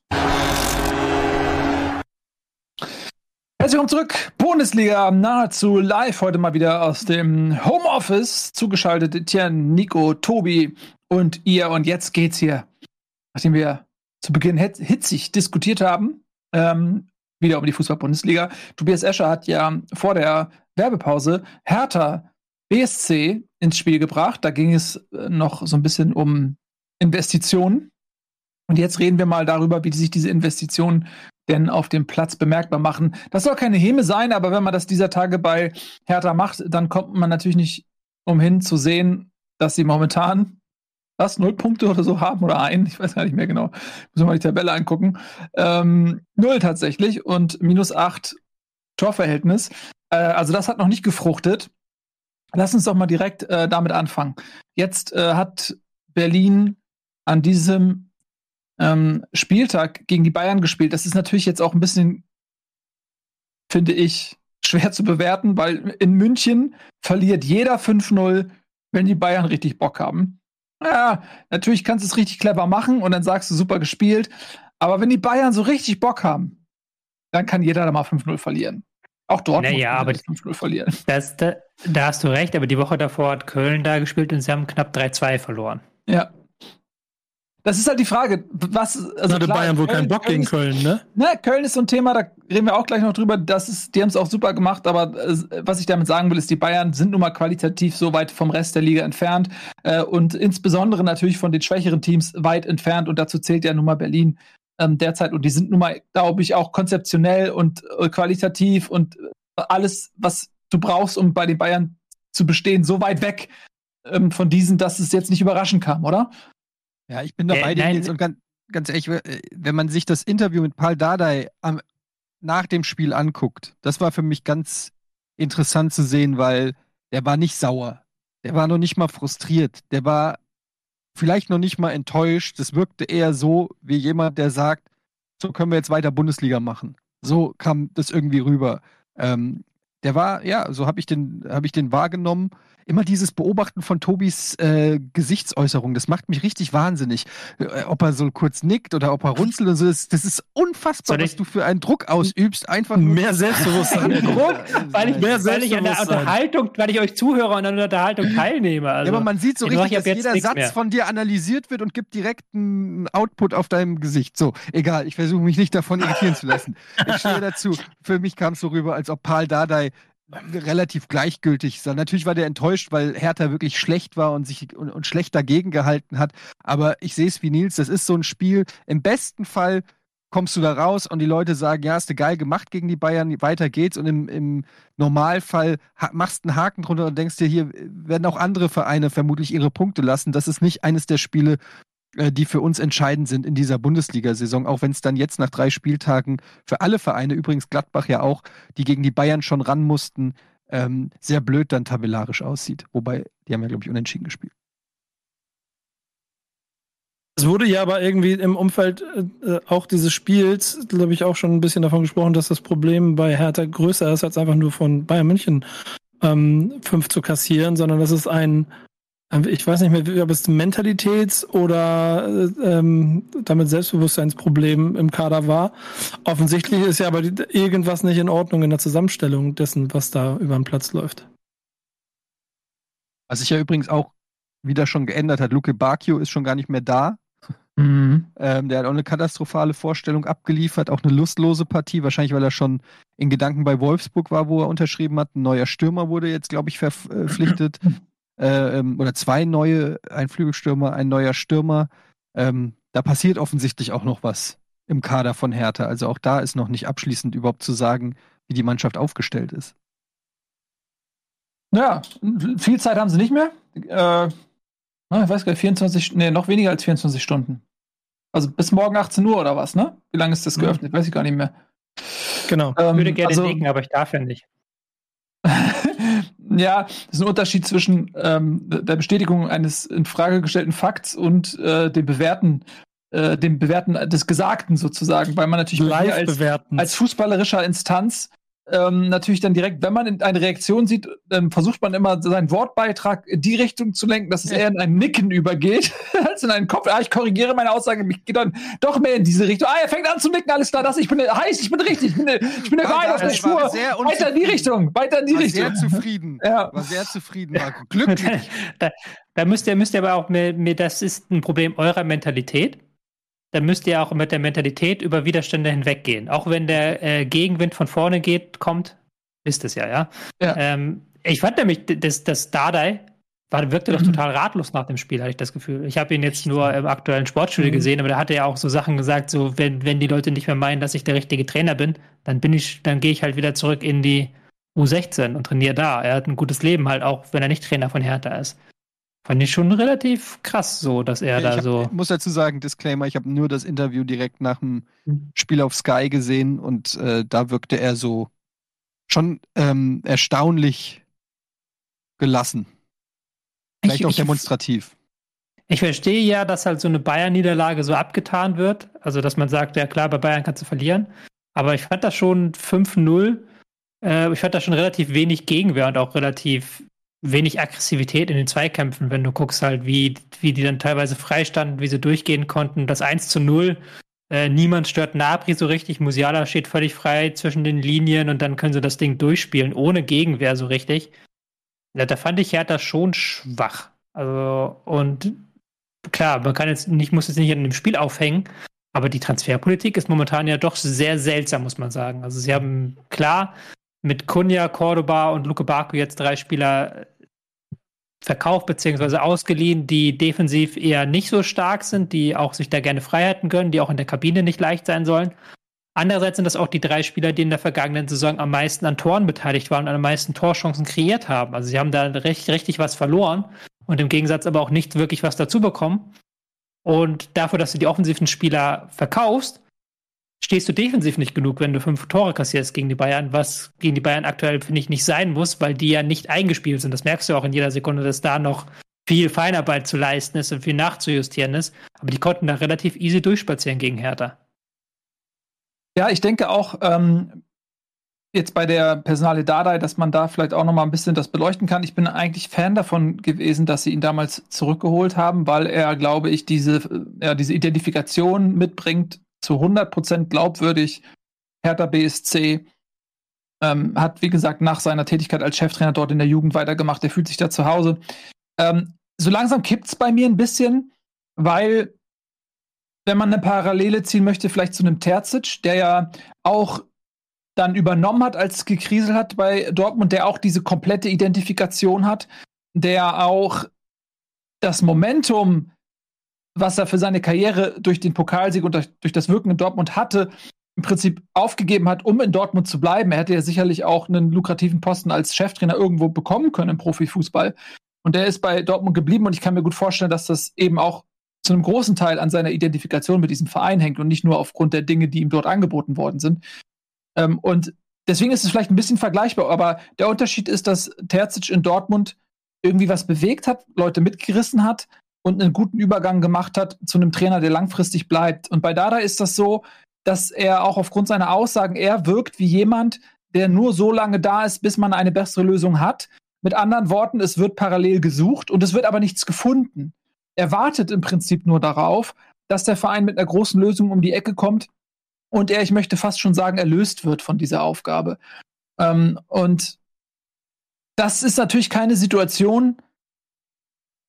Herzlich willkommen zurück. Bundesliga nahezu live. Heute mal wieder aus dem Homeoffice. Zugeschaltet Etienne, Nico, Tobi und ihr. Und jetzt geht's hier, nachdem wir zu Beginn hitzig diskutiert haben, ähm, wieder um die Fußball-Bundesliga. Tobias Escher hat ja vor der Werbepause Hertha BSC ins Spiel gebracht. Da ging es äh, noch so ein bisschen um Investitionen. Und jetzt reden wir mal darüber, wie sich diese Investitionen denn auf dem Platz bemerkbar machen. Das soll keine Häme sein, aber wenn man das dieser Tage bei Hertha macht, dann kommt man natürlich nicht umhin zu sehen, dass sie momentan was, null Punkte oder so haben oder ein, ich weiß gar nicht mehr genau. Müssen wir mal die Tabelle angucken. Ähm, null tatsächlich und minus acht Torverhältnis. Äh, also das hat noch nicht gefruchtet. Lass uns doch mal direkt äh, damit anfangen. Jetzt äh, hat Berlin an diesem ähm, Spieltag gegen die Bayern gespielt. Das ist natürlich jetzt auch ein bisschen, finde ich, schwer zu bewerten, weil in München verliert jeder 5-0, wenn die Bayern richtig Bock haben. Ja, natürlich kannst du es richtig clever machen und dann sagst du super gespielt. Aber wenn die Bayern so richtig Bock haben, dann kann jeder da mal 5-0 verlieren. Auch dort naja, aber 5-0 verlieren. Das, da, da hast du recht, aber die Woche davor hat Köln da gespielt und sie haben knapp 3-2 verloren. Ja, das ist halt die Frage, was. Also Hatte Bayern wohl keinen Bock Köln gegen Köln, ne? Ne, Köln ist so ein Thema, da reden wir auch gleich noch drüber. Das ist, die haben es auch super gemacht, aber äh, was ich damit sagen will, ist, die Bayern sind nun mal qualitativ so weit vom Rest der Liga entfernt äh, und insbesondere natürlich von den schwächeren Teams weit entfernt und dazu zählt ja nun mal Berlin ähm, derzeit und die sind nun mal, glaube ich, auch konzeptionell und äh, qualitativ und äh, alles, was du brauchst, um bei den Bayern zu bestehen, so weit weg ähm, von diesen, dass es jetzt nicht überraschend kam, oder? Ja, ich bin dabei, äh, jetzt und ganz, ganz ehrlich, äh, wenn man sich das Interview mit Paul Dardai am, nach dem Spiel anguckt, das war für mich ganz interessant zu sehen, weil der war nicht sauer. Der war noch nicht mal frustriert. Der war vielleicht noch nicht mal enttäuscht. Das wirkte eher so wie jemand, der sagt, so können wir jetzt weiter Bundesliga machen. So kam das irgendwie rüber. Ähm, der war, ja, so habe ich den, habe ich den wahrgenommen immer dieses Beobachten von Tobis äh, Gesichtsäußerung, das macht mich richtig wahnsinnig. Äh, ob er so kurz nickt oder ob er runzelt und so, das, das ist unfassbar, was du für einen Druck ausübst. Einfach mehr Selbstbewusstsein. Druck, weil ich, mehr weil ich an der Unterhaltung, weil ich euch zuhöre und an der Unterhaltung teilnehme. Also, ja, aber man sieht so richtig, dass jeder Satz mehr. von dir analysiert wird und gibt direkt einen Output auf deinem Gesicht. So, egal, ich versuche mich nicht davon irritieren zu lassen. Ich stehe dazu. Für mich kam es so rüber, als ob Paul Dardai relativ gleichgültig sein. Natürlich war der enttäuscht, weil Hertha wirklich schlecht war und sich und, und schlecht dagegen gehalten hat. Aber ich sehe es wie Nils, das ist so ein Spiel. Im besten Fall kommst du da raus und die Leute sagen, ja, hast du geil gemacht gegen die Bayern, weiter geht's und im, im Normalfall machst einen Haken drunter und denkst dir, hier werden auch andere Vereine vermutlich ihre Punkte lassen. Das ist nicht eines der Spiele, äh, die für uns entscheidend sind in dieser Bundesliga-Saison, auch wenn es dann jetzt nach drei Spieltagen für alle Vereine, übrigens Gladbach ja auch, die gegen die Bayern schon ran mussten, ähm, sehr blöd dann tabellarisch aussieht. Wobei, die haben ja, glaube ich, unentschieden gespielt. Es wurde ja aber irgendwie im Umfeld äh, auch dieses Spiels, glaube ich, auch schon ein bisschen davon gesprochen, dass das Problem bei Hertha größer ist, als einfach nur von Bayern München ähm, fünf zu kassieren, sondern das ist ein, ich weiß nicht mehr, ob es Mentalitäts- oder äh, ähm, damit Selbstbewusstseinsproblem im Kader war. Offensichtlich ist ja aber irgendwas nicht in Ordnung in der Zusammenstellung dessen, was da über den Platz läuft. Was sich ja übrigens auch wieder schon geändert hat. Luke Bacchio ist schon gar nicht mehr da. Mhm. Ähm, der hat auch eine katastrophale Vorstellung abgeliefert, auch eine lustlose Partie, wahrscheinlich weil er schon in Gedanken bei Wolfsburg war, wo er unterschrieben hat. Ein neuer Stürmer wurde jetzt, glaube ich, verpflichtet. Äh, ähm, oder zwei neue, ein Flügelstürmer, ein neuer Stürmer. Ähm, da passiert offensichtlich auch noch was im Kader von Hertha. Also auch da ist noch nicht abschließend überhaupt zu sagen, wie die Mannschaft aufgestellt ist. Ja, viel Zeit haben sie nicht mehr. Äh, ich weiß gar nicht, 24, nee, noch weniger als 24 Stunden. Also bis morgen 18 Uhr oder was, ne? Wie lange ist das mhm. geöffnet? Weiß ich gar nicht mehr. Genau. Ähm, ich würde gerne also, liegen, aber ich darf ja nicht. ja, das ist ein Unterschied zwischen ähm, der Bestätigung eines in Frage gestellten Fakts und äh, dem Bewerten äh, dem Bewerten des Gesagten sozusagen, weil man natürlich als, als fußballerischer Instanz ähm, natürlich dann direkt, wenn man eine Reaktion sieht, dann versucht man immer seinen Wortbeitrag in die Richtung zu lenken, dass es eher in ein Nicken übergeht, als in einen Kopf. Ah, ich korrigiere meine Aussage, ich gehe dann doch mehr in diese Richtung. Ah, er fängt an zu nicken, alles klar, das, ich bin heiß, ich bin richtig, ich bin, ich bin der Wahrheit auf der Spur. Weiter in die Richtung, weiter in die war Richtung. Sehr zufrieden, ja. war sehr zufrieden, Marco. Glücklich. da, da müsst ihr, müsst ihr aber auch, mir, mir, das ist ein Problem eurer Mentalität dann müsst ihr auch mit der Mentalität über Widerstände hinweggehen. Auch wenn der äh, Gegenwind von vorne geht, kommt, ist es ja, ja. ja. Ähm, ich fand nämlich, dass das Dardai war, wirkte doch mhm. total ratlos nach dem Spiel, hatte ich das Gefühl. Ich habe ihn jetzt nur im aktuellen Sportstudio mhm. gesehen, aber da hat er ja auch so Sachen gesagt, so wenn, wenn die Leute nicht mehr meinen, dass ich der richtige Trainer bin, dann bin ich, dann gehe ich halt wieder zurück in die U16 und trainiere da. Er hat ein gutes Leben halt, auch wenn er nicht Trainer von Hertha ist. Fand ich schon relativ krass so, dass er ja, da hab, so. Ich muss dazu sagen, Disclaimer, ich habe nur das Interview direkt nach dem hm. Spiel auf Sky gesehen und äh, da wirkte er so schon ähm, erstaunlich gelassen. Vielleicht ich, auch demonstrativ. Ich, ich verstehe ja, dass halt so eine Bayern-Niederlage so abgetan wird. Also, dass man sagt, ja klar, bei Bayern kannst du verlieren. Aber ich fand das schon 5-0. Äh, ich fand das schon relativ wenig Gegenwehr und auch relativ wenig Aggressivität in den Zweikämpfen, wenn du guckst halt, wie, wie die dann teilweise freistanden, wie sie durchgehen konnten. Das 1 zu 0, äh, niemand stört Nabri so richtig, Musiala steht völlig frei zwischen den Linien und dann können sie das Ding durchspielen, ohne Gegenwehr so richtig. Ja, da fand ich Hertha schon schwach. Also, und klar, man kann jetzt nicht, muss jetzt nicht in dem Spiel aufhängen, aber die Transferpolitik ist momentan ja doch sehr seltsam, muss man sagen. Also sie haben klar mit Kunja, Cordoba und Luke Baku jetzt drei Spieler verkauft bzw. ausgeliehen, die defensiv eher nicht so stark sind, die auch sich da gerne Freiheiten gönnen, die auch in der Kabine nicht leicht sein sollen. Andererseits sind das auch die drei Spieler, die in der vergangenen Saison am meisten an Toren beteiligt waren und am meisten Torchancen kreiert haben. Also sie haben da recht, richtig was verloren und im Gegensatz aber auch nicht wirklich was dazu bekommen. Und dafür, dass du die offensiven Spieler verkaufst, stehst du defensiv nicht genug, wenn du fünf Tore kassierst gegen die Bayern, was gegen die Bayern aktuell, finde ich, nicht sein muss, weil die ja nicht eingespielt sind. Das merkst du auch in jeder Sekunde, dass da noch viel Feinarbeit zu leisten ist und viel nachzujustieren ist. Aber die konnten da relativ easy durchspazieren gegen Hertha. Ja, ich denke auch, ähm, jetzt bei der Personale Dardai, dass man da vielleicht auch noch mal ein bisschen das beleuchten kann. Ich bin eigentlich Fan davon gewesen, dass sie ihn damals zurückgeholt haben, weil er, glaube ich, diese, ja, diese Identifikation mitbringt zu 100% glaubwürdig. Hertha BSC ähm, hat, wie gesagt, nach seiner Tätigkeit als Cheftrainer dort in der Jugend weitergemacht. Er fühlt sich da zu Hause. Ähm, so langsam kippt es bei mir ein bisschen, weil, wenn man eine Parallele ziehen möchte, vielleicht zu einem Terzic, der ja auch dann übernommen hat, als es gekriselt hat bei Dortmund, der auch diese komplette Identifikation hat, der auch das Momentum was er für seine Karriere durch den Pokalsieg und durch, das Wirken in Dortmund hatte, im Prinzip aufgegeben hat, um in Dortmund zu bleiben. Er hätte ja sicherlich auch einen lukrativen Posten als Cheftrainer irgendwo bekommen können im Profifußball. Und der ist bei Dortmund geblieben und ich kann mir gut vorstellen, dass das eben auch zu einem großen Teil an seiner Identifikation mit diesem Verein hängt und nicht nur aufgrund der Dinge, die ihm dort angeboten worden sind. Ähm, und deswegen ist es vielleicht ein bisschen vergleichbar, aber der Unterschied ist, dass Terzic in Dortmund irgendwie was bewegt hat, Leute mitgerissen hat und einen guten Übergang gemacht hat zu einem Trainer, der langfristig bleibt. Und bei Dada ist das so, dass er auch aufgrund seiner Aussagen, er wirkt wie jemand, der nur so lange da ist, bis man eine bessere Lösung hat. Mit anderen Worten, es wird parallel gesucht und es wird aber nichts gefunden. Er wartet im Prinzip nur darauf, dass der Verein mit einer großen Lösung um die Ecke kommt und er, ich möchte fast schon sagen, erlöst wird von dieser Aufgabe. Ähm, und das ist natürlich keine Situation,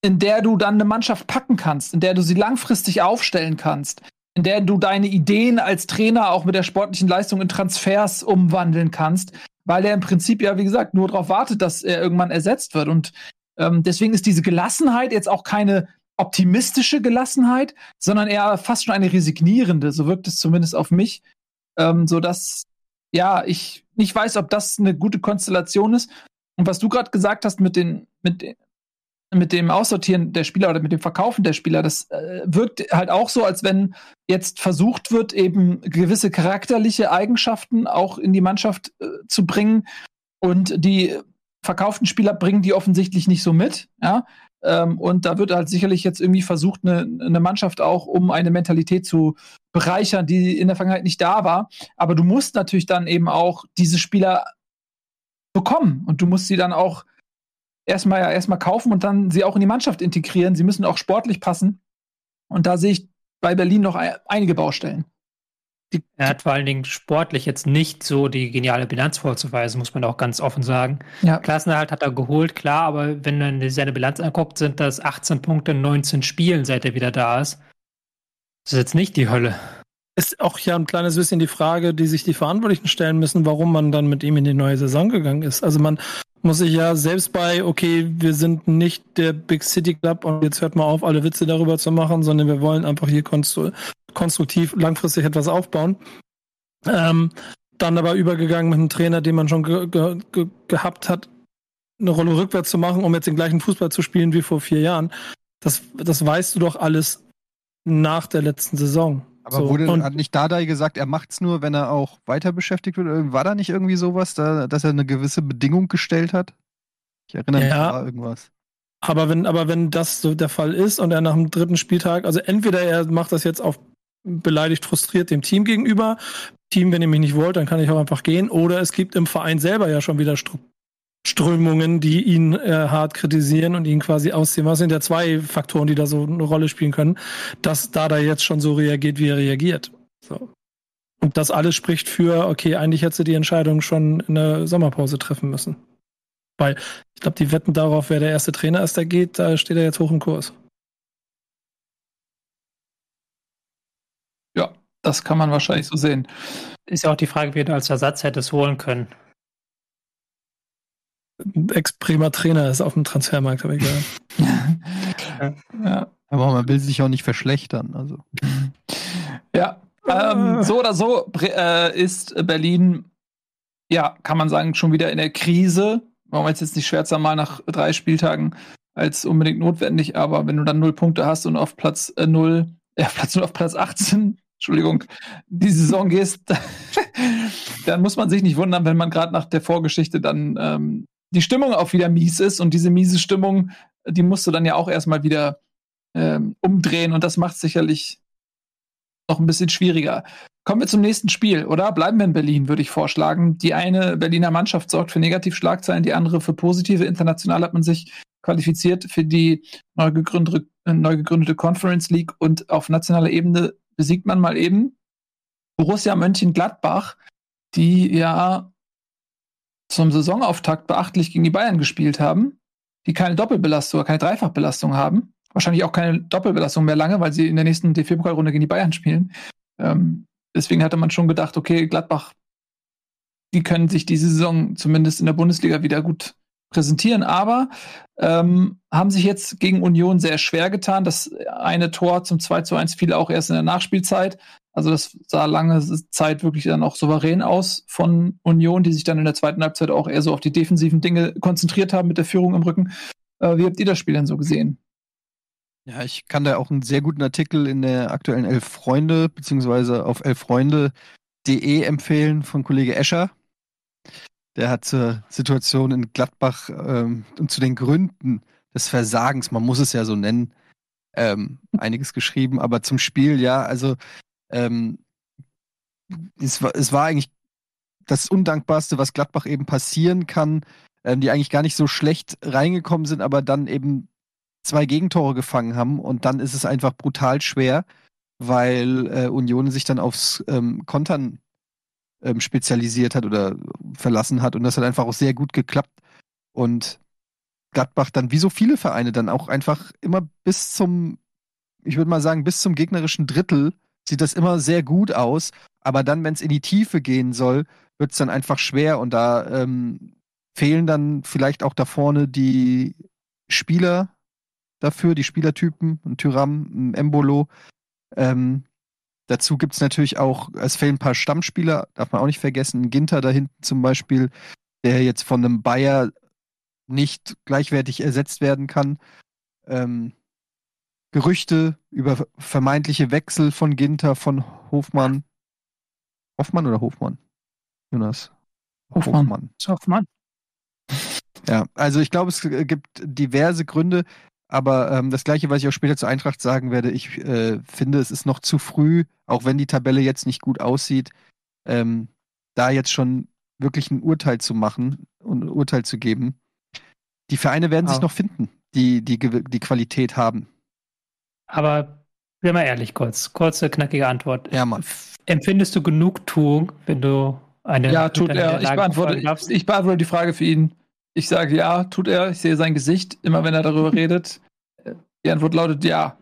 in der du dann eine Mannschaft packen kannst, in der du sie langfristig aufstellen kannst, in der du deine Ideen als Trainer auch mit der sportlichen Leistung in Transfers umwandeln kannst, weil er im Prinzip ja, wie gesagt, nur darauf wartet, dass er irgendwann ersetzt wird. Und ähm, deswegen ist diese Gelassenheit jetzt auch keine optimistische Gelassenheit, sondern eher fast schon eine resignierende. So wirkt es zumindest auf mich, ähm, so ja ich nicht weiß, ob das eine gute Konstellation ist. Und was du gerade gesagt hast mit den mit den mit dem Aussortieren der Spieler oder mit dem Verkaufen der Spieler, das äh, wirkt halt auch so, als wenn jetzt versucht wird, eben gewisse charakterliche Eigenschaften auch in die Mannschaft äh, zu bringen. Und die verkauften Spieler bringen die offensichtlich nicht so mit. Ja? Ähm, und da wird halt sicherlich jetzt irgendwie versucht, eine, eine Mannschaft auch um eine Mentalität zu bereichern, die in der Vergangenheit nicht da war. Aber du musst natürlich dann eben auch diese Spieler bekommen und du musst sie dann auch erstmal ja erstmal kaufen und dann sie auch in die Mannschaft integrieren. Sie müssen auch sportlich passen. Und da sehe ich bei Berlin noch einige Baustellen. Die, er hat vor allen Dingen sportlich jetzt nicht so die geniale Bilanz vorzuweisen, muss man auch ganz offen sagen. Ja. Klassenerhalt hat er geholt, klar, aber wenn man seine Bilanz anguckt, sind das 18 Punkte in 19 Spielen, seit er wieder da ist. Das ist jetzt nicht die Hölle. Ist auch ja ein kleines bisschen die Frage, die sich die Verantwortlichen stellen müssen, warum man dann mit ihm in die neue Saison gegangen ist. Also man muss sich ja selbst bei, okay, wir sind nicht der Big City Club und jetzt hört mal auf, alle Witze darüber zu machen, sondern wir wollen einfach hier konstruktiv langfristig etwas aufbauen. Ähm, dann aber übergegangen mit einem Trainer, den man schon ge ge ge gehabt hat, eine Rolle rückwärts zu machen, um jetzt den gleichen Fußball zu spielen wie vor vier Jahren. Das, das weißt du doch alles nach der letzten Saison. Aber so, wurde, hat nicht Dadai gesagt, er macht's nur, wenn er auch weiter beschäftigt wird? War da nicht irgendwie sowas, da, dass er eine gewisse Bedingung gestellt hat? Ich erinnere mich, ja, war irgendwas. Aber wenn, aber wenn das so der Fall ist und er nach dem dritten Spieltag, also entweder er macht das jetzt auf beleidigt, frustriert dem Team gegenüber. Team, wenn ihr mich nicht wollt, dann kann ich auch einfach gehen. Oder es gibt im Verein selber ja schon wieder Strömungen, die ihn äh, hart kritisieren und ihn quasi ausziehen. Was sind ja zwei Faktoren, die da so eine Rolle spielen können, dass da da jetzt schon so reagiert, wie er reagiert. So. Und das alles spricht für, okay, eigentlich hätte sie die Entscheidung schon in der Sommerpause treffen müssen. Weil ich glaube, die wetten darauf, wer der erste Trainer ist, der geht, da steht er jetzt hoch im Kurs. Das kann man wahrscheinlich so sehen. Ist ja auch die Frage, wie du als Ersatz hättest holen können. Ex-prima Trainer ist auf dem Transfermarkt, habe ich gehört. ja. Aber man will sich auch nicht verschlechtern. Also. Ja, ähm, so oder so äh, ist Berlin, ja, kann man sagen, schon wieder in der Krise. Warum jetzt jetzt nicht schwärzer mal nach drei Spieltagen als unbedingt notwendig, aber wenn du dann null Punkte hast und auf Platz äh, null, ja, Platz null auf Platz 18 Entschuldigung, die Saison gehst, dann muss man sich nicht wundern, wenn man gerade nach der Vorgeschichte dann ähm, die Stimmung auch wieder mies ist und diese miese Stimmung, die musst du dann ja auch erstmal wieder ähm, umdrehen und das macht sicherlich noch ein bisschen schwieriger. Kommen wir zum nächsten Spiel, oder? Bleiben wir in Berlin, würde ich vorschlagen. Die eine Berliner Mannschaft sorgt für Negativschlagzeilen, die andere für positive. International hat man sich qualifiziert für die neu gegründete, neu gegründete Conference League und auf nationaler Ebene besiegt man mal eben Borussia Mönchengladbach, die ja zum Saisonauftakt beachtlich gegen die Bayern gespielt haben, die keine Doppelbelastung oder keine Dreifachbelastung haben. Wahrscheinlich auch keine Doppelbelastung mehr lange, weil sie in der nächsten DFB-Pokalrunde gegen die Bayern spielen. Ähm, deswegen hatte man schon gedacht, okay, Gladbach, die können sich diese Saison zumindest in der Bundesliga wieder gut präsentieren, aber ähm, haben sich jetzt gegen Union sehr schwer getan. Das eine Tor zum 2 zu 1 fiel auch erst in der Nachspielzeit. Also das sah lange Zeit wirklich dann auch souverän aus von Union, die sich dann in der zweiten Halbzeit auch eher so auf die defensiven Dinge konzentriert haben mit der Führung im Rücken. Äh, wie habt ihr das Spiel denn so gesehen? Ja, ich kann da auch einen sehr guten Artikel in der aktuellen Elf Freunde, beziehungsweise auf elffreunde.de empfehlen von Kollege Escher. Der hat zur Situation in Gladbach ähm, und zu den Gründen des Versagens, man muss es ja so nennen, ähm, einiges geschrieben. Aber zum Spiel, ja, also ähm, es, war, es war eigentlich das Undankbarste, was Gladbach eben passieren kann, ähm, die eigentlich gar nicht so schlecht reingekommen sind, aber dann eben zwei Gegentore gefangen haben. Und dann ist es einfach brutal schwer, weil äh, Union sich dann aufs ähm, Kontern ähm, spezialisiert hat oder verlassen hat. Und das hat einfach auch sehr gut geklappt. Und Gladbach dann wie so viele Vereine dann auch einfach immer bis zum, ich würde mal sagen, bis zum gegnerischen Drittel sieht das immer sehr gut aus. Aber dann, wenn es in die Tiefe gehen soll, wird es dann einfach schwer und da ähm, fehlen dann vielleicht auch da vorne die Spieler dafür, die Spielertypen, ein Tyram, ein Embolo. Ähm, dazu gibt es natürlich auch, es fehlen ein paar Stammspieler, darf man auch nicht vergessen, ein Ginter da hinten zum Beispiel, der jetzt von einem Bayer nicht gleichwertig ersetzt werden kann. Ähm, Gerüchte über vermeintliche Wechsel von Ginter, von Hofmann. Hoffmann oder Hofmann? Jonas. Hofmann. Hofmann. Hoffmann. Ja, also ich glaube, es gibt diverse Gründe, aber ähm, das gleiche, was ich auch später zur Eintracht sagen werde, ich äh, finde, es ist noch zu früh, auch wenn die Tabelle jetzt nicht gut aussieht, ähm, da jetzt schon wirklich ein Urteil zu machen und ein Urteil zu geben. Die Vereine werden oh. sich noch finden, die, die die Qualität haben. Aber wir mal ehrlich kurz, kurze, knackige Antwort. Ja, Mann. Empfindest du Genugtuung, wenn du eine. Ja, tut er. Ich beantworte, ich, ich beantworte die Frage für ihn. Ich sage ja, tut er. Ich sehe sein Gesicht immer, wenn er darüber redet. Die Antwort lautet ja.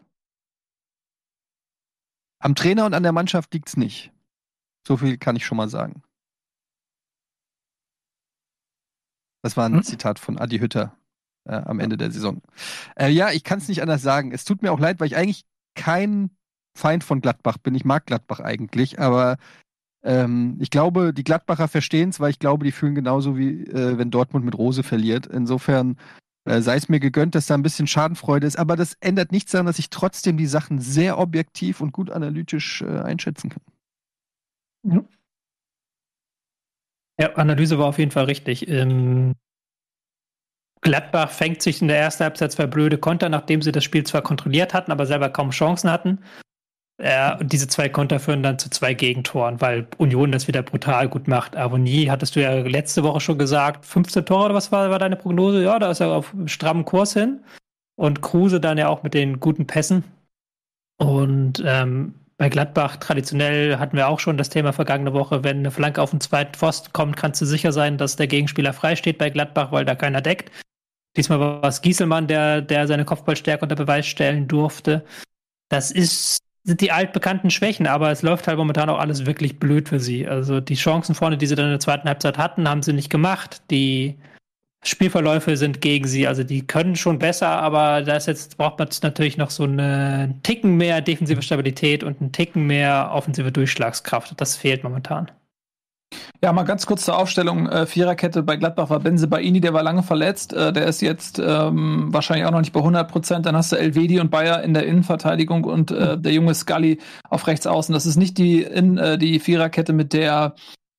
Am Trainer und an der Mannschaft liegt es nicht. So viel kann ich schon mal sagen. Das war ein hm? Zitat von Adi Hütter äh, am Ende der Saison. Äh, ja, ich kann es nicht anders sagen. Es tut mir auch leid, weil ich eigentlich kein Feind von Gladbach bin. Ich mag Gladbach eigentlich, aber ähm, ich glaube, die Gladbacher verstehen es, weil ich glaube, die fühlen genauso wie äh, wenn Dortmund mit Rose verliert. Insofern äh, sei es mir gegönnt, dass da ein bisschen Schadenfreude ist, aber das ändert nichts daran, dass ich trotzdem die Sachen sehr objektiv und gut analytisch äh, einschätzen kann. Ja. ja. Analyse war auf jeden Fall richtig. Ähm, Gladbach fängt sich in der ersten Halbzeit zwei blöde Konter, nachdem sie das Spiel zwar kontrolliert hatten, aber selber kaum Chancen hatten. Äh, und diese zwei Konter führen dann zu zwei Gegentoren, weil Union das wieder brutal gut macht. Avonie, hattest du ja letzte Woche schon gesagt, 15 Tore oder was war, war deine Prognose? Ja, da ist er auf strammen Kurs hin. Und Kruse dann ja auch mit den guten Pässen. Und ähm, bei Gladbach traditionell hatten wir auch schon das Thema vergangene Woche, wenn eine Flanke auf den zweiten Pfosten kommt, kannst du sicher sein, dass der Gegenspieler frei steht bei Gladbach, weil da keiner deckt. Diesmal war es Gieselmann, der, der seine Kopfballstärke unter Beweis stellen durfte. Das ist, sind die altbekannten Schwächen, aber es läuft halt momentan auch alles wirklich blöd für sie. Also die Chancen vorne, die sie dann in der zweiten Halbzeit hatten, haben sie nicht gemacht. Die Spielverläufe sind gegen sie. Also die können schon besser, aber da ist jetzt braucht man natürlich noch so einen Ticken mehr defensive Stabilität und einen Ticken mehr offensive Durchschlagskraft. Das fehlt momentan. Ja, mal ganz kurz zur Aufstellung. Äh, Viererkette bei Gladbach war Benze Baini, der war lange verletzt. Äh, der ist jetzt ähm, wahrscheinlich auch noch nicht bei 100 Prozent. Dann hast du Elvedi und Bayer in der Innenverteidigung und äh, der junge Scully auf rechts außen. Das ist nicht die, in, äh, die Viererkette, mit der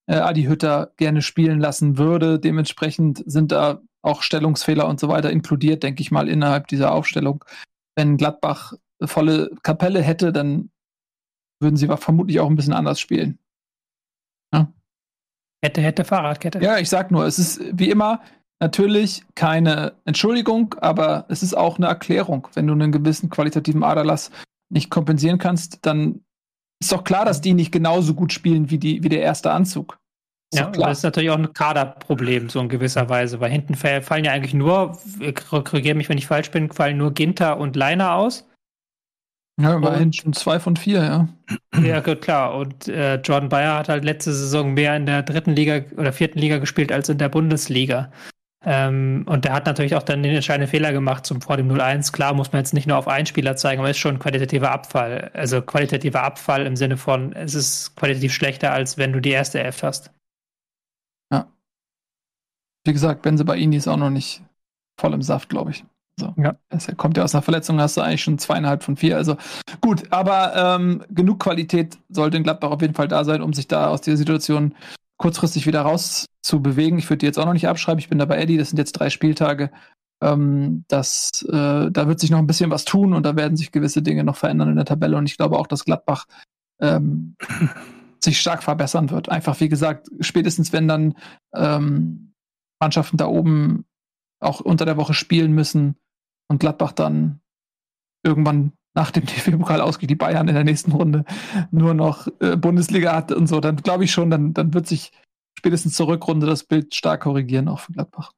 äh, Adi Hütter gerne spielen lassen würde. Dementsprechend sind da auch Stellungsfehler und so weiter inkludiert, denke ich mal, innerhalb dieser Aufstellung. Wenn Gladbach volle Kapelle hätte, dann würden sie vermutlich auch ein bisschen anders spielen. Hätte, hätte Fahrradkette. Ja, ich sag nur, es ist wie immer natürlich keine Entschuldigung, aber es ist auch eine Erklärung. Wenn du einen gewissen qualitativen Aderlass nicht kompensieren kannst, dann ist doch klar, dass die nicht genauso gut spielen wie, die, wie der erste Anzug. Ist ja, klar. das ist natürlich auch ein Kaderproblem, so in gewisser Weise, weil hinten fallen ja eigentlich nur, korrigiere mich, wenn ich falsch bin, fallen nur Ginter und Leiner aus. Ja, immerhin schon zwei von vier, ja. Ja, gut, klar. Und äh, Jordan Bayer hat halt letzte Saison mehr in der dritten Liga oder vierten Liga gespielt als in der Bundesliga. Ähm, und der hat natürlich auch dann den entscheidenden Fehler gemacht zum vor dem 0-1. Klar muss man jetzt nicht nur auf einen Spieler zeigen, aber es ist schon ein qualitativer Abfall. Also qualitativer Abfall im Sinne von, es ist qualitativ schlechter, als wenn du die erste Elf hast. Ja. Wie gesagt, Benze Baini ist auch noch nicht voll im Saft, glaube ich. So. Ja. Er kommt ja aus einer Verletzung, hast du eigentlich schon zweieinhalb von vier. Also gut, aber ähm, genug Qualität sollte in Gladbach auf jeden Fall da sein, um sich da aus dieser Situation kurzfristig wieder rauszubewegen. Ich würde die jetzt auch noch nicht abschreiben. Ich bin da bei Eddie. Das sind jetzt drei Spieltage. Ähm, das, äh, da wird sich noch ein bisschen was tun und da werden sich gewisse Dinge noch verändern in der Tabelle. Und ich glaube auch, dass Gladbach ähm, sich stark verbessern wird. Einfach, wie gesagt, spätestens wenn dann ähm, Mannschaften da oben auch unter der Woche spielen müssen und Gladbach dann irgendwann nach dem DFB-Pokal ausgeht, die Bayern in der nächsten Runde nur noch äh, Bundesliga hat und so, dann glaube ich schon, dann, dann wird sich spätestens zur Rückrunde das Bild stark korrigieren, auch für Gladbach.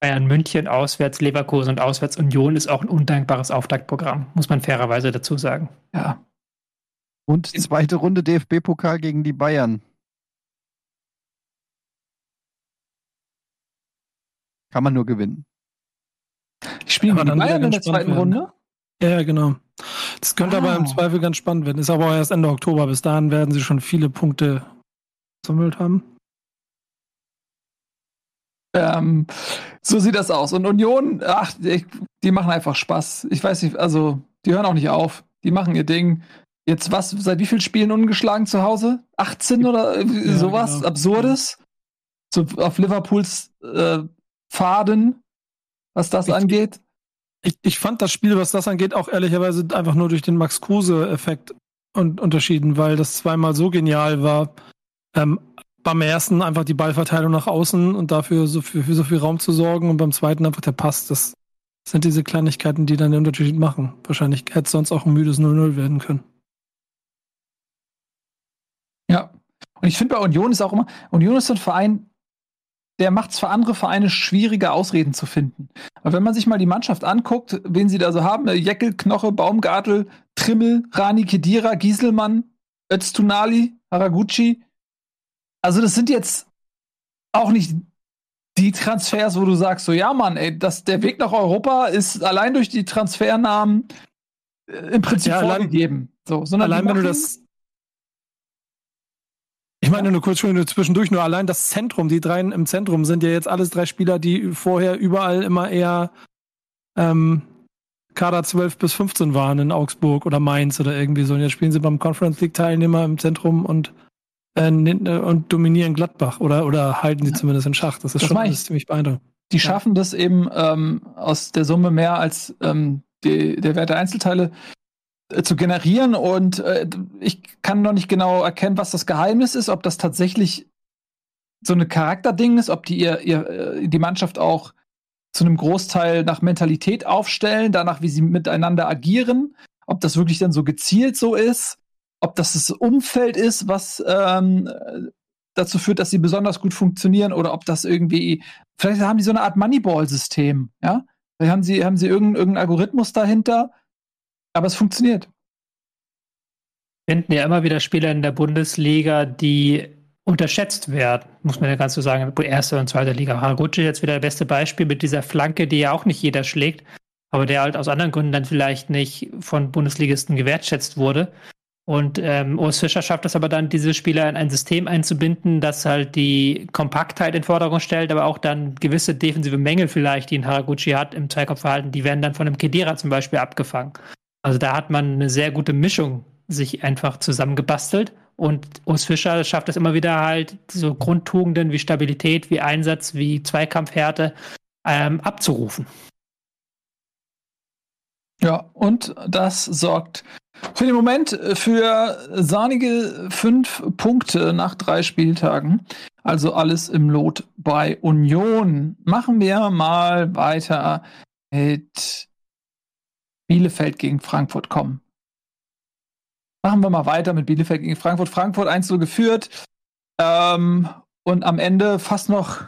Bayern München auswärts, Leverkusen und auswärts Union ist auch ein undankbares Auftaktprogramm, muss man fairerweise dazu sagen. Ja. Und zweite Runde DFB-Pokal gegen die Bayern. Kann man nur gewinnen. Ich spiele ja, die Bayern in der zweiten werden. Runde? Ja, genau. Das könnte ah. aber im ah. Zweifel ganz spannend werden. Ist aber auch erst Ende Oktober. Bis dahin werden sie schon viele Punkte gesammelt haben. Ähm, so sieht das aus. Und Union, ach, die machen einfach Spaß. Ich weiß nicht, also, die hören auch nicht auf. Die machen ihr Ding. Jetzt was, seit wie vielen Spielen ungeschlagen zu Hause? 18 oder ja, sowas? Genau. Absurdes? So auf Liverpools äh, Faden, was das ich, angeht. Ich, ich fand das Spiel, was das angeht, auch ehrlicherweise einfach nur durch den Max Kruse-Effekt un unterschieden, weil das zweimal so genial war. Ähm, beim ersten einfach die Ballverteilung nach außen und dafür so für, für so viel Raum zu sorgen und beim zweiten einfach der Pass. Das sind diese Kleinigkeiten, die dann den Unterschied machen. Wahrscheinlich hätte es sonst auch ein müdes 0-0 werden können. Ja. Und ich finde bei Union ist auch immer, Union ist so ein Verein, der macht es für andere Vereine schwieriger, Ausreden zu finden. Aber wenn man sich mal die Mannschaft anguckt, wen sie da so haben, äh, Jeckel, Knoche, Baumgartel, Trimmel, Rani Kedira, Gieselmann, Öztunali, Haraguchi. Also das sind jetzt auch nicht die Transfers, wo du sagst, so ja Mann, ey, das, der Weg nach Europa ist allein durch die Transfernamen äh, im Prinzip ja, vorgegeben. So, sondern allein wenn du das ich meine nur kurz schon zwischendurch, nur allein das Zentrum, die drei im Zentrum sind ja jetzt alles drei Spieler, die vorher überall immer eher ähm, Kader 12 bis 15 waren in Augsburg oder Mainz oder irgendwie so. Und jetzt spielen sie beim Conference League Teilnehmer im Zentrum und, äh, und dominieren Gladbach oder, oder halten sie zumindest in Schach. Das ist das schon alles ziemlich beeindruckend. Die ja. schaffen das eben ähm, aus der Summe mehr als ähm, die, der Wert der Einzelteile zu generieren und äh, ich kann noch nicht genau erkennen, was das Geheimnis ist, ob das tatsächlich so eine Charakterding ist, ob die ihr, ihr äh, die Mannschaft auch zu einem Großteil nach Mentalität aufstellen, danach wie sie miteinander agieren, ob das wirklich dann so gezielt so ist, ob das das Umfeld ist, was ähm, dazu führt, dass sie besonders gut funktionieren oder ob das irgendwie vielleicht haben die so eine Art Moneyball-System, ja? Vielleicht haben sie haben sie irgendeinen irgendein Algorithmus dahinter, aber es funktioniert. Finden ja immer wieder Spieler in der Bundesliga, die unterschätzt werden, muss man ja ganz so sagen, erste und zweite Liga. Haraguchi jetzt wieder das beste Beispiel mit dieser Flanke, die ja auch nicht jeder schlägt, aber der halt aus anderen Gründen dann vielleicht nicht von Bundesligisten gewertschätzt wurde. Und ähm, Fischer schafft es aber dann, diese Spieler in ein System einzubinden, das halt die Kompaktheit in Forderung stellt, aber auch dann gewisse defensive Mängel vielleicht, die ein Haraguchi hat im Zweikampfverhalten, die werden dann von einem Kedira zum Beispiel abgefangen. Also da hat man eine sehr gute Mischung sich einfach zusammengebastelt. Und Urs Fischer schafft es immer wieder halt, so Grundtugenden wie Stabilität, wie Einsatz, wie Zweikampfhärte ähm, abzurufen. Ja, und das sorgt für den Moment für sahnige fünf Punkte nach drei Spieltagen. Also alles im Lot bei Union. Machen wir mal weiter mit Bielefeld gegen Frankfurt kommen. Machen wir mal weiter mit Bielefeld gegen Frankfurt. Frankfurt 1-0 geführt ähm, und am Ende fast noch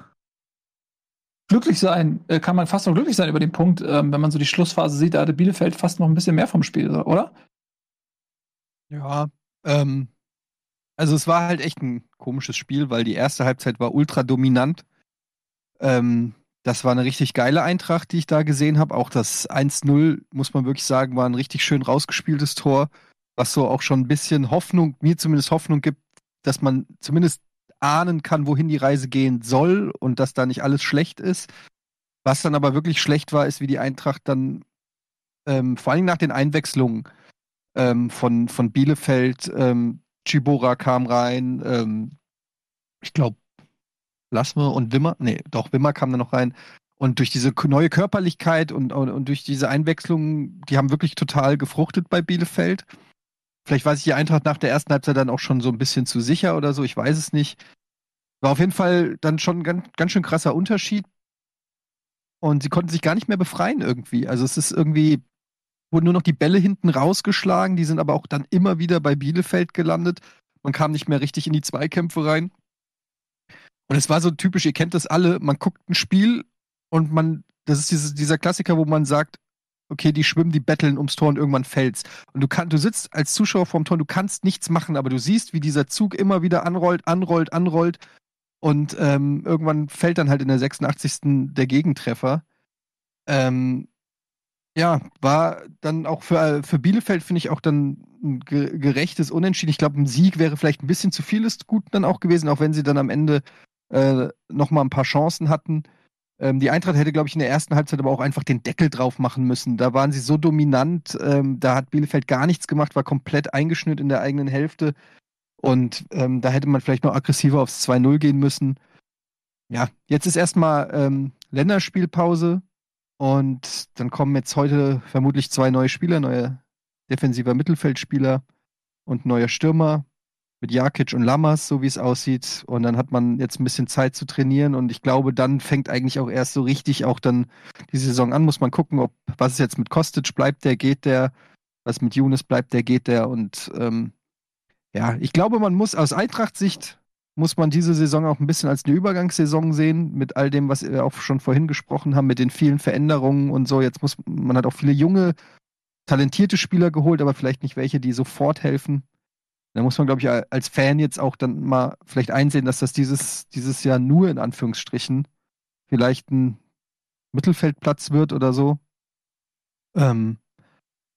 glücklich sein, äh, kann man fast noch glücklich sein über den Punkt, ähm, wenn man so die Schlussphase sieht, da hatte Bielefeld fast noch ein bisschen mehr vom Spiel, oder? Ja, ähm, also es war halt echt ein komisches Spiel, weil die erste Halbzeit war ultra dominant. Ähm, das war eine richtig geile Eintracht, die ich da gesehen habe. Auch das 1-0, muss man wirklich sagen, war ein richtig schön rausgespieltes Tor, was so auch schon ein bisschen Hoffnung, mir zumindest Hoffnung gibt, dass man zumindest ahnen kann, wohin die Reise gehen soll und dass da nicht alles schlecht ist. Was dann aber wirklich schlecht war, ist, wie die Eintracht dann ähm, vor allem nach den Einwechslungen ähm, von, von Bielefeld, ähm, Chibora kam rein, ähm, ich glaube, Lasme und Wimmer, nee, doch, Wimmer kam da noch rein. Und durch diese neue Körperlichkeit und, und, und durch diese Einwechslung, die haben wirklich total gefruchtet bei Bielefeld. Vielleicht war sich die Eintracht nach der ersten Halbzeit dann auch schon so ein bisschen zu sicher oder so, ich weiß es nicht. War auf jeden Fall dann schon ganz, ganz schön krasser Unterschied. Und sie konnten sich gar nicht mehr befreien irgendwie. Also es ist irgendwie, wurden nur noch die Bälle hinten rausgeschlagen, die sind aber auch dann immer wieder bei Bielefeld gelandet. Man kam nicht mehr richtig in die Zweikämpfe rein. Und es war so typisch, ihr kennt das alle, man guckt ein Spiel und man, das ist dieses, dieser Klassiker, wo man sagt, okay, die schwimmen, die betteln ums Tor und irgendwann fällt's. Und du kannst, du sitzt als Zuschauer vorm Tor, du kannst nichts machen, aber du siehst, wie dieser Zug immer wieder anrollt, anrollt, anrollt und ähm, irgendwann fällt dann halt in der 86. der Gegentreffer. Ähm, ja, war dann auch für, äh, für Bielefeld, finde ich, auch dann ein gerechtes Unentschieden. Ich glaube, ein Sieg wäre vielleicht ein bisschen zu vieles gut dann auch gewesen, auch wenn sie dann am Ende äh, nochmal ein paar Chancen hatten. Ähm, die Eintracht hätte, glaube ich, in der ersten Halbzeit aber auch einfach den Deckel drauf machen müssen. Da waren sie so dominant, ähm, da hat Bielefeld gar nichts gemacht, war komplett eingeschnürt in der eigenen Hälfte. Und ähm, da hätte man vielleicht noch aggressiver aufs 2-0 gehen müssen. Ja, jetzt ist erstmal ähm, Länderspielpause und dann kommen jetzt heute vermutlich zwei neue Spieler, neue defensiver Mittelfeldspieler und neuer Stürmer mit Jakic und Lammers, so wie es aussieht. Und dann hat man jetzt ein bisschen Zeit zu trainieren und ich glaube, dann fängt eigentlich auch erst so richtig auch dann die Saison an. Muss man gucken, ob was ist jetzt mit Kostic, bleibt der, geht der, was mit Younes bleibt der, geht der. Und ähm, ja, ich glaube, man muss aus Eintracht-Sicht muss man diese Saison auch ein bisschen als eine Übergangssaison sehen, mit all dem, was wir auch schon vorhin gesprochen haben, mit den vielen Veränderungen und so. Jetzt muss man hat auch viele junge, talentierte Spieler geholt, aber vielleicht nicht welche, die sofort helfen. Da muss man, glaube ich, als Fan jetzt auch dann mal vielleicht einsehen, dass das dieses, dieses Jahr nur in Anführungsstrichen vielleicht ein Mittelfeldplatz wird oder so. Ähm,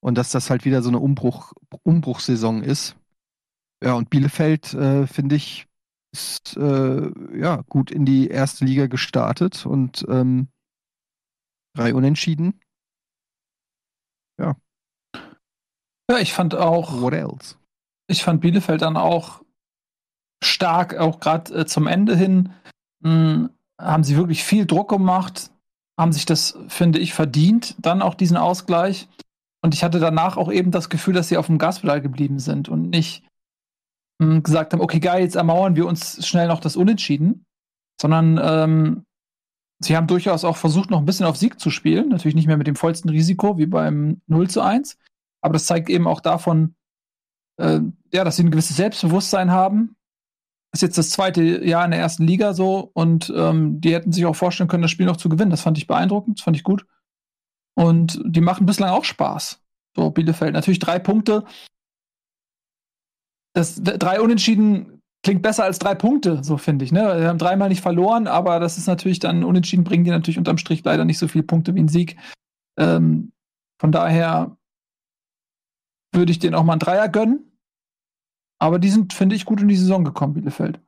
und dass das halt wieder so eine Umbruch, Umbruchssaison ist. Ja, und Bielefeld, äh, finde ich, ist äh, ja gut in die erste Liga gestartet und ähm, drei Unentschieden. Ja. Ja, ich fand auch. What else? Ich fand Bielefeld dann auch stark, auch gerade äh, zum Ende hin, mh, hm, haben sie wirklich viel Druck gemacht, haben sich das, finde ich, verdient, dann auch diesen Ausgleich. Und ich hatte danach auch eben das Gefühl, dass sie auf dem Gaspedal geblieben sind und nicht mh, hm, gesagt haben, okay, geil, jetzt ermauern wir uns schnell noch das Unentschieden, sondern ähm, sie haben durchaus auch versucht, noch ein bisschen auf Sieg zu spielen. Natürlich nicht mehr mit dem vollsten Risiko wie beim 0 zu 1. Aber das zeigt eben auch davon, äh, ja, dass sie ein gewisses Selbstbewusstsein haben. Ist jetzt das zweite Jahr in der ersten Liga so und ähm, die hätten sich auch vorstellen können, das Spiel noch zu gewinnen. Das fand ich beeindruckend, das fand ich gut. Und die machen bislang auch Spaß. So, Bielefeld. Natürlich drei Punkte. Das, drei Unentschieden klingt besser als drei Punkte, so finde ich. Ne? Wir haben dreimal nicht verloren, aber das ist natürlich dann Unentschieden, bringen die natürlich unterm Strich leider nicht so viele Punkte wie ein Sieg. Ähm, von daher würde ich denen auch mal einen Dreier gönnen. Aber die sind, finde ich, gut in die Saison gekommen, Bielefeld.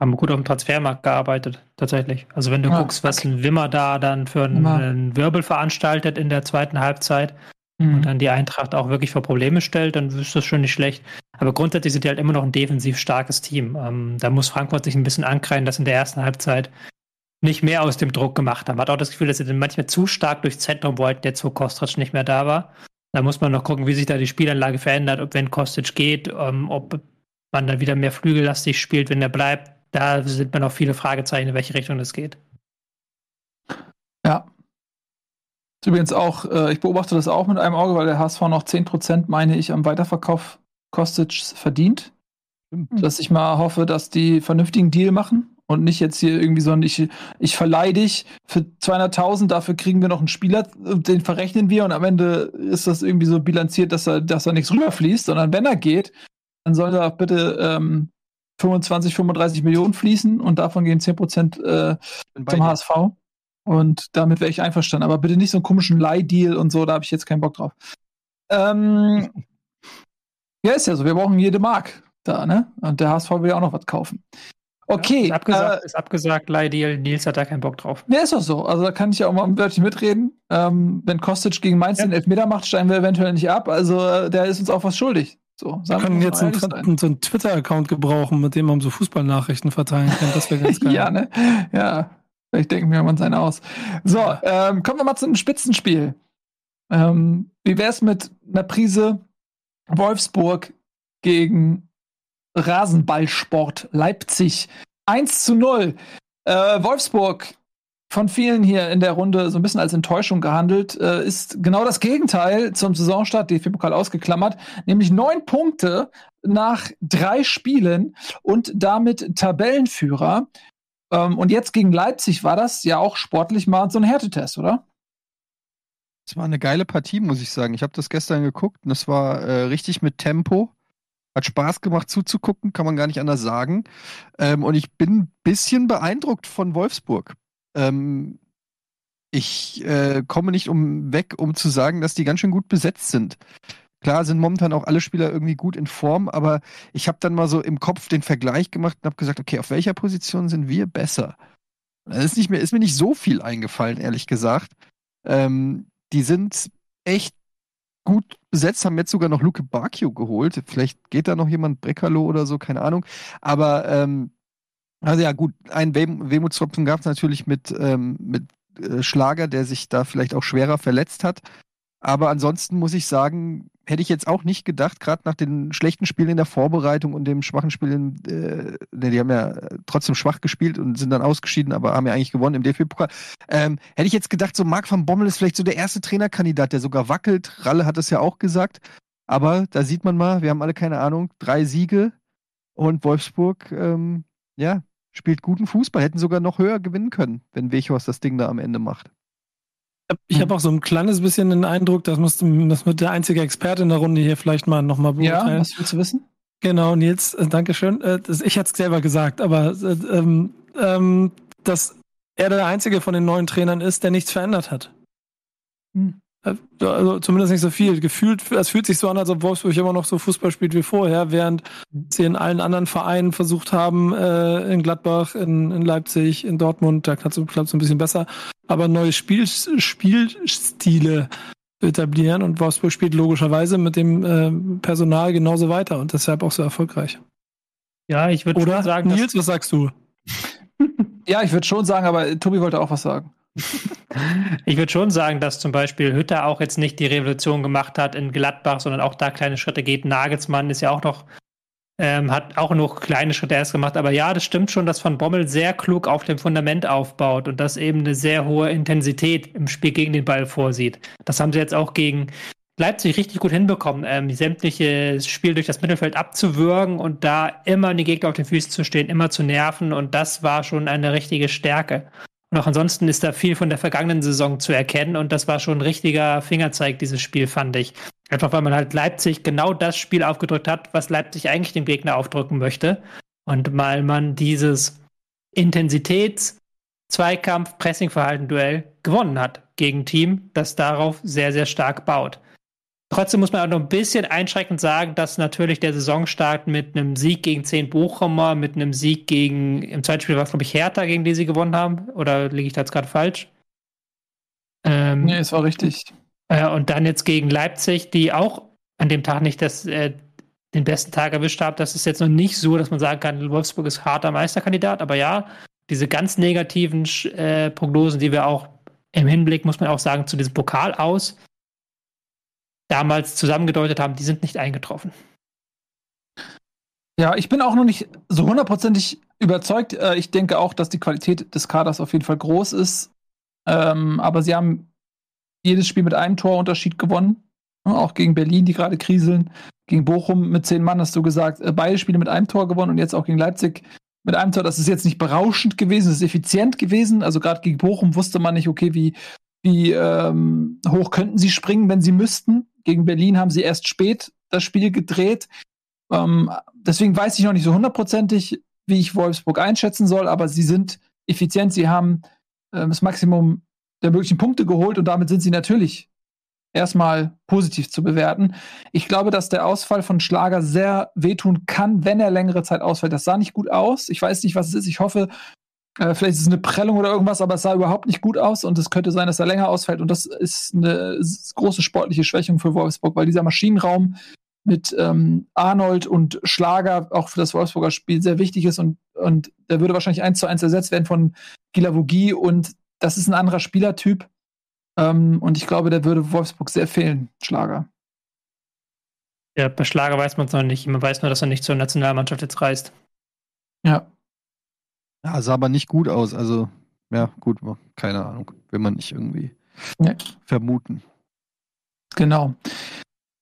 Haben gut auf dem Transfermarkt gearbeitet, tatsächlich. Also wenn du ja, guckst, was ein Wimmer da dann für einen, einen Wirbel veranstaltet in der zweiten Halbzeit mhm. und dann die Eintracht auch wirklich vor Probleme stellt, dann ist das schon nicht schlecht. Aber grundsätzlich sind die halt immer noch ein defensiv starkes Team. Ähm, da muss Frankfurt sich ein bisschen ankreien, dass in der ersten Halbzeit nicht mehr aus dem Druck gemacht haben. Hat auch das Gefühl, dass sie dann manchmal zu stark durchs Zentrum wollten, jetzt wo Kostratsch nicht mehr da war. Da muss man noch gucken, wie sich da die Spielanlage verändert, ob wenn Kostic geht, ähm, ob man dann wieder mehr flügellastig spielt, wenn er bleibt. Da sind mir noch viele Fragezeichen, in welche Richtung das geht. Ja. Ist übrigens auch, äh, ich beobachte das auch mit einem Auge, weil der HSV noch 10%, meine ich, am Weiterverkauf Kostic verdient. Mhm. Dass ich mal hoffe, dass die vernünftigen Deal machen und nicht jetzt hier irgendwie so ein, ich, ich verleihe dich für 200.000, dafür kriegen wir noch einen Spieler, den verrechnen wir und am Ende ist das irgendwie so bilanziert, dass er, dass er nichts rüberfließt, sondern wenn er geht, dann soll er bitte ähm, 25, 35 Millionen fließen und davon gehen 10 Prozent äh, zum HSV. Und damit wäre ich einverstanden. Aber bitte nicht so einen komischen Leihdeal und so, da habe ich jetzt keinen Bock drauf. Ähm, ja, ist ja so. Wir brauchen jede Mark da, ne? Und der HSV will ja auch noch was kaufen. Okay. Ja, ist abgesagt, äh, ist abgesagt, Leihdeal. Nils hat da keinen Bock drauf. Ja, ist doch so. Also da kann ich ja auch mal ein Wörtchen mitreden. Ähm, wenn Kostic gegen Mainz ja. den Elfmeter macht, steigen wir eventuell nicht ab. Also äh, der ist uns auch was schuldig. So, wir können jetzt einen, einen, so einen Twitter-Account gebrauchen, mit dem man so Fußballnachrichten verteilen kann. Das wäre ganz geil. ja, ne? Ja. Vielleicht denken wir mal seine aus. So, ähm, kommen wir mal zu einem Spitzenspiel. Ähm, wie wär's mit einer Prise Wolfsburg gegen Rasenballsport Leipzig 1 zu 0. Äh, Wolfsburg von vielen hier in der Runde so ein bisschen als Enttäuschung gehandelt, äh, ist genau das Gegenteil zum Saisonstart, DFB-Pokal ausgeklammert, nämlich neun Punkte nach drei Spielen und damit Tabellenführer. Ähm, und jetzt gegen Leipzig war das ja auch sportlich mal so ein Härtetest, oder? Es war eine geile Partie, muss ich sagen. Ich habe das gestern geguckt und es war äh, richtig mit Tempo. Hat Spaß gemacht zuzugucken, kann man gar nicht anders sagen. Ähm, und ich bin ein bisschen beeindruckt von Wolfsburg. Ähm, ich äh, komme nicht um weg, um zu sagen, dass die ganz schön gut besetzt sind. Klar sind momentan auch alle Spieler irgendwie gut in Form, aber ich habe dann mal so im Kopf den Vergleich gemacht und habe gesagt, okay, auf welcher Position sind wir besser? Das ist, nicht mehr, ist mir nicht so viel eingefallen, ehrlich gesagt. Ähm, die sind echt gut besetzt, haben jetzt sogar noch Luke Bacchio geholt. Vielleicht geht da noch jemand, Breckerlo oder so, keine Ahnung. Aber ähm, also ja, gut, ein Weh Wehmutstropfen gab es natürlich mit, ähm, mit äh, Schlager, der sich da vielleicht auch schwerer verletzt hat. Aber ansonsten muss ich sagen, hätte ich jetzt auch nicht gedacht, gerade nach den schlechten Spielen in der Vorbereitung und dem schwachen Spiel, äh, ne, die haben ja trotzdem schwach gespielt und sind dann ausgeschieden, aber haben ja eigentlich gewonnen im DFB-Pokal. Ähm, hätte ich jetzt gedacht, so Marc van Bommel ist vielleicht so der erste Trainerkandidat, der sogar wackelt. Ralle hat es ja auch gesagt. Aber da sieht man mal, wir haben alle keine Ahnung, drei Siege und Wolfsburg, ähm, ja, spielt guten Fußball, hätten sogar noch höher gewinnen können, wenn Wechhorst das Ding da am Ende macht. Ich habe auch so ein kleines bisschen den Eindruck, das, muss, das wird der einzige Experte in der Runde hier vielleicht mal nochmal beurteilen. Ja, was willst du wissen? Genau, Nils, äh, danke schön. Äh, ich hatte es selber gesagt, aber äh, ähm, ähm, dass er der einzige von den neuen Trainern ist, der nichts verändert hat. Hm. Also zumindest nicht so viel. Gefühlt, es fühlt sich so an, als ob Wolfsburg immer noch so Fußball spielt wie vorher, während sie in allen anderen Vereinen versucht haben, äh, in Gladbach, in, in Leipzig, in Dortmund, da klappt es ein bisschen besser, aber neue Spiel, Spielstile zu etablieren und Wolfsburg spielt logischerweise mit dem äh, Personal genauso weiter und deshalb auch so erfolgreich. Ja, ich würde schon sagen. Nils, was sagst du? ja, ich würde schon sagen, aber Tobi wollte auch was sagen. Ich würde schon sagen, dass zum Beispiel Hütter auch jetzt nicht die Revolution gemacht hat in Gladbach, sondern auch da kleine Schritte geht. Nagelsmann ist ja auch noch, ähm, hat auch noch kleine Schritte erst gemacht. Aber ja, das stimmt schon, dass Von Bommel sehr klug auf dem Fundament aufbaut und das eben eine sehr hohe Intensität im Spiel gegen den Ball vorsieht. Das haben sie jetzt auch gegen Leipzig richtig gut hinbekommen, ähm, sämtliche Spiel durch das Mittelfeld abzuwürgen und da immer die Gegner auf den Füßen zu stehen, immer zu nerven und das war schon eine richtige Stärke. Und auch ansonsten ist da viel von der vergangenen Saison zu erkennen und das war schon ein richtiger Fingerzeig, dieses Spiel, fand ich. Einfach weil man halt Leipzig genau das Spiel aufgedrückt hat, was Leipzig eigentlich dem Gegner aufdrücken möchte. Und weil man dieses Intensitäts-, Zweikampf-, Pressing-Verhalten, Duell gewonnen hat gegen ein Team, das darauf sehr, sehr stark baut. Trotzdem muss man auch noch ein bisschen einschränkend sagen, dass natürlich der Saisonstart mit einem Sieg gegen 10 Bochumer, mit einem Sieg gegen, im zweiten Spiel war es, glaube ich, Hertha, gegen die sie gewonnen haben. Oder liege ich da jetzt gerade falsch? Ähm, nee, es war richtig. Äh, und dann jetzt gegen Leipzig, die auch an dem Tag nicht das, äh, den besten Tag erwischt haben. Das ist jetzt noch nicht so, dass man sagen kann, Wolfsburg ist harter Meisterkandidat. Aber ja, diese ganz negativen äh, Prognosen, die wir auch im Hinblick, muss man auch sagen, zu diesem Pokal aus damals zusammengedeutet haben, die sind nicht eingetroffen. Ja, ich bin auch noch nicht so hundertprozentig überzeugt. Äh, ich denke auch, dass die Qualität des Kaders auf jeden Fall groß ist. Ähm, aber sie haben jedes Spiel mit einem Torunterschied gewonnen. Auch gegen Berlin, die gerade kriseln. Gegen Bochum mit zehn Mann hast du gesagt. Äh, beide Spiele mit einem Tor gewonnen und jetzt auch gegen Leipzig mit einem Tor. Das ist jetzt nicht berauschend gewesen, es ist effizient gewesen. Also gerade gegen Bochum wusste man nicht, okay, wie, wie ähm, hoch könnten sie springen, wenn sie müssten. Gegen Berlin haben sie erst spät das Spiel gedreht. Ähm, deswegen weiß ich noch nicht so hundertprozentig, wie ich Wolfsburg einschätzen soll, aber sie sind effizient, sie haben äh, das Maximum der möglichen Punkte geholt und damit sind sie natürlich erstmal positiv zu bewerten. Ich glaube, dass der Ausfall von Schlager sehr wehtun kann, wenn er längere Zeit ausfällt. Das sah nicht gut aus. Ich weiß nicht, was es ist. Ich hoffe, äh, vielleicht ist es eine Prellung oder irgendwas, aber es sah überhaupt nicht gut aus und es könnte sein, dass er länger ausfällt. Und das ist eine große sportliche Schwächung für Wolfsburg, weil dieser Maschinenraum mit ähm, Arnold und Schlager auch für das Wolfsburger Spiel sehr wichtig ist und, und der würde wahrscheinlich eins zu eins ersetzt werden von Gilavogi und das ist ein anderer Spielertyp ähm, und ich glaube, der würde Wolfsburg sehr fehlen, Schlager. Ja, bei Schlager weiß man es noch nicht. Man weiß nur, dass er nicht zur Nationalmannschaft jetzt reist. Ja. Ja, sah aber nicht gut aus. Also, ja, gut, keine Ahnung. Will man nicht irgendwie nee. vermuten. Genau.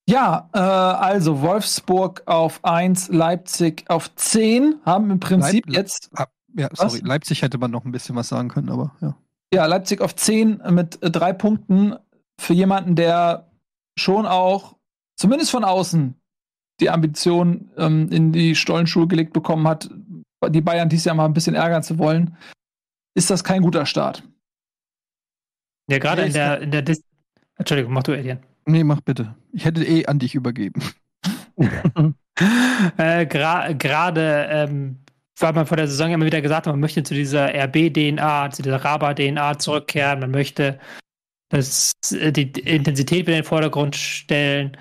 Ja, äh, also Wolfsburg auf 1, Leipzig auf 10 haben im Prinzip Leip jetzt. Ja, sorry, was? Leipzig hätte man noch ein bisschen was sagen können, aber ja. Ja, Leipzig auf 10 mit äh, drei Punkten für jemanden, der schon auch, zumindest von außen, die Ambition ähm, in die Stollenschuhe gelegt bekommen hat, die Bayern dieses Jahr mal ein bisschen ärgern zu wollen, ist das kein guter Start. Ja, gerade in der, in der Dis Entschuldigung, mach du, Etienne. Nee, mach bitte. Ich hätte eh an dich übergeben. äh, Gerade gra ähm, weil man vor der Saison immer wieder gesagt hat, man möchte zu dieser RB-DNA, zu dieser Raba-DNA zurückkehren, man möchte das, äh, die Intensität wieder in den Vordergrund stellen.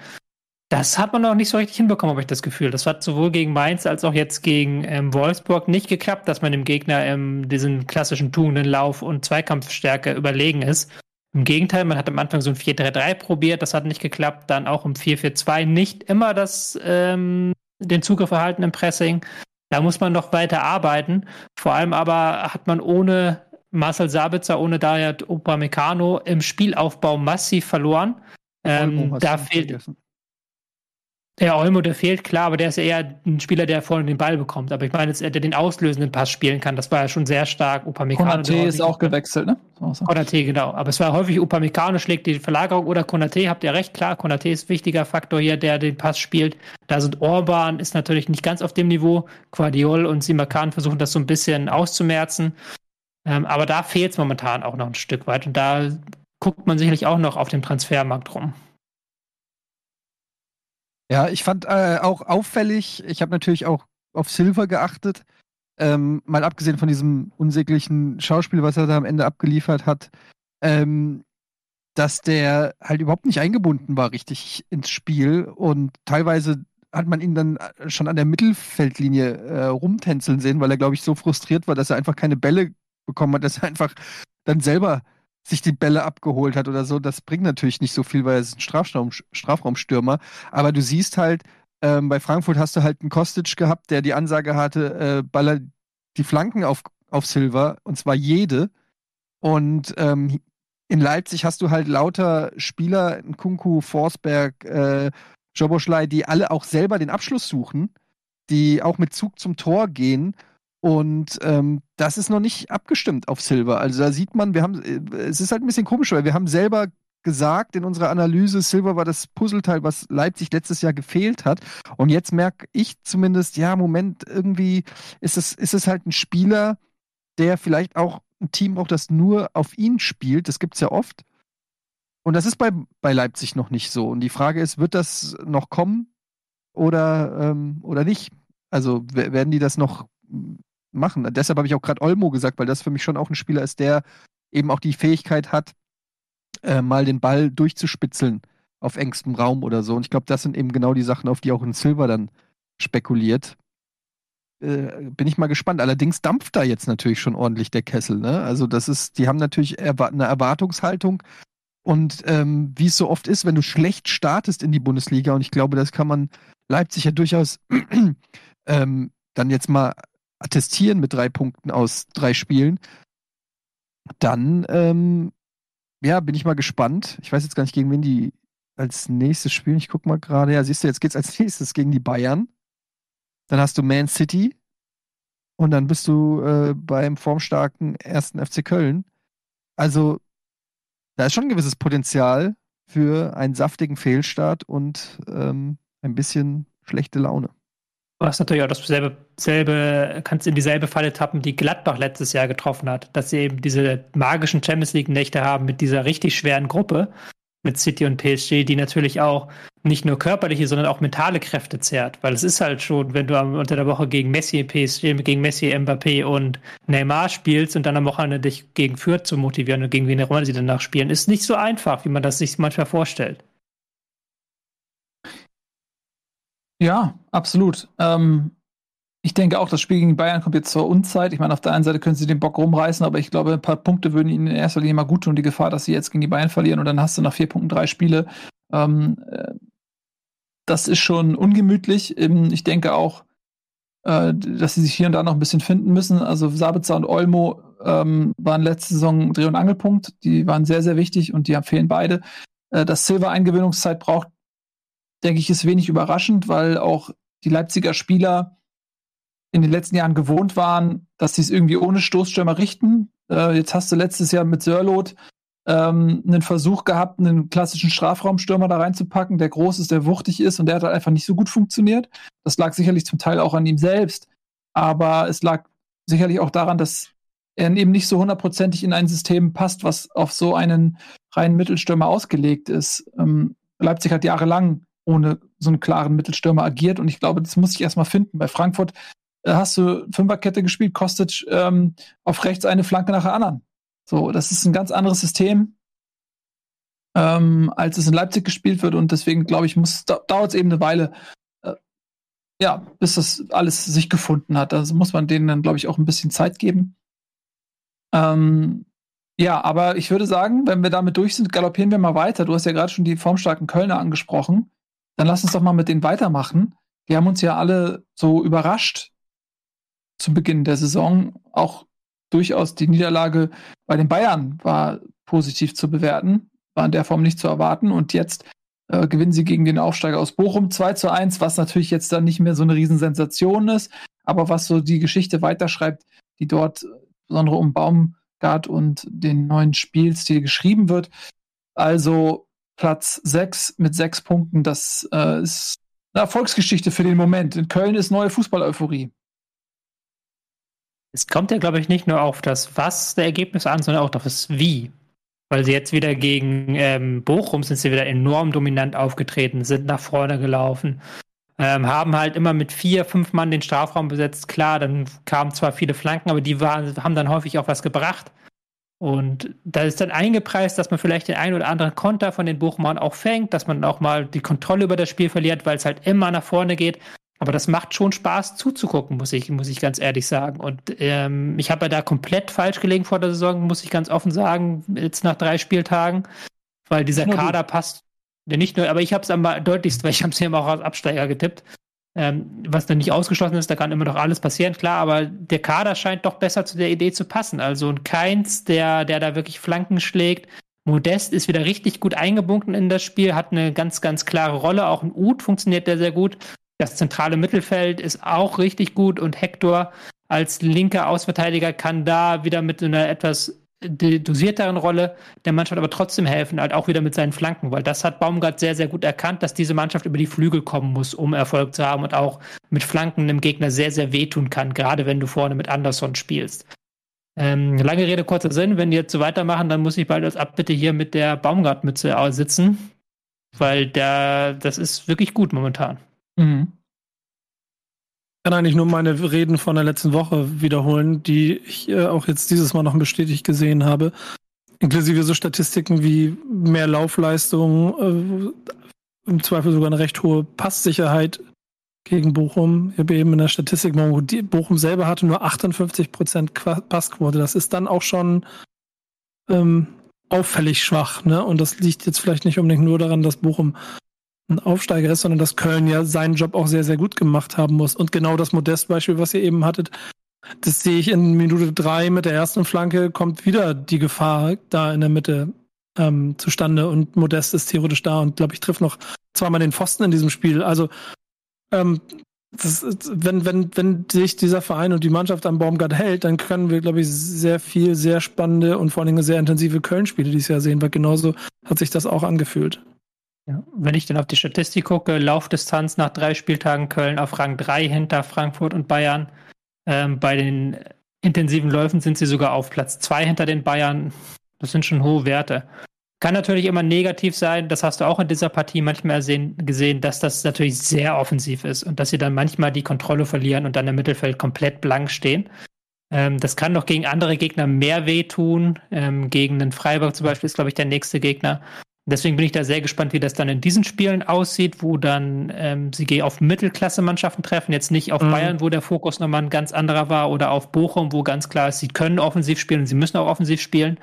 Das hat man noch nicht so richtig hinbekommen, habe ich das Gefühl. Das hat sowohl gegen Mainz als auch jetzt gegen ähm, Wolfsburg nicht geklappt, dass man dem Gegner ähm, diesen klassischen Tugenden Lauf und Zweikampfstärke überlegen ist. Im Gegenteil, man hat am Anfang so ein 4-3-3 probiert, das hat nicht geklappt. Dann auch im 4-4-2 nicht immer das, ähm, den Zugriff erhalten im Pressing. Da muss man noch weiter arbeiten. Vor allem aber hat man ohne Marcel Sabitzer, ohne Dayat Upamecano im Spielaufbau massiv verloren. Ähm, da fehlt, vergessen. Der Olmo, der fehlt, klar, aber der ist ja eher ein Spieler, der vorne den Ball bekommt. Aber ich meine, jetzt, der den auslösenden Pass spielen kann, das war ja schon sehr stark. Upamecano. Konate ist auch gewechselt, ne? Konate, genau. Aber es war häufig Upamecano schlägt die Verlagerung oder Konate, habt ihr recht, klar. Konate ist ein wichtiger Faktor hier, der den Pass spielt. Da sind Orban, ist natürlich nicht ganz auf dem Niveau. Quadiol und Simakan versuchen das so ein bisschen auszumerzen. Ähm, aber da fehlt es momentan auch noch ein Stück weit. Und da guckt man sicherlich auch noch auf dem Transfermarkt rum. Ja, ich fand äh, auch auffällig, ich habe natürlich auch auf Silver geachtet, ähm, mal abgesehen von diesem unsäglichen Schauspiel, was er da am Ende abgeliefert hat, ähm, dass der halt überhaupt nicht eingebunden war richtig ins Spiel und teilweise hat man ihn dann schon an der Mittelfeldlinie äh, rumtänzeln sehen, weil er, glaube ich, so frustriert war, dass er einfach keine Bälle bekommen hat, dass er einfach dann selber sich die Bälle abgeholt hat oder so. Das bringt natürlich nicht so viel, weil er ist ein Strafraum, Strafraumstürmer. Aber du siehst halt, ähm, bei Frankfurt hast du halt einen Kostic gehabt, der die Ansage hatte, äh, baller die Flanken auf, auf Silver, und zwar jede. Und ähm, in Leipzig hast du halt lauter Spieler, Kunku, Forsberg, äh, Joboschlei, die alle auch selber den Abschluss suchen, die auch mit Zug zum Tor gehen und ähm, das ist noch nicht abgestimmt auf Silver. Also da sieht man, wir haben, äh, es ist halt ein bisschen komisch, weil wir haben selber gesagt in unserer Analyse, Silver war das Puzzleteil, was Leipzig letztes Jahr gefehlt hat. Und jetzt merke ich zumindest, ja, Moment, irgendwie ist es, ist es halt ein Spieler, der vielleicht auch ein Team braucht, das nur auf ihn spielt. Das gibt es ja oft. Und das ist bei, bei Leipzig noch nicht so. Und die Frage ist, wird das noch kommen oder, ähm, oder nicht? Also werden die das noch machen. Deshalb habe ich auch gerade Olmo gesagt, weil das für mich schon auch ein Spieler ist, der eben auch die Fähigkeit hat, äh, mal den Ball durchzuspitzeln auf engstem Raum oder so. Und ich glaube, das sind eben genau die Sachen, auf die auch ein Silver dann spekuliert. Äh, bin ich mal gespannt. Allerdings dampft da jetzt natürlich schon ordentlich der Kessel. Ne? Also das ist, die haben natürlich erwa eine Erwartungshaltung. Und ähm, wie es so oft ist, wenn du schlecht startest in die Bundesliga, und ich glaube, das kann man Leipzig ja durchaus ähm, dann jetzt mal attestieren mit drei Punkten aus drei Spielen, dann ähm, ja, bin ich mal gespannt. Ich weiß jetzt gar nicht, gegen wen die als nächstes spielen. Ich guck mal gerade. Ja, siehst du, jetzt geht's als nächstes gegen die Bayern. Dann hast du Man City. Und dann bist du äh, beim formstarken ersten FC Köln. Also, da ist schon ein gewisses Potenzial für einen saftigen Fehlstart und ähm, ein bisschen schlechte Laune. Du hast natürlich auch dasselbe, selbe, kannst in dieselbe Falle tappen, die Gladbach letztes Jahr getroffen hat, dass sie eben diese magischen Champions League-Nächte haben mit dieser richtig schweren Gruppe, mit City und PSG, die natürlich auch nicht nur körperliche, sondern auch mentale Kräfte zehrt. Weil es ist halt schon, wenn du unter der Woche gegen Messi, PSG, gegen Messi, Mbappé und Neymar spielst und dann am Wochenende dich gegen Fürth zu motivieren und gegen wen auch immer sie danach spielen, ist nicht so einfach, wie man das sich manchmal vorstellt. Ja, absolut. Ähm, ich denke auch, das Spiel gegen Bayern kommt jetzt zur Unzeit. Ich meine, auf der einen Seite können sie den Bock rumreißen, aber ich glaube, ein paar Punkte würden ihnen in erster Linie mal gut tun. Die Gefahr, dass sie jetzt gegen die Bayern verlieren und dann hast du nach vier Punkten drei Spiele. Ähm, äh, das ist schon ungemütlich. Ähm, ich denke auch, äh, dass sie sich hier und da noch ein bisschen finden müssen. Also Sabitzer und Olmo ähm, waren letzte Saison Dreh- und Angelpunkt. Die waren sehr, sehr wichtig und die fehlen beide. Äh, dass Silver Eingewöhnungszeit braucht, denke ich, ist wenig überraschend, weil auch die Leipziger Spieler in den letzten Jahren gewohnt waren, dass sie es irgendwie ohne Stoßstürmer richten. Äh, jetzt hast du letztes Jahr mit Sörlot ähm, einen Versuch gehabt, einen klassischen Strafraumstürmer da reinzupacken, der groß ist, der wuchtig ist und der hat halt einfach nicht so gut funktioniert. Das lag sicherlich zum Teil auch an ihm selbst, aber es lag sicherlich auch daran, dass er eben nicht so hundertprozentig in ein System passt, was auf so einen reinen Mittelstürmer ausgelegt ist. Ähm, Leipzig hat jahrelang ohne so einen klaren Mittelstürmer agiert. Und ich glaube, das muss ich erstmal finden. Bei Frankfurt äh, hast du Fünferkette gespielt, kostet ähm, auf rechts eine Flanke nach der anderen. So, das ist ein ganz anderes System, ähm, als es in Leipzig gespielt wird. Und deswegen, glaube ich, da, dauert es eben eine Weile, äh, ja, bis das alles sich gefunden hat. Also muss man denen dann, glaube ich, auch ein bisschen Zeit geben. Ähm, ja, aber ich würde sagen, wenn wir damit durch sind, galoppieren wir mal weiter. Du hast ja gerade schon die formstarken Kölner angesprochen dann lass uns doch mal mit denen weitermachen. Die haben uns ja alle so überrascht zu Beginn der Saison. Auch durchaus die Niederlage bei den Bayern war positiv zu bewerten, war in der Form nicht zu erwarten. Und jetzt äh, gewinnen sie gegen den Aufsteiger aus Bochum 2 zu 1, was natürlich jetzt dann nicht mehr so eine Riesensensation ist, aber was so die Geschichte weiterschreibt, die dort besonders um Baumgart und den neuen Spielstil geschrieben wird. Also Platz 6 mit sechs Punkten. Das äh, ist eine Erfolgsgeschichte für den Moment. In Köln ist neue Fußball-Euphorie. Es kommt ja, glaube ich, nicht nur auf das Was der Ergebnisse an, sondern auch auf das Wie. Weil sie jetzt wieder gegen ähm, Bochum sind sie wieder enorm dominant aufgetreten, sind nach vorne gelaufen, ähm, haben halt immer mit vier, fünf Mann den Strafraum besetzt. Klar, dann kamen zwar viele Flanken, aber die waren, haben dann häufig auch was gebracht. Und da ist dann eingepreist, dass man vielleicht den einen oder anderen Konter von den Bochumern auch fängt, dass man auch mal die Kontrolle über das Spiel verliert, weil es halt immer nach vorne geht. Aber das macht schon Spaß zuzugucken, muss ich, muss ich ganz ehrlich sagen. Und ähm, ich habe ja da komplett falsch gelegen vor der Saison, muss ich ganz offen sagen, jetzt nach drei Spieltagen, weil dieser Kader passt. Nicht nur, aber ich habe es am deutlichst, weil ich habe es hier auch als Absteiger getippt. Ähm, was dann nicht ausgeschlossen ist, da kann immer noch alles passieren, klar, aber der Kader scheint doch besser zu der Idee zu passen. Also ein Keins, der, der da wirklich Flanken schlägt. Modest ist wieder richtig gut eingebunden in das Spiel, hat eine ganz, ganz klare Rolle. Auch ein Ud funktioniert der sehr gut. Das zentrale Mittelfeld ist auch richtig gut und Hector als linker Ausverteidiger kann da wieder mit einer etwas dosierteren Rolle der Mannschaft aber trotzdem helfen, halt auch wieder mit seinen Flanken, weil das hat Baumgart sehr, sehr gut erkannt, dass diese Mannschaft über die Flügel kommen muss, um Erfolg zu haben und auch mit Flanken dem Gegner sehr, sehr wehtun kann, gerade wenn du vorne mit Anderson spielst. Ähm, lange Rede, kurzer Sinn, wenn die jetzt so weitermachen, dann muss ich bald als Abbitte hier mit der Baumgart-Mütze sitzen, weil der, das ist wirklich gut momentan. Mhm kann eigentlich nur meine Reden von der letzten Woche wiederholen, die ich äh, auch jetzt dieses Mal noch bestätigt gesehen habe. Inklusive so Statistiken wie mehr Laufleistung, äh, im Zweifel sogar eine recht hohe Passsicherheit gegen Bochum. Ich habe eben in der Statistik, Bochum selber hatte nur 58% Passquote. Das ist dann auch schon ähm, auffällig schwach. Ne? Und das liegt jetzt vielleicht nicht unbedingt nur daran, dass Bochum ein Aufsteiger ist, sondern dass Köln ja seinen Job auch sehr, sehr gut gemacht haben muss. Und genau das Modest-Beispiel, was ihr eben hattet, das sehe ich in Minute drei mit der ersten Flanke, kommt wieder die Gefahr da in der Mitte ähm, zustande und Modest ist theoretisch da und glaube ich trifft noch zweimal den Pfosten in diesem Spiel. Also ähm, das, wenn, wenn, wenn sich dieser Verein und die Mannschaft am Baumgart hält, dann können wir, glaube ich, sehr viel, sehr spannende und vor allen Dingen sehr intensive Köln-Spiele dieses Jahr sehen, weil genauso hat sich das auch angefühlt. Ja, wenn ich dann auf die Statistik gucke, Laufdistanz nach drei Spieltagen Köln auf Rang 3 hinter Frankfurt und Bayern. Ähm, bei den intensiven Läufen sind sie sogar auf Platz 2 hinter den Bayern. Das sind schon hohe Werte. Kann natürlich immer negativ sein, das hast du auch in dieser Partie manchmal sehen, gesehen, dass das natürlich sehr offensiv ist und dass sie dann manchmal die Kontrolle verlieren und dann im Mittelfeld komplett blank stehen. Ähm, das kann doch gegen andere Gegner mehr wehtun. Ähm, gegen den Freiburg zum Beispiel ist, glaube ich, der nächste Gegner. Deswegen bin ich da sehr gespannt, wie das dann in diesen Spielen aussieht, wo dann ähm, sie auf Mittelklasse-Mannschaften treffen, jetzt nicht auf mhm. Bayern, wo der Fokus nochmal ein ganz anderer war, oder auf Bochum, wo ganz klar ist, sie können offensiv spielen und sie müssen auch offensiv spielen.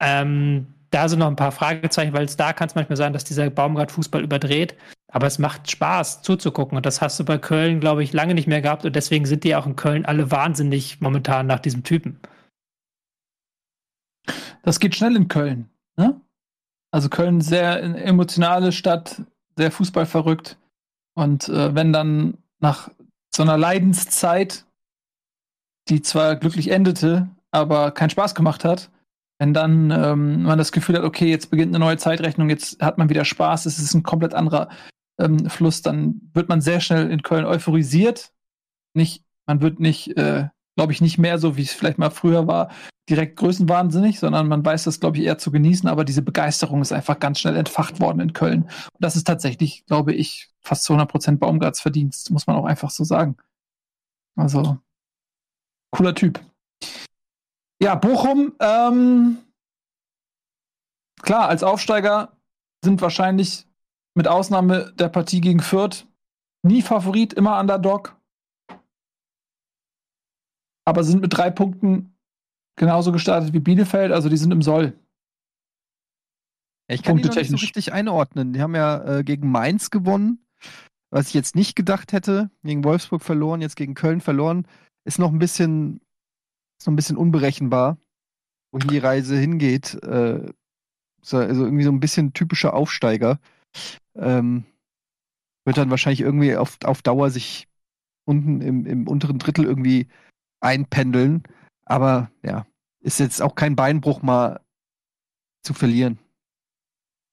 Ähm, da sind noch ein paar Fragezeichen, weil es da kann es manchmal sein, dass dieser Baumgart-Fußball überdreht. Aber es macht Spaß zuzugucken. Und das hast du bei Köln, glaube ich, lange nicht mehr gehabt. Und deswegen sind die auch in Köln alle wahnsinnig momentan nach diesem Typen. Das geht schnell in Köln. Ne? Also Köln sehr emotionale Stadt, sehr fußballverrückt. Und äh, wenn dann nach so einer Leidenszeit, die zwar glücklich endete, aber keinen Spaß gemacht hat, wenn dann ähm, man das Gefühl hat, okay, jetzt beginnt eine neue Zeitrechnung, jetzt hat man wieder Spaß, es ist ein komplett anderer ähm, Fluss, dann wird man sehr schnell in Köln euphorisiert. Nicht, man wird nicht, äh, glaube ich, nicht mehr so, wie es vielleicht mal früher war, direkt größenwahnsinnig, sondern man weiß das, glaube ich, eher zu genießen, aber diese Begeisterung ist einfach ganz schnell entfacht worden in Köln. Und das ist tatsächlich, glaube ich, fast zu 100 Prozent Baumgarts Verdienst, muss man auch einfach so sagen. Also, cooler Typ. Ja, Bochum, ähm, klar, als Aufsteiger sind wahrscheinlich mit Ausnahme der Partie gegen Fürth nie Favorit, immer Underdog. Aber sind mit drei Punkten genauso gestartet wie Bielefeld, also die sind im Soll. ich kann die noch nicht so richtig einordnen. Die haben ja äh, gegen Mainz gewonnen, was ich jetzt nicht gedacht hätte. Gegen Wolfsburg verloren, jetzt gegen Köln verloren. Ist noch ein bisschen so ein bisschen unberechenbar, wohin die Reise hingeht. Äh, also irgendwie so ein bisschen typischer Aufsteiger. Ähm, wird dann wahrscheinlich irgendwie auf, auf Dauer sich unten im, im unteren Drittel irgendwie einpendeln. Aber ja, ist jetzt auch kein Beinbruch mal zu verlieren.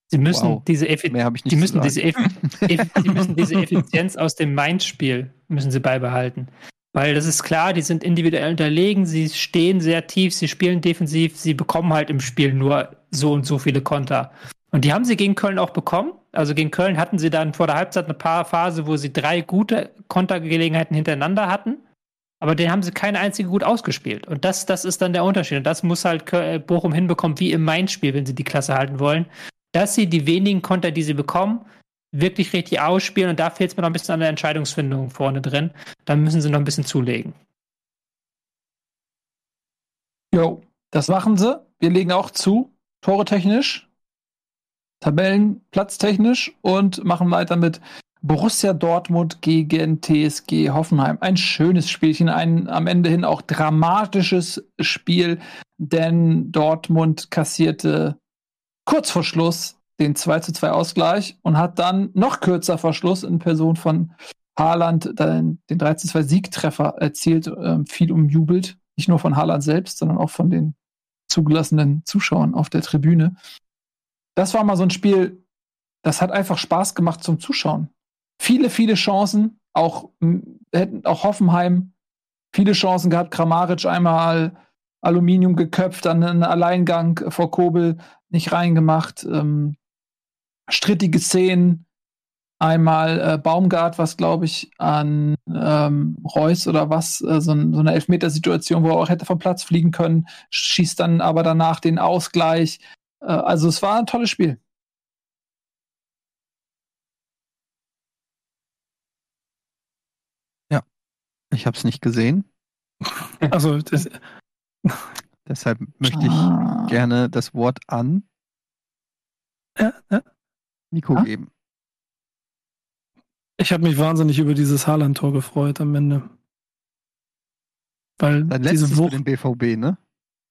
Sie müssen wow. diese Effi die müssen diese, Effi sie müssen diese Effizienz aus dem Mainz-Spiel müssen sie beibehalten. Weil das ist klar, die sind individuell unterlegen, sie stehen sehr tief, sie spielen defensiv, sie bekommen halt im Spiel nur so und so viele Konter. Und die haben sie gegen Köln auch bekommen. Also gegen Köln hatten sie dann vor der Halbzeit eine paar Phase, wo sie drei gute Kontergelegenheiten hintereinander hatten. Aber den haben sie keine einzige gut ausgespielt. Und das, das ist dann der Unterschied. Und das muss halt Bochum hinbekommen, wie im Main-Spiel, wenn sie die Klasse halten wollen. Dass sie die wenigen Konter, die sie bekommen, wirklich richtig ausspielen und da fehlt es mir noch ein bisschen an der Entscheidungsfindung vorne drin. Da müssen sie noch ein bisschen zulegen. Jo, das machen sie. Wir legen auch zu, Tore technisch, Tabellenplatztechnisch und machen weiter mit Borussia Dortmund gegen TSG Hoffenheim. Ein schönes Spielchen, ein am Ende hin auch dramatisches Spiel, denn Dortmund kassierte kurz vor Schluss den 2 zu 2 Ausgleich und hat dann noch kürzer Verschluss in Person von Haaland den, den 3 zu 2 Siegtreffer erzielt, äh, viel umjubelt. Nicht nur von Haaland selbst, sondern auch von den zugelassenen Zuschauern auf der Tribüne. Das war mal so ein Spiel, das hat einfach Spaß gemacht zum Zuschauen. Viele, viele Chancen, auch, hätten auch Hoffenheim viele Chancen gehabt. Kramaric einmal Aluminium geköpft, dann einen Alleingang vor Kobel nicht reingemacht. Ähm, strittige Szenen. Einmal äh, Baumgart, was glaube ich an ähm, Reus oder was, äh, so, so, eine Elfmetersituation, wo er auch hätte vom Platz fliegen können, schießt dann aber danach den Ausgleich. Äh, also es war ein tolles Spiel. Ich habe es nicht gesehen. Also das, deshalb möchte ich ah. gerne das Wort an. Nico ja? geben. Ich habe mich wahnsinnig über dieses Haaland-Tor gefreut am Ende. Weil Sein diese Wucht, für den BVB, ne?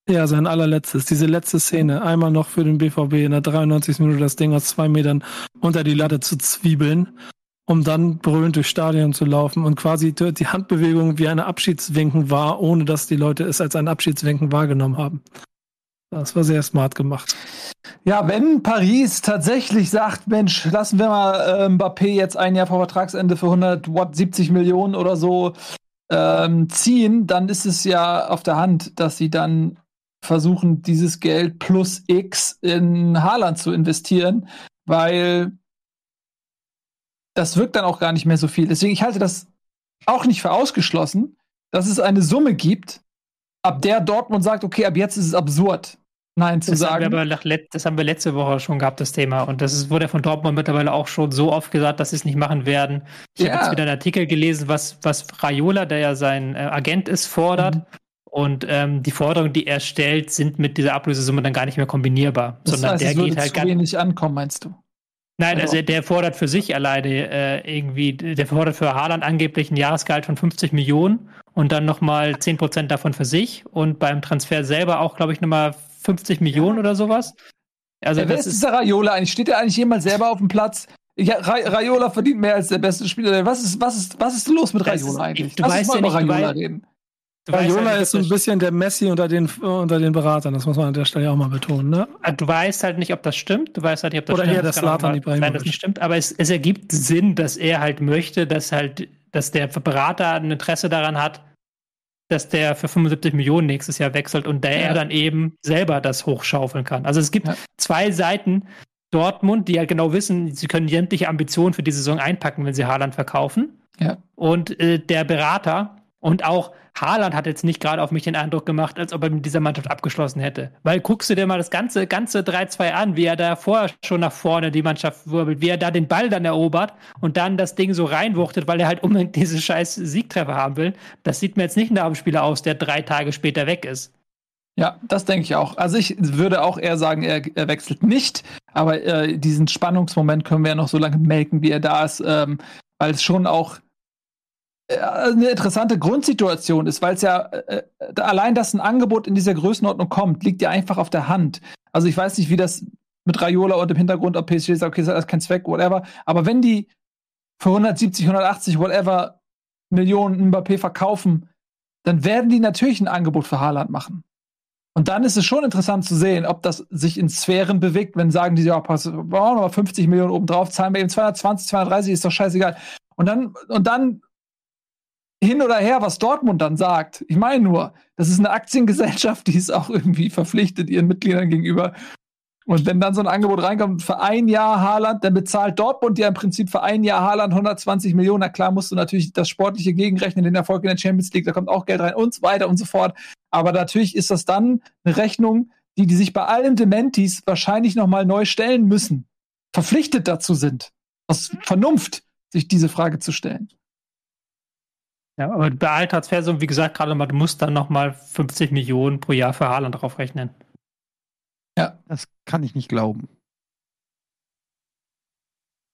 Ja, sein allerletztes. Diese letzte Szene. Einmal noch für den BVB in der 93. Minute das Ding aus zwei Metern unter die Latte zu zwiebeln, um dann brüllend durchs Stadion zu laufen und quasi die Handbewegung wie eine Abschiedswinken war, ohne dass die Leute es als ein Abschiedswinken wahrgenommen haben. Das war sehr smart gemacht. Ja, wenn Paris tatsächlich sagt, Mensch, lassen wir mal äh, Mbappé jetzt ein Jahr vor Vertragsende für 170 Millionen oder so ähm, ziehen, dann ist es ja auf der Hand, dass sie dann versuchen, dieses Geld plus X in Haaland zu investieren, weil das wirkt dann auch gar nicht mehr so viel. Deswegen, ich halte das auch nicht für ausgeschlossen, dass es eine Summe gibt, ab der Dortmund sagt, okay, ab jetzt ist es absurd. Nein, zu das sagen. Haben aber das haben wir letzte Woche schon gehabt, das Thema. Und das ist, wurde von Dortmund mittlerweile auch schon so oft gesagt, dass sie es nicht machen werden. Ich ja. habe jetzt wieder einen Artikel gelesen, was, was Raiola, der ja sein äh, Agent ist, fordert. Mhm. Und ähm, die Forderungen, die er stellt, sind mit dieser Ablösesumme dann gar nicht mehr kombinierbar. Das sondern heißt, der es geht halt zu wenig ankommen, meinst du? Nein, also, also der fordert für sich alleine äh, irgendwie, der fordert für Haaland angeblich ein Jahresgehalt von 50 Millionen und dann nochmal 10 Prozent davon für sich und beim Transfer selber auch, glaube ich, nochmal 50 Millionen oder sowas. Also ja, wer ist dieser Raiola eigentlich? Steht er eigentlich jemals selber auf dem Platz? Ja, Ra Raiola verdient mehr als der beste Spieler. Was ist, was ist, was ist los mit Raiola eigentlich? Du Lass weißt ja nicht, Raiola reden. Raiola halt ist so ein bisschen der Messi unter den, unter den Beratern, das muss man an der Stelle auch mal betonen. Ne? Ah, du weißt halt nicht, ob das stimmt, du weißt halt nicht, ob das Oder stimmt. eher das Slatan Nein, das nicht stimmt, aber es, es ergibt Sinn, dass er halt möchte, dass halt, dass der Berater ein Interesse daran hat, dass der für 75 Millionen nächstes Jahr wechselt und der ja. er dann eben selber das hochschaufeln kann. Also es gibt ja. zwei Seiten Dortmund, die ja genau wissen, sie können sämtliche Ambitionen für die Saison einpacken, wenn sie Haaland verkaufen. Ja. Und äh, der Berater und auch Haaland hat jetzt nicht gerade auf mich den Eindruck gemacht, als ob er mit dieser Mannschaft abgeschlossen hätte. Weil guckst du dir mal das ganze, ganze 3-2 an, wie er da vorher schon nach vorne die Mannschaft wirbelt, wie er da den Ball dann erobert und dann das Ding so reinwuchtet, weil er halt unbedingt diese scheiß Siegtreffer haben will. Das sieht mir jetzt nicht nach einem Spieler aus, der drei Tage später weg ist. Ja, das denke ich auch. Also ich würde auch eher sagen, er, er wechselt nicht, aber äh, diesen Spannungsmoment können wir ja noch so lange melken, wie er da ist, ähm, weil es schon auch eine interessante Grundsituation ist, weil es ja äh, äh, allein, dass ein Angebot in dieser Größenordnung kommt, liegt ja einfach auf der Hand. Also ich weiß nicht, wie das mit Raiola und im Hintergrund, ob PSG sagt, okay, das hat keinen Zweck, whatever. Aber wenn die für 170, 180, whatever Millionen Mbappé verkaufen, dann werden die natürlich ein Angebot für Haaland machen. Und dann ist es schon interessant zu sehen, ob das sich in Sphären bewegt, wenn sagen die, ja, pass, nochmal 50 Millionen obendrauf, zahlen wir eben 220, 230, ist doch scheißegal. Und dann, und dann hin oder her, was Dortmund dann sagt. Ich meine nur, das ist eine Aktiengesellschaft, die ist auch irgendwie verpflichtet ihren Mitgliedern gegenüber. Und wenn dann so ein Angebot reinkommt für ein Jahr Haaland, dann bezahlt Dortmund ja im Prinzip für ein Jahr Haaland 120 Millionen. Na klar musst du natürlich das sportliche gegenrechnen, den Erfolg in der Champions League, da kommt auch Geld rein und so weiter und so fort. Aber natürlich ist das dann eine Rechnung, die, die sich bei allen Dementis wahrscheinlich nochmal neu stellen müssen. Verpflichtet dazu sind. Aus Vernunft, sich diese Frage zu stellen. Ja, aber bei Alttransfersummen, wie gesagt, gerade mal, du musst dann nochmal 50 Millionen pro Jahr für Haaland draufrechnen. Ja, das kann ich nicht glauben.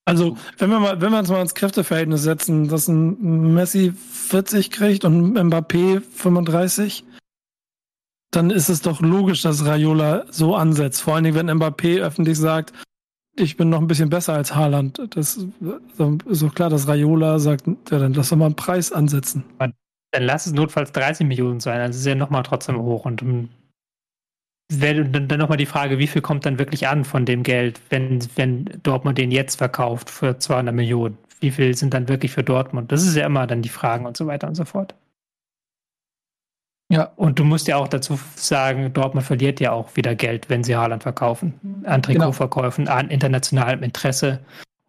Also, wenn wir mal, wenn wir uns mal ins Kräfteverhältnis setzen, dass ein Messi 40 kriegt und ein Mbappé 35, dann ist es doch logisch, dass Raiola so ansetzt. Vor allen Dingen, wenn Mbappé öffentlich sagt, ich bin noch ein bisschen besser als Haaland. Das ist doch klar, dass Raiola sagt, ja, dann lass doch mal einen Preis ansetzen. Dann lass es notfalls 30 Millionen sein, also ist ja nochmal trotzdem hoch. Und dann, dann nochmal die Frage, wie viel kommt dann wirklich an von dem Geld, wenn, wenn Dortmund den jetzt verkauft für 200 Millionen? Wie viel sind dann wirklich für Dortmund? Das ist ja immer dann die Fragen und so weiter und so fort. Ja, und du musst ja auch dazu sagen, Dortmund verliert ja auch wieder Geld, wenn sie Haaland verkaufen. An genau. Trikotverkäufen, genau. an internationalem Interesse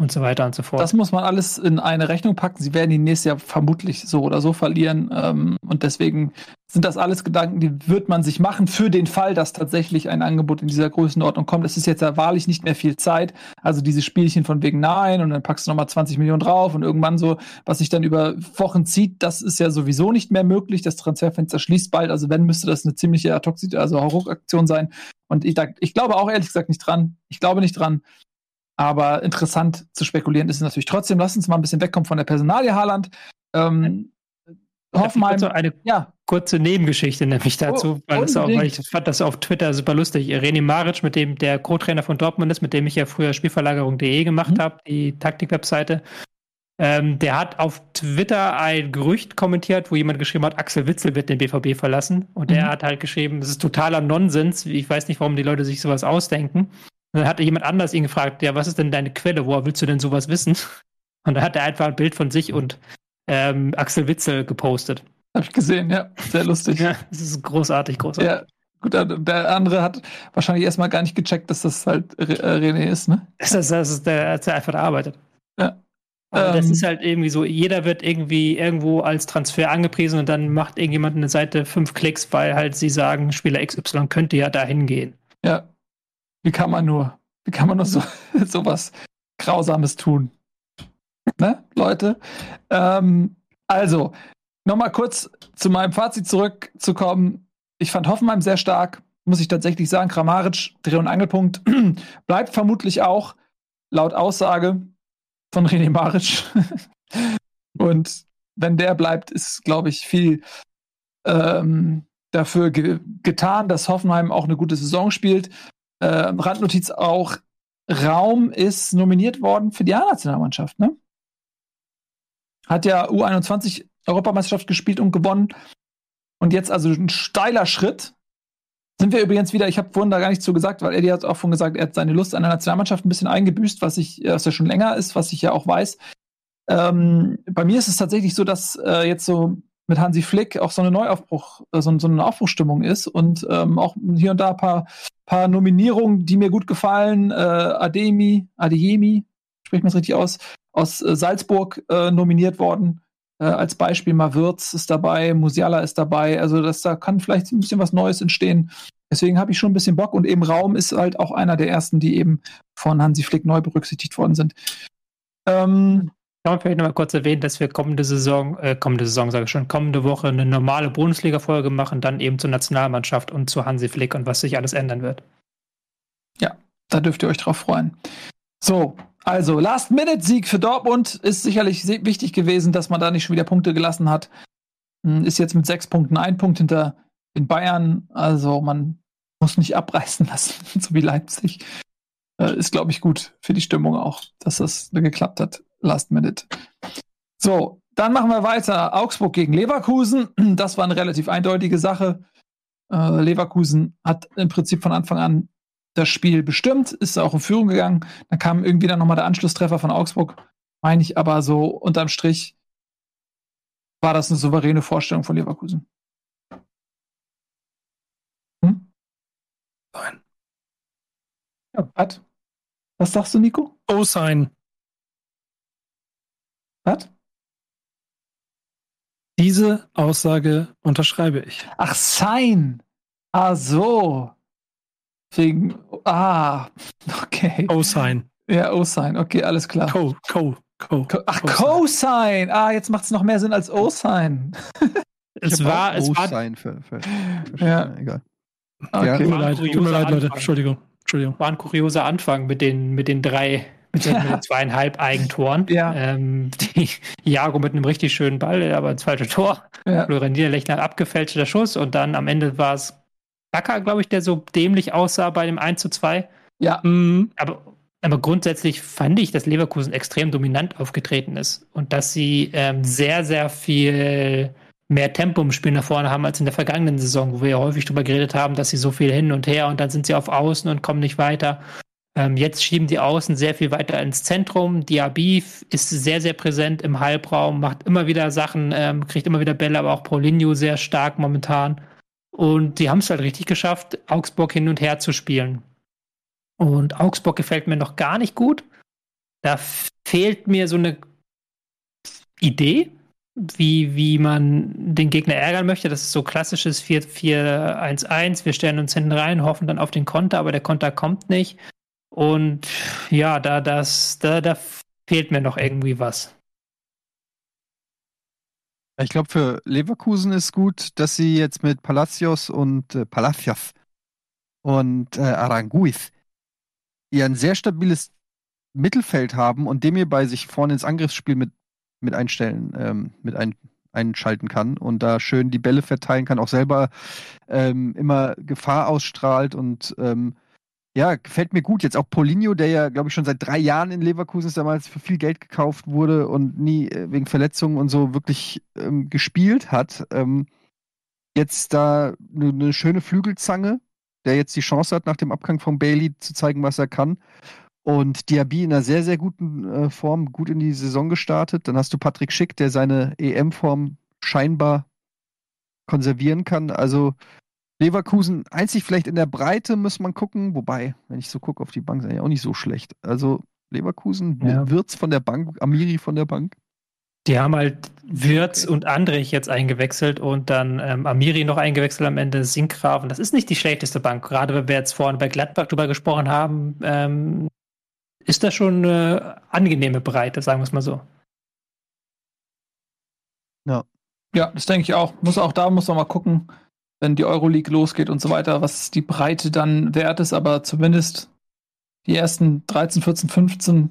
und so weiter und so fort. Das muss man alles in eine Rechnung packen. Sie werden ihn nächstes Jahr vermutlich so oder so verlieren. Ähm, und deswegen sind das alles Gedanken, die wird man sich machen für den Fall, dass tatsächlich ein Angebot in dieser Größenordnung kommt. Es ist jetzt ja wahrlich nicht mehr viel Zeit. Also diese Spielchen von wegen nein und dann packst du nochmal 20 Millionen drauf und irgendwann so, was sich dann über Wochen zieht, das ist ja sowieso nicht mehr möglich. Das Transferfenster schließt bald. Also wenn, müsste das eine ziemliche Toxid, also Hauruck-Aktion sein. Und ich, ich glaube auch ehrlich gesagt nicht dran. Ich glaube nicht dran. Aber interessant zu spekulieren ist es natürlich trotzdem. Lass uns mal ein bisschen wegkommen von der Personalie Haaland. Ähm, Hoffenheim. So eine ja. kurze Nebengeschichte nämlich dazu, oh, weil, das auch, weil, ich fand das auf Twitter super lustig. René Maric, mit dem der Co-Trainer von Dortmund ist, mit dem ich ja früher Spielverlagerung.de gemacht mhm. habe, die Taktik-Webseite, Ähm, der hat auf Twitter ein Gerücht kommentiert, wo jemand geschrieben hat, Axel Witzel wird den BVB verlassen. Und der mhm. hat halt geschrieben, das ist totaler Nonsens. Ich weiß nicht, warum die Leute sich sowas ausdenken. Und dann hatte jemand anders ihn gefragt, ja, was ist denn deine Quelle? Woher willst du denn sowas wissen? Und dann hat er einfach ein Bild von sich und ähm, Axel Witzel gepostet. Hab ich gesehen, ja. Sehr lustig. ja, das ist großartig, großartig. Ja. Gut, der andere hat wahrscheinlich erstmal gar nicht gecheckt, dass das halt äh, René ist, ne? Das ist, das ist der, der einfach arbeitet. Ja. Aber ähm, das ist halt irgendwie so, jeder wird irgendwie irgendwo als Transfer angepriesen und dann macht irgendjemand eine Seite fünf Klicks, weil halt sie sagen, Spieler XY könnte ja dahin gehen. Ja. Wie kann man nur, wie kann man nur so, so was Grausames tun? Ne, Leute? Ähm, also, nochmal kurz zu meinem Fazit zurückzukommen. Ich fand Hoffenheim sehr stark, muss ich tatsächlich sagen. Kramaric, Dreh- und Angelpunkt, bleibt vermutlich auch laut Aussage von René Maric. und wenn der bleibt, ist, glaube ich, viel ähm, dafür ge getan, dass Hoffenheim auch eine gute Saison spielt. Äh, Randnotiz auch, Raum ist nominiert worden für die A-Nationalmannschaft, ne? Hat ja U21 Europameisterschaft gespielt und gewonnen. Und jetzt also ein steiler Schritt. Sind wir übrigens wieder, ich habe vorhin da gar nichts zu gesagt, weil Eddie hat auch vorhin gesagt, er hat seine Lust an der Nationalmannschaft ein bisschen eingebüßt, was ich, was ja schon länger ist, was ich ja auch weiß. Ähm, bei mir ist es tatsächlich so, dass äh, jetzt so mit Hansi Flick auch so eine Neuaufbruch, äh, so, so, eine Aufbruchstimmung ist und ähm, auch hier und da ein paar, paar Nominierungen, die mir gut gefallen. Äh, Ademi, Adeyemi, spricht man es richtig aus, aus äh, Salzburg äh, nominiert worden. Äh, als Beispiel mal ist dabei, Musiala ist dabei. Also das, da kann vielleicht ein bisschen was Neues entstehen. Deswegen habe ich schon ein bisschen Bock und eben Raum ist halt auch einer der ersten, die eben von Hansi Flick neu berücksichtigt worden sind. Ähm, kann man vielleicht noch mal kurz erwähnen, dass wir kommende Saison, äh, kommende Saison sage ich schon, kommende Woche eine normale Bundesliga-Folge machen, dann eben zur Nationalmannschaft und zu Hansi Flick und was sich alles ändern wird. Ja, da dürft ihr euch drauf freuen. So, also, Last-Minute-Sieg für Dortmund ist sicherlich wichtig gewesen, dass man da nicht schon wieder Punkte gelassen hat. Hm, ist jetzt mit sechs Punkten ein Punkt hinter den Bayern. Also, man muss nicht abreißen lassen, so wie Leipzig. Äh, ist, glaube ich, gut für die Stimmung auch, dass das geklappt hat. Last-Minute. So, dann machen wir weiter. Augsburg gegen Leverkusen. Das war eine relativ eindeutige Sache. Äh, Leverkusen hat im Prinzip von Anfang an das Spiel bestimmt, ist auch in Führung gegangen. Dann kam irgendwie dann nochmal der Anschlusstreffer von Augsburg, meine ich, aber so unterm Strich war das eine souveräne Vorstellung von Leverkusen. Hm? Nein. Ja, was? Was sagst du, Nico? Oh, sein. Was? Diese Aussage unterschreibe ich. Ach, sein. Ah, so. Wegen, ah, okay. Cosine. Ja, O-Sign, okay, alles klar. Co, Co, Co. Ach, Cosine. Ah, jetzt macht es noch mehr Sinn als O-Sign. es war, es war. Für, für, für ja. Egal. Okay. Ja, tut mir leid, tut mir leid, Leute. Entschuldigung. Entschuldigung. War ein kurioser Anfang mit den, mit den drei, mit zweieinhalb Eigentoren. Ja. Ähm, die Jago mit einem richtig schönen Ball, aber ins falsche Tor. Ja. Florian Niederlechner abgefälschter Schuss und dann am Ende war es Bakker, glaube ich, der so dämlich aussah bei dem 1 zu 2. Ja. Mhm. Aber, aber grundsätzlich fand ich, dass Leverkusen extrem dominant aufgetreten ist und dass sie ähm, sehr, sehr viel mehr Tempo im Spiel nach vorne haben als in der vergangenen Saison, wo wir ja häufig darüber geredet haben, dass sie so viel hin und her und dann sind sie auf Außen und kommen nicht weiter. Ähm, jetzt schieben die Außen sehr viel weiter ins Zentrum. Diaby ist sehr, sehr präsent im Halbraum, macht immer wieder Sachen, ähm, kriegt immer wieder Bälle, aber auch Paulinho sehr stark momentan. Und die haben es halt richtig geschafft, Augsburg hin und her zu spielen. Und Augsburg gefällt mir noch gar nicht gut. Da fehlt mir so eine Idee, wie, wie man den Gegner ärgern möchte. Das ist so klassisches 4-4-1-1. Wir stellen uns hinten rein, hoffen dann auf den Konter, aber der Konter kommt nicht. Und ja, da, das, da, da fehlt mir noch irgendwie was. Ich glaube, für Leverkusen ist gut, dass sie jetzt mit Palacios und äh, Palacios und äh, Aranguiz ihr ein sehr stabiles Mittelfeld haben und dem ihr bei sich vorne ins Angriffsspiel mit, mit einstellen, ähm, mit ein, einschalten kann und da schön die Bälle verteilen kann, auch selber ähm, immer Gefahr ausstrahlt und ähm, ja, gefällt mir gut. Jetzt auch Paulinho, der ja, glaube ich, schon seit drei Jahren in Leverkusen ist, damals für viel Geld gekauft wurde und nie äh, wegen Verletzungen und so wirklich ähm, gespielt hat. Ähm, jetzt da eine ne schöne Flügelzange, der jetzt die Chance hat, nach dem Abgang von Bailey zu zeigen, was er kann. Und Diaby in einer sehr, sehr guten äh, Form, gut in die Saison gestartet. Dann hast du Patrick Schick, der seine EM-Form scheinbar konservieren kann. Also Leverkusen, einzig vielleicht in der Breite muss man gucken, wobei, wenn ich so gucke auf die Bank, ist eigentlich auch nicht so schlecht. Also Leverkusen, ja. Wirtz von der Bank, Amiri von der Bank. Die haben halt Wirtz okay. und Andrich jetzt eingewechselt und dann ähm, Amiri noch eingewechselt am Ende, Sinkgraven. Das ist nicht die schlechteste Bank. Gerade wenn wir jetzt vorhin bei Gladbach drüber gesprochen haben, ähm, ist das schon eine angenehme Breite, sagen wir es mal so. Ja. Ja, das denke ich auch. Muss auch da muss man mal gucken, wenn die Euroleague losgeht und so weiter, was die Breite dann wert ist, aber zumindest die ersten 13, 14, 15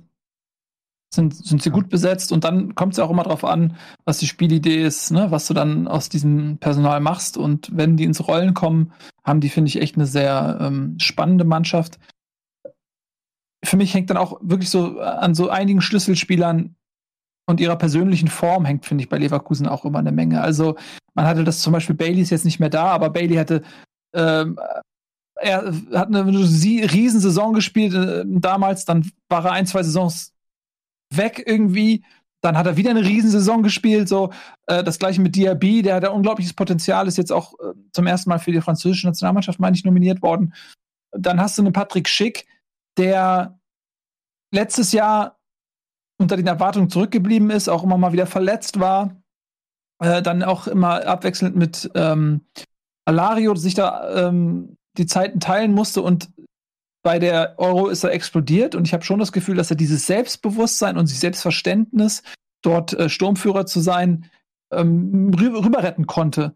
sind, sind sie gut besetzt und dann kommt es ja auch immer darauf an, was die Spielidee ist, ne? was du dann aus diesem Personal machst und wenn die ins Rollen kommen, haben die, finde ich, echt eine sehr ähm, spannende Mannschaft. Für mich hängt dann auch wirklich so an so einigen Schlüsselspielern und ihrer persönlichen Form hängt, finde ich, bei Leverkusen auch immer eine Menge. Also man hatte das zum Beispiel, Bailey ist jetzt nicht mehr da, aber Bailey hatte ähm, er hat eine Riesensaison gespielt äh, damals, dann war er ein, zwei Saisons weg irgendwie. Dann hat er wieder eine Riesensaison gespielt. So äh, das gleiche mit Diaby, der hat ein unglaubliches Potenzial, ist jetzt auch äh, zum ersten Mal für die französische Nationalmannschaft, meine ich, nominiert worden. Dann hast du einen Patrick Schick, der letztes Jahr unter den Erwartungen zurückgeblieben ist, auch immer mal wieder verletzt war, äh, dann auch immer abwechselnd mit ähm, Alario sich da ähm, die Zeiten teilen musste und bei der Euro ist er explodiert und ich habe schon das Gefühl, dass er dieses Selbstbewusstsein und sich Selbstverständnis, dort äh, Sturmführer zu sein, ähm, rüber, rüber konnte.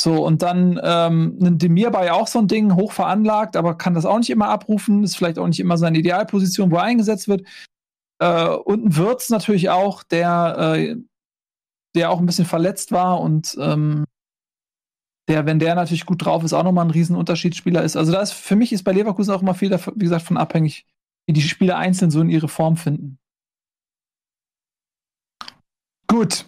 So, und dann ähm, Demir war ja auch so ein Ding, hoch veranlagt, aber kann das auch nicht immer abrufen, ist vielleicht auch nicht immer seine Idealposition, wo er eingesetzt wird. Äh, und ein Würz natürlich auch, der, äh, der auch ein bisschen verletzt war und ähm, der, wenn der natürlich gut drauf ist, auch nochmal ein Riesenunterschiedsspieler ist. Also da ist für mich ist bei Leverkusen auch immer viel, wie gesagt, von abhängig, wie die Spieler einzeln so in ihre Form finden. Gut.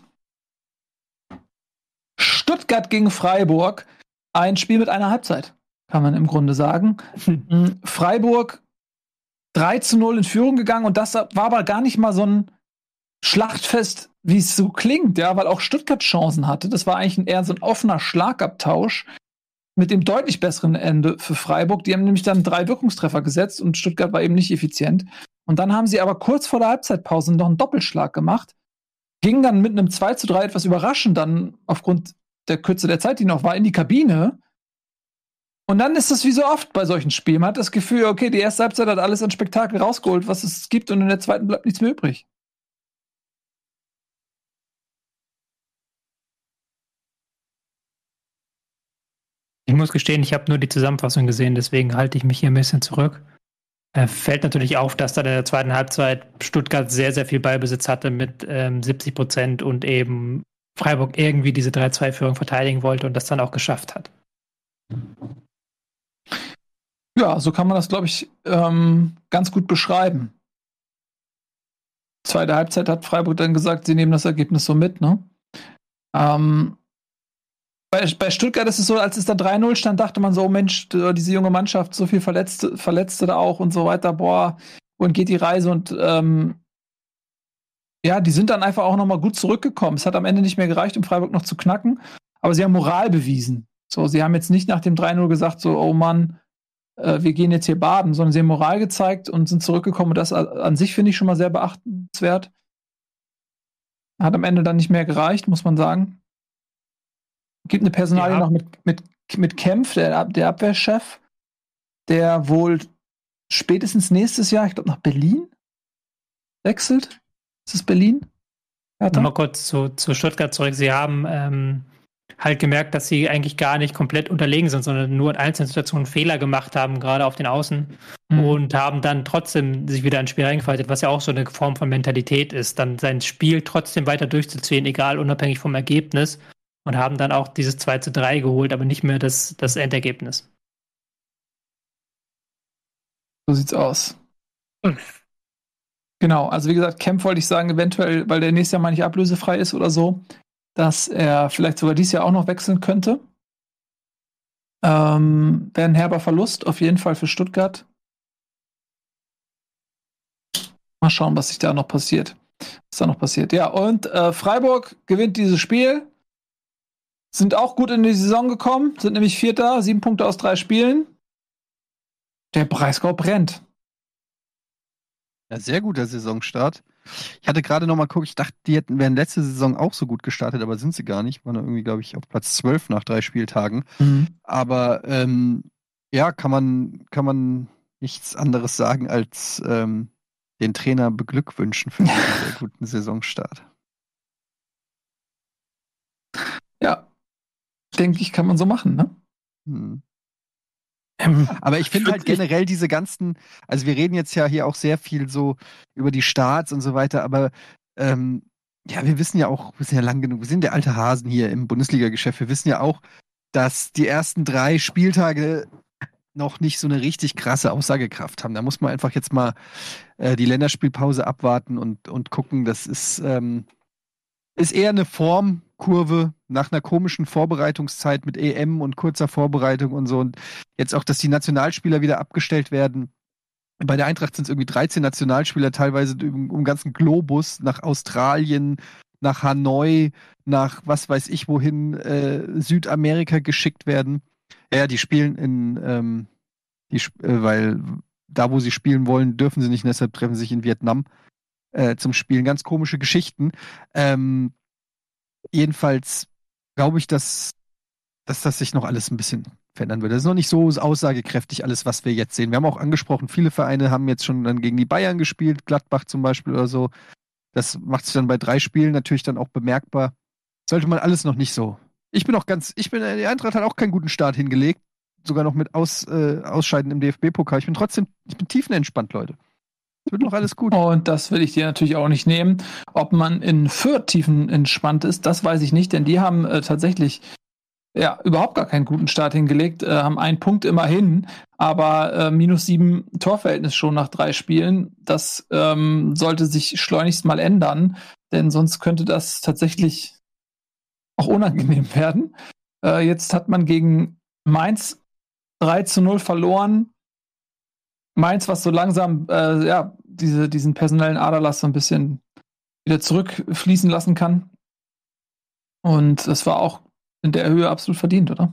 Stuttgart gegen Freiburg. Ein Spiel mit einer Halbzeit, kann man im Grunde sagen. Hm. Freiburg 3 zu 0 in Führung gegangen und das war aber gar nicht mal so ein Schlachtfest, wie es so klingt, ja, weil auch Stuttgart Chancen hatte. Das war eigentlich eher so ein offener Schlagabtausch mit dem deutlich besseren Ende für Freiburg. Die haben nämlich dann drei Wirkungstreffer gesetzt und Stuttgart war eben nicht effizient. Und dann haben sie aber kurz vor der Halbzeitpause noch einen Doppelschlag gemacht, ging dann mit einem 2 zu 3 etwas überraschend dann aufgrund der Kürze der Zeit, die noch war, in die Kabine und dann ist es wie so oft bei solchen Spielen. Man hat das Gefühl, okay, die erste Halbzeit hat alles an Spektakel rausgeholt, was es gibt, und in der zweiten bleibt nichts mehr übrig. Ich muss gestehen, ich habe nur die Zusammenfassung gesehen, deswegen halte ich mich hier ein bisschen zurück. Äh, fällt natürlich auf, dass dann in der zweiten Halbzeit Stuttgart sehr, sehr viel Ballbesitz hatte mit ähm, 70 Prozent und eben Freiburg irgendwie diese 3-2-Führung verteidigen wollte und das dann auch geschafft hat. Ja, so kann man das, glaube ich, ähm, ganz gut beschreiben. Zweite Halbzeit hat Freiburg dann gesagt, sie nehmen das Ergebnis so mit, ne? Ähm, bei, bei, Stuttgart ist es so, als es da 3-0 stand, dachte man so, oh Mensch, diese junge Mannschaft, so viel Verletzte, Verletzte da auch und so weiter, boah, wohin geht die Reise? Und ähm, ja, die sind dann einfach auch nochmal gut zurückgekommen. Es hat am Ende nicht mehr gereicht, um Freiburg noch zu knacken, aber sie haben Moral bewiesen. So, sie haben jetzt nicht nach dem 3-0 gesagt, so, oh Mann, äh, wir gehen jetzt hier baden, sondern sie haben Moral gezeigt und sind zurückgekommen. Und das an sich finde ich schon mal sehr beachtenswert. Hat am Ende dann nicht mehr gereicht, muss man sagen. Gibt eine Personalie ja. noch mit, mit, mit Kempf, der, der Abwehrchef, der wohl spätestens nächstes Jahr, ich glaube, nach Berlin wechselt. Ist es Berlin? Nochmal kurz zu, zu Stuttgart zurück. Sie haben ähm, halt gemerkt, dass sie eigentlich gar nicht komplett unterlegen sind, sondern nur in einzelnen Situationen Fehler gemacht haben, gerade auf den Außen. Mhm. Und haben dann trotzdem sich wieder ins Spiel reingefaltet, was ja auch so eine Form von Mentalität ist, dann sein Spiel trotzdem weiter durchzuziehen, egal unabhängig vom Ergebnis. Und haben dann auch dieses 2 zu 3 geholt, aber nicht mehr das, das Endergebnis. So sieht's aus. Genau, also wie gesagt, Camp wollte ich sagen, eventuell, weil der nächste Jahr mal nicht ablösefrei ist oder so, dass er vielleicht sogar dieses Jahr auch noch wechseln könnte. Ähm, Wäre ein herber Verlust, auf jeden Fall für Stuttgart. Mal schauen, was sich da noch passiert. Was da noch passiert. Ja, und äh, Freiburg gewinnt dieses Spiel. Sind auch gut in die Saison gekommen, sind nämlich Vierter, sieben Punkte aus drei Spielen. Der Breisgau brennt. Ja, sehr guter Saisonstart. Ich hatte gerade noch mal geguckt, ich dachte, die hätten, wären letzte Saison auch so gut gestartet, aber sind sie gar nicht. Waren irgendwie, glaube ich, auf Platz 12 nach drei Spieltagen. Mhm. Aber ähm, ja, kann man, kann man nichts anderes sagen, als ähm, den Trainer beglückwünschen für einen sehr guten Saisonstart. Ja, denke ich, kann man so machen, ne? Hm. Ähm, Aber ich finde halt generell diese ganzen, also wir reden jetzt ja hier auch sehr viel so über die Starts und so weiter, aber ähm, ja, wir wissen ja auch, wir sind ja lang genug, wir sind der alte Hasen hier im Bundesliga-Geschäft, wir wissen ja auch, dass die ersten drei Spieltage noch nicht so eine richtig krasse Aussagekraft haben. Da muss man einfach jetzt mal äh, die Länderspielpause abwarten und, und gucken. Das ist, ähm, ist eher eine Formkurve nach einer komischen Vorbereitungszeit mit EM und kurzer Vorbereitung und so. Und jetzt auch, dass die Nationalspieler wieder abgestellt werden. Bei der Eintracht sind es irgendwie 13 Nationalspieler, teilweise um, um ganzen Globus nach Australien, nach Hanoi, nach was weiß ich wohin, äh, Südamerika geschickt werden. Ja, die spielen in, ähm, die, äh, weil da, wo sie spielen wollen, dürfen sie nicht, deshalb treffen sie sich in Vietnam äh, zum Spielen. Ganz komische Geschichten. Ähm, jedenfalls glaube ich, dass, dass das sich noch alles ein bisschen verändern wird. Das ist noch nicht so aussagekräftig, alles, was wir jetzt sehen. Wir haben auch angesprochen, viele Vereine haben jetzt schon dann gegen die Bayern gespielt, Gladbach zum Beispiel oder so. Das macht sich dann bei drei Spielen natürlich dann auch bemerkbar. Sollte man alles noch nicht so. Ich bin auch ganz, ich bin, die Eintracht hat auch keinen guten Start hingelegt. Sogar noch mit Aus, äh, Ausscheiden im DFB-Pokal. Ich bin trotzdem, ich bin tiefenentspannt, Leute. Wird noch alles gut. Und das will ich dir natürlich auch nicht nehmen. Ob man in Fürth tiefenentspannt ist, das weiß ich nicht, denn die haben äh, tatsächlich ja, überhaupt gar keinen guten Start hingelegt, äh, haben einen Punkt immerhin, aber äh, minus sieben Torverhältnis schon nach drei Spielen. Das ähm, sollte sich schleunigst mal ändern, denn sonst könnte das tatsächlich auch unangenehm werden. Äh, jetzt hat man gegen Mainz 3 zu 0 verloren. Mainz, was so langsam äh, ja, diese, diesen personellen Aderlass so ein bisschen wieder zurückfließen lassen kann. Und das war auch in der Höhe absolut verdient, oder?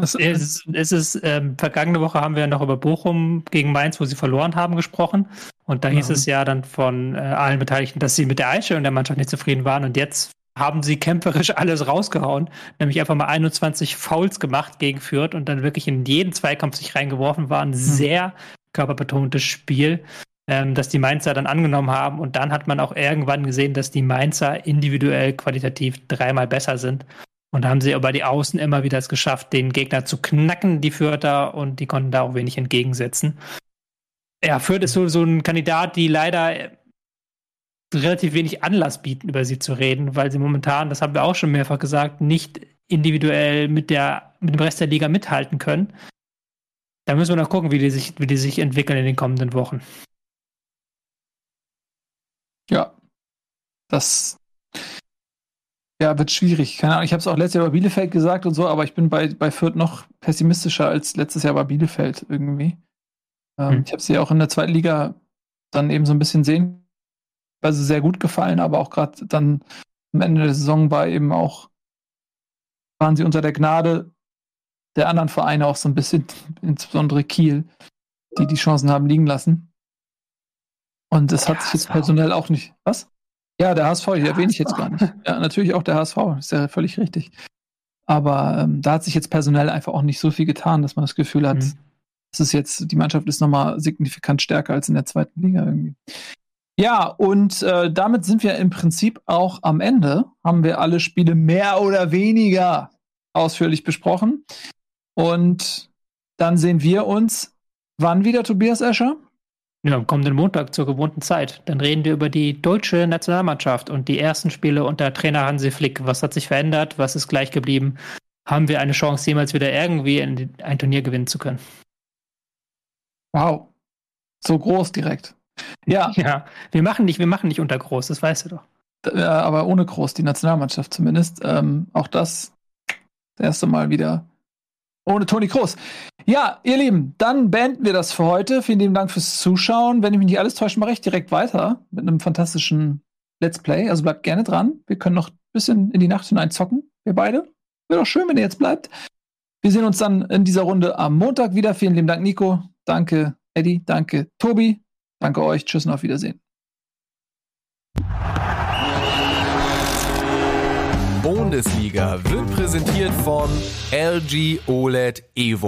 Es ist, es ist ähm, vergangene Woche haben wir noch über Bochum gegen Mainz, wo sie verloren haben, gesprochen. Und da ja. hieß es ja dann von äh, allen Beteiligten, dass sie mit der Einstellung der Mannschaft nicht zufrieden waren. Und jetzt haben sie kämpferisch alles rausgehauen, nämlich einfach mal 21 Fouls gemacht gegen Fürth und dann wirklich in jeden Zweikampf sich reingeworfen. War ein hm. sehr körperbetontes Spiel, ähm, das die Mainzer dann angenommen haben. Und dann hat man auch irgendwann gesehen, dass die Mainzer individuell qualitativ dreimal besser sind. Und da haben sie aber die Außen immer wieder es geschafft, den Gegner zu knacken, die Fürther, und die konnten da auch wenig entgegensetzen. Ja, Fürth ist so, so ein Kandidat, die leider relativ wenig Anlass bieten, über sie zu reden, weil sie momentan, das haben wir auch schon mehrfach gesagt, nicht individuell mit, der, mit dem Rest der Liga mithalten können. Da müssen wir noch gucken, wie die sich, wie die sich entwickeln in den kommenden Wochen. Ja, das ja, wird schwierig. Keine Ahnung, ich habe es auch letztes Jahr bei Bielefeld gesagt und so, aber ich bin bei, bei Fürth noch pessimistischer als letztes Jahr bei Bielefeld irgendwie. Ähm, hm. Ich habe sie auch in der zweiten Liga dann eben so ein bisschen sehen also sehr gut gefallen, aber auch gerade dann am Ende der Saison war eben auch, waren sie unter der Gnade der anderen Vereine auch so ein bisschen, insbesondere Kiel, die die Chancen haben liegen lassen. Und es hat sich jetzt personell auch nicht. Was? Ja, der HSV, die erwähne ich jetzt gar nicht. Ja, natürlich auch der HSV, ist ja völlig richtig. Aber ähm, da hat sich jetzt personell einfach auch nicht so viel getan, dass man das Gefühl hat, mhm. es ist jetzt, die Mannschaft ist nochmal signifikant stärker als in der zweiten Liga irgendwie. Ja, und äh, damit sind wir im Prinzip auch am Ende. Haben wir alle Spiele mehr oder weniger ausführlich besprochen. Und dann sehen wir uns wann wieder, Tobias Escher? Ja, am kommenden Montag zur gewohnten Zeit. Dann reden wir über die deutsche Nationalmannschaft und die ersten Spiele unter Trainer Hansi Flick. Was hat sich verändert? Was ist gleich geblieben? Haben wir eine Chance, jemals wieder irgendwie ein Turnier gewinnen zu können? Wow. So groß direkt. Ja. Ja, wir machen nicht, wir machen nicht unter groß, das weißt du doch. Ja, aber ohne groß, die Nationalmannschaft zumindest. Ähm, auch das, das erste Mal wieder ohne Toni Kroos. Ja, ihr Lieben, dann beenden wir das für heute. Vielen lieben Dank fürs Zuschauen. Wenn ich mich nicht alles täusche, mache ich direkt weiter mit einem fantastischen Let's Play. Also bleibt gerne dran. Wir können noch ein bisschen in die Nacht hinein zocken, wir beide. Wäre doch schön, wenn ihr jetzt bleibt. Wir sehen uns dann in dieser Runde am Montag wieder. Vielen lieben Dank, Nico. Danke, Eddie. Danke, Tobi. Danke euch. Tschüss und auf Wiedersehen. Bundesliga wird präsentiert von LG OLED Evo.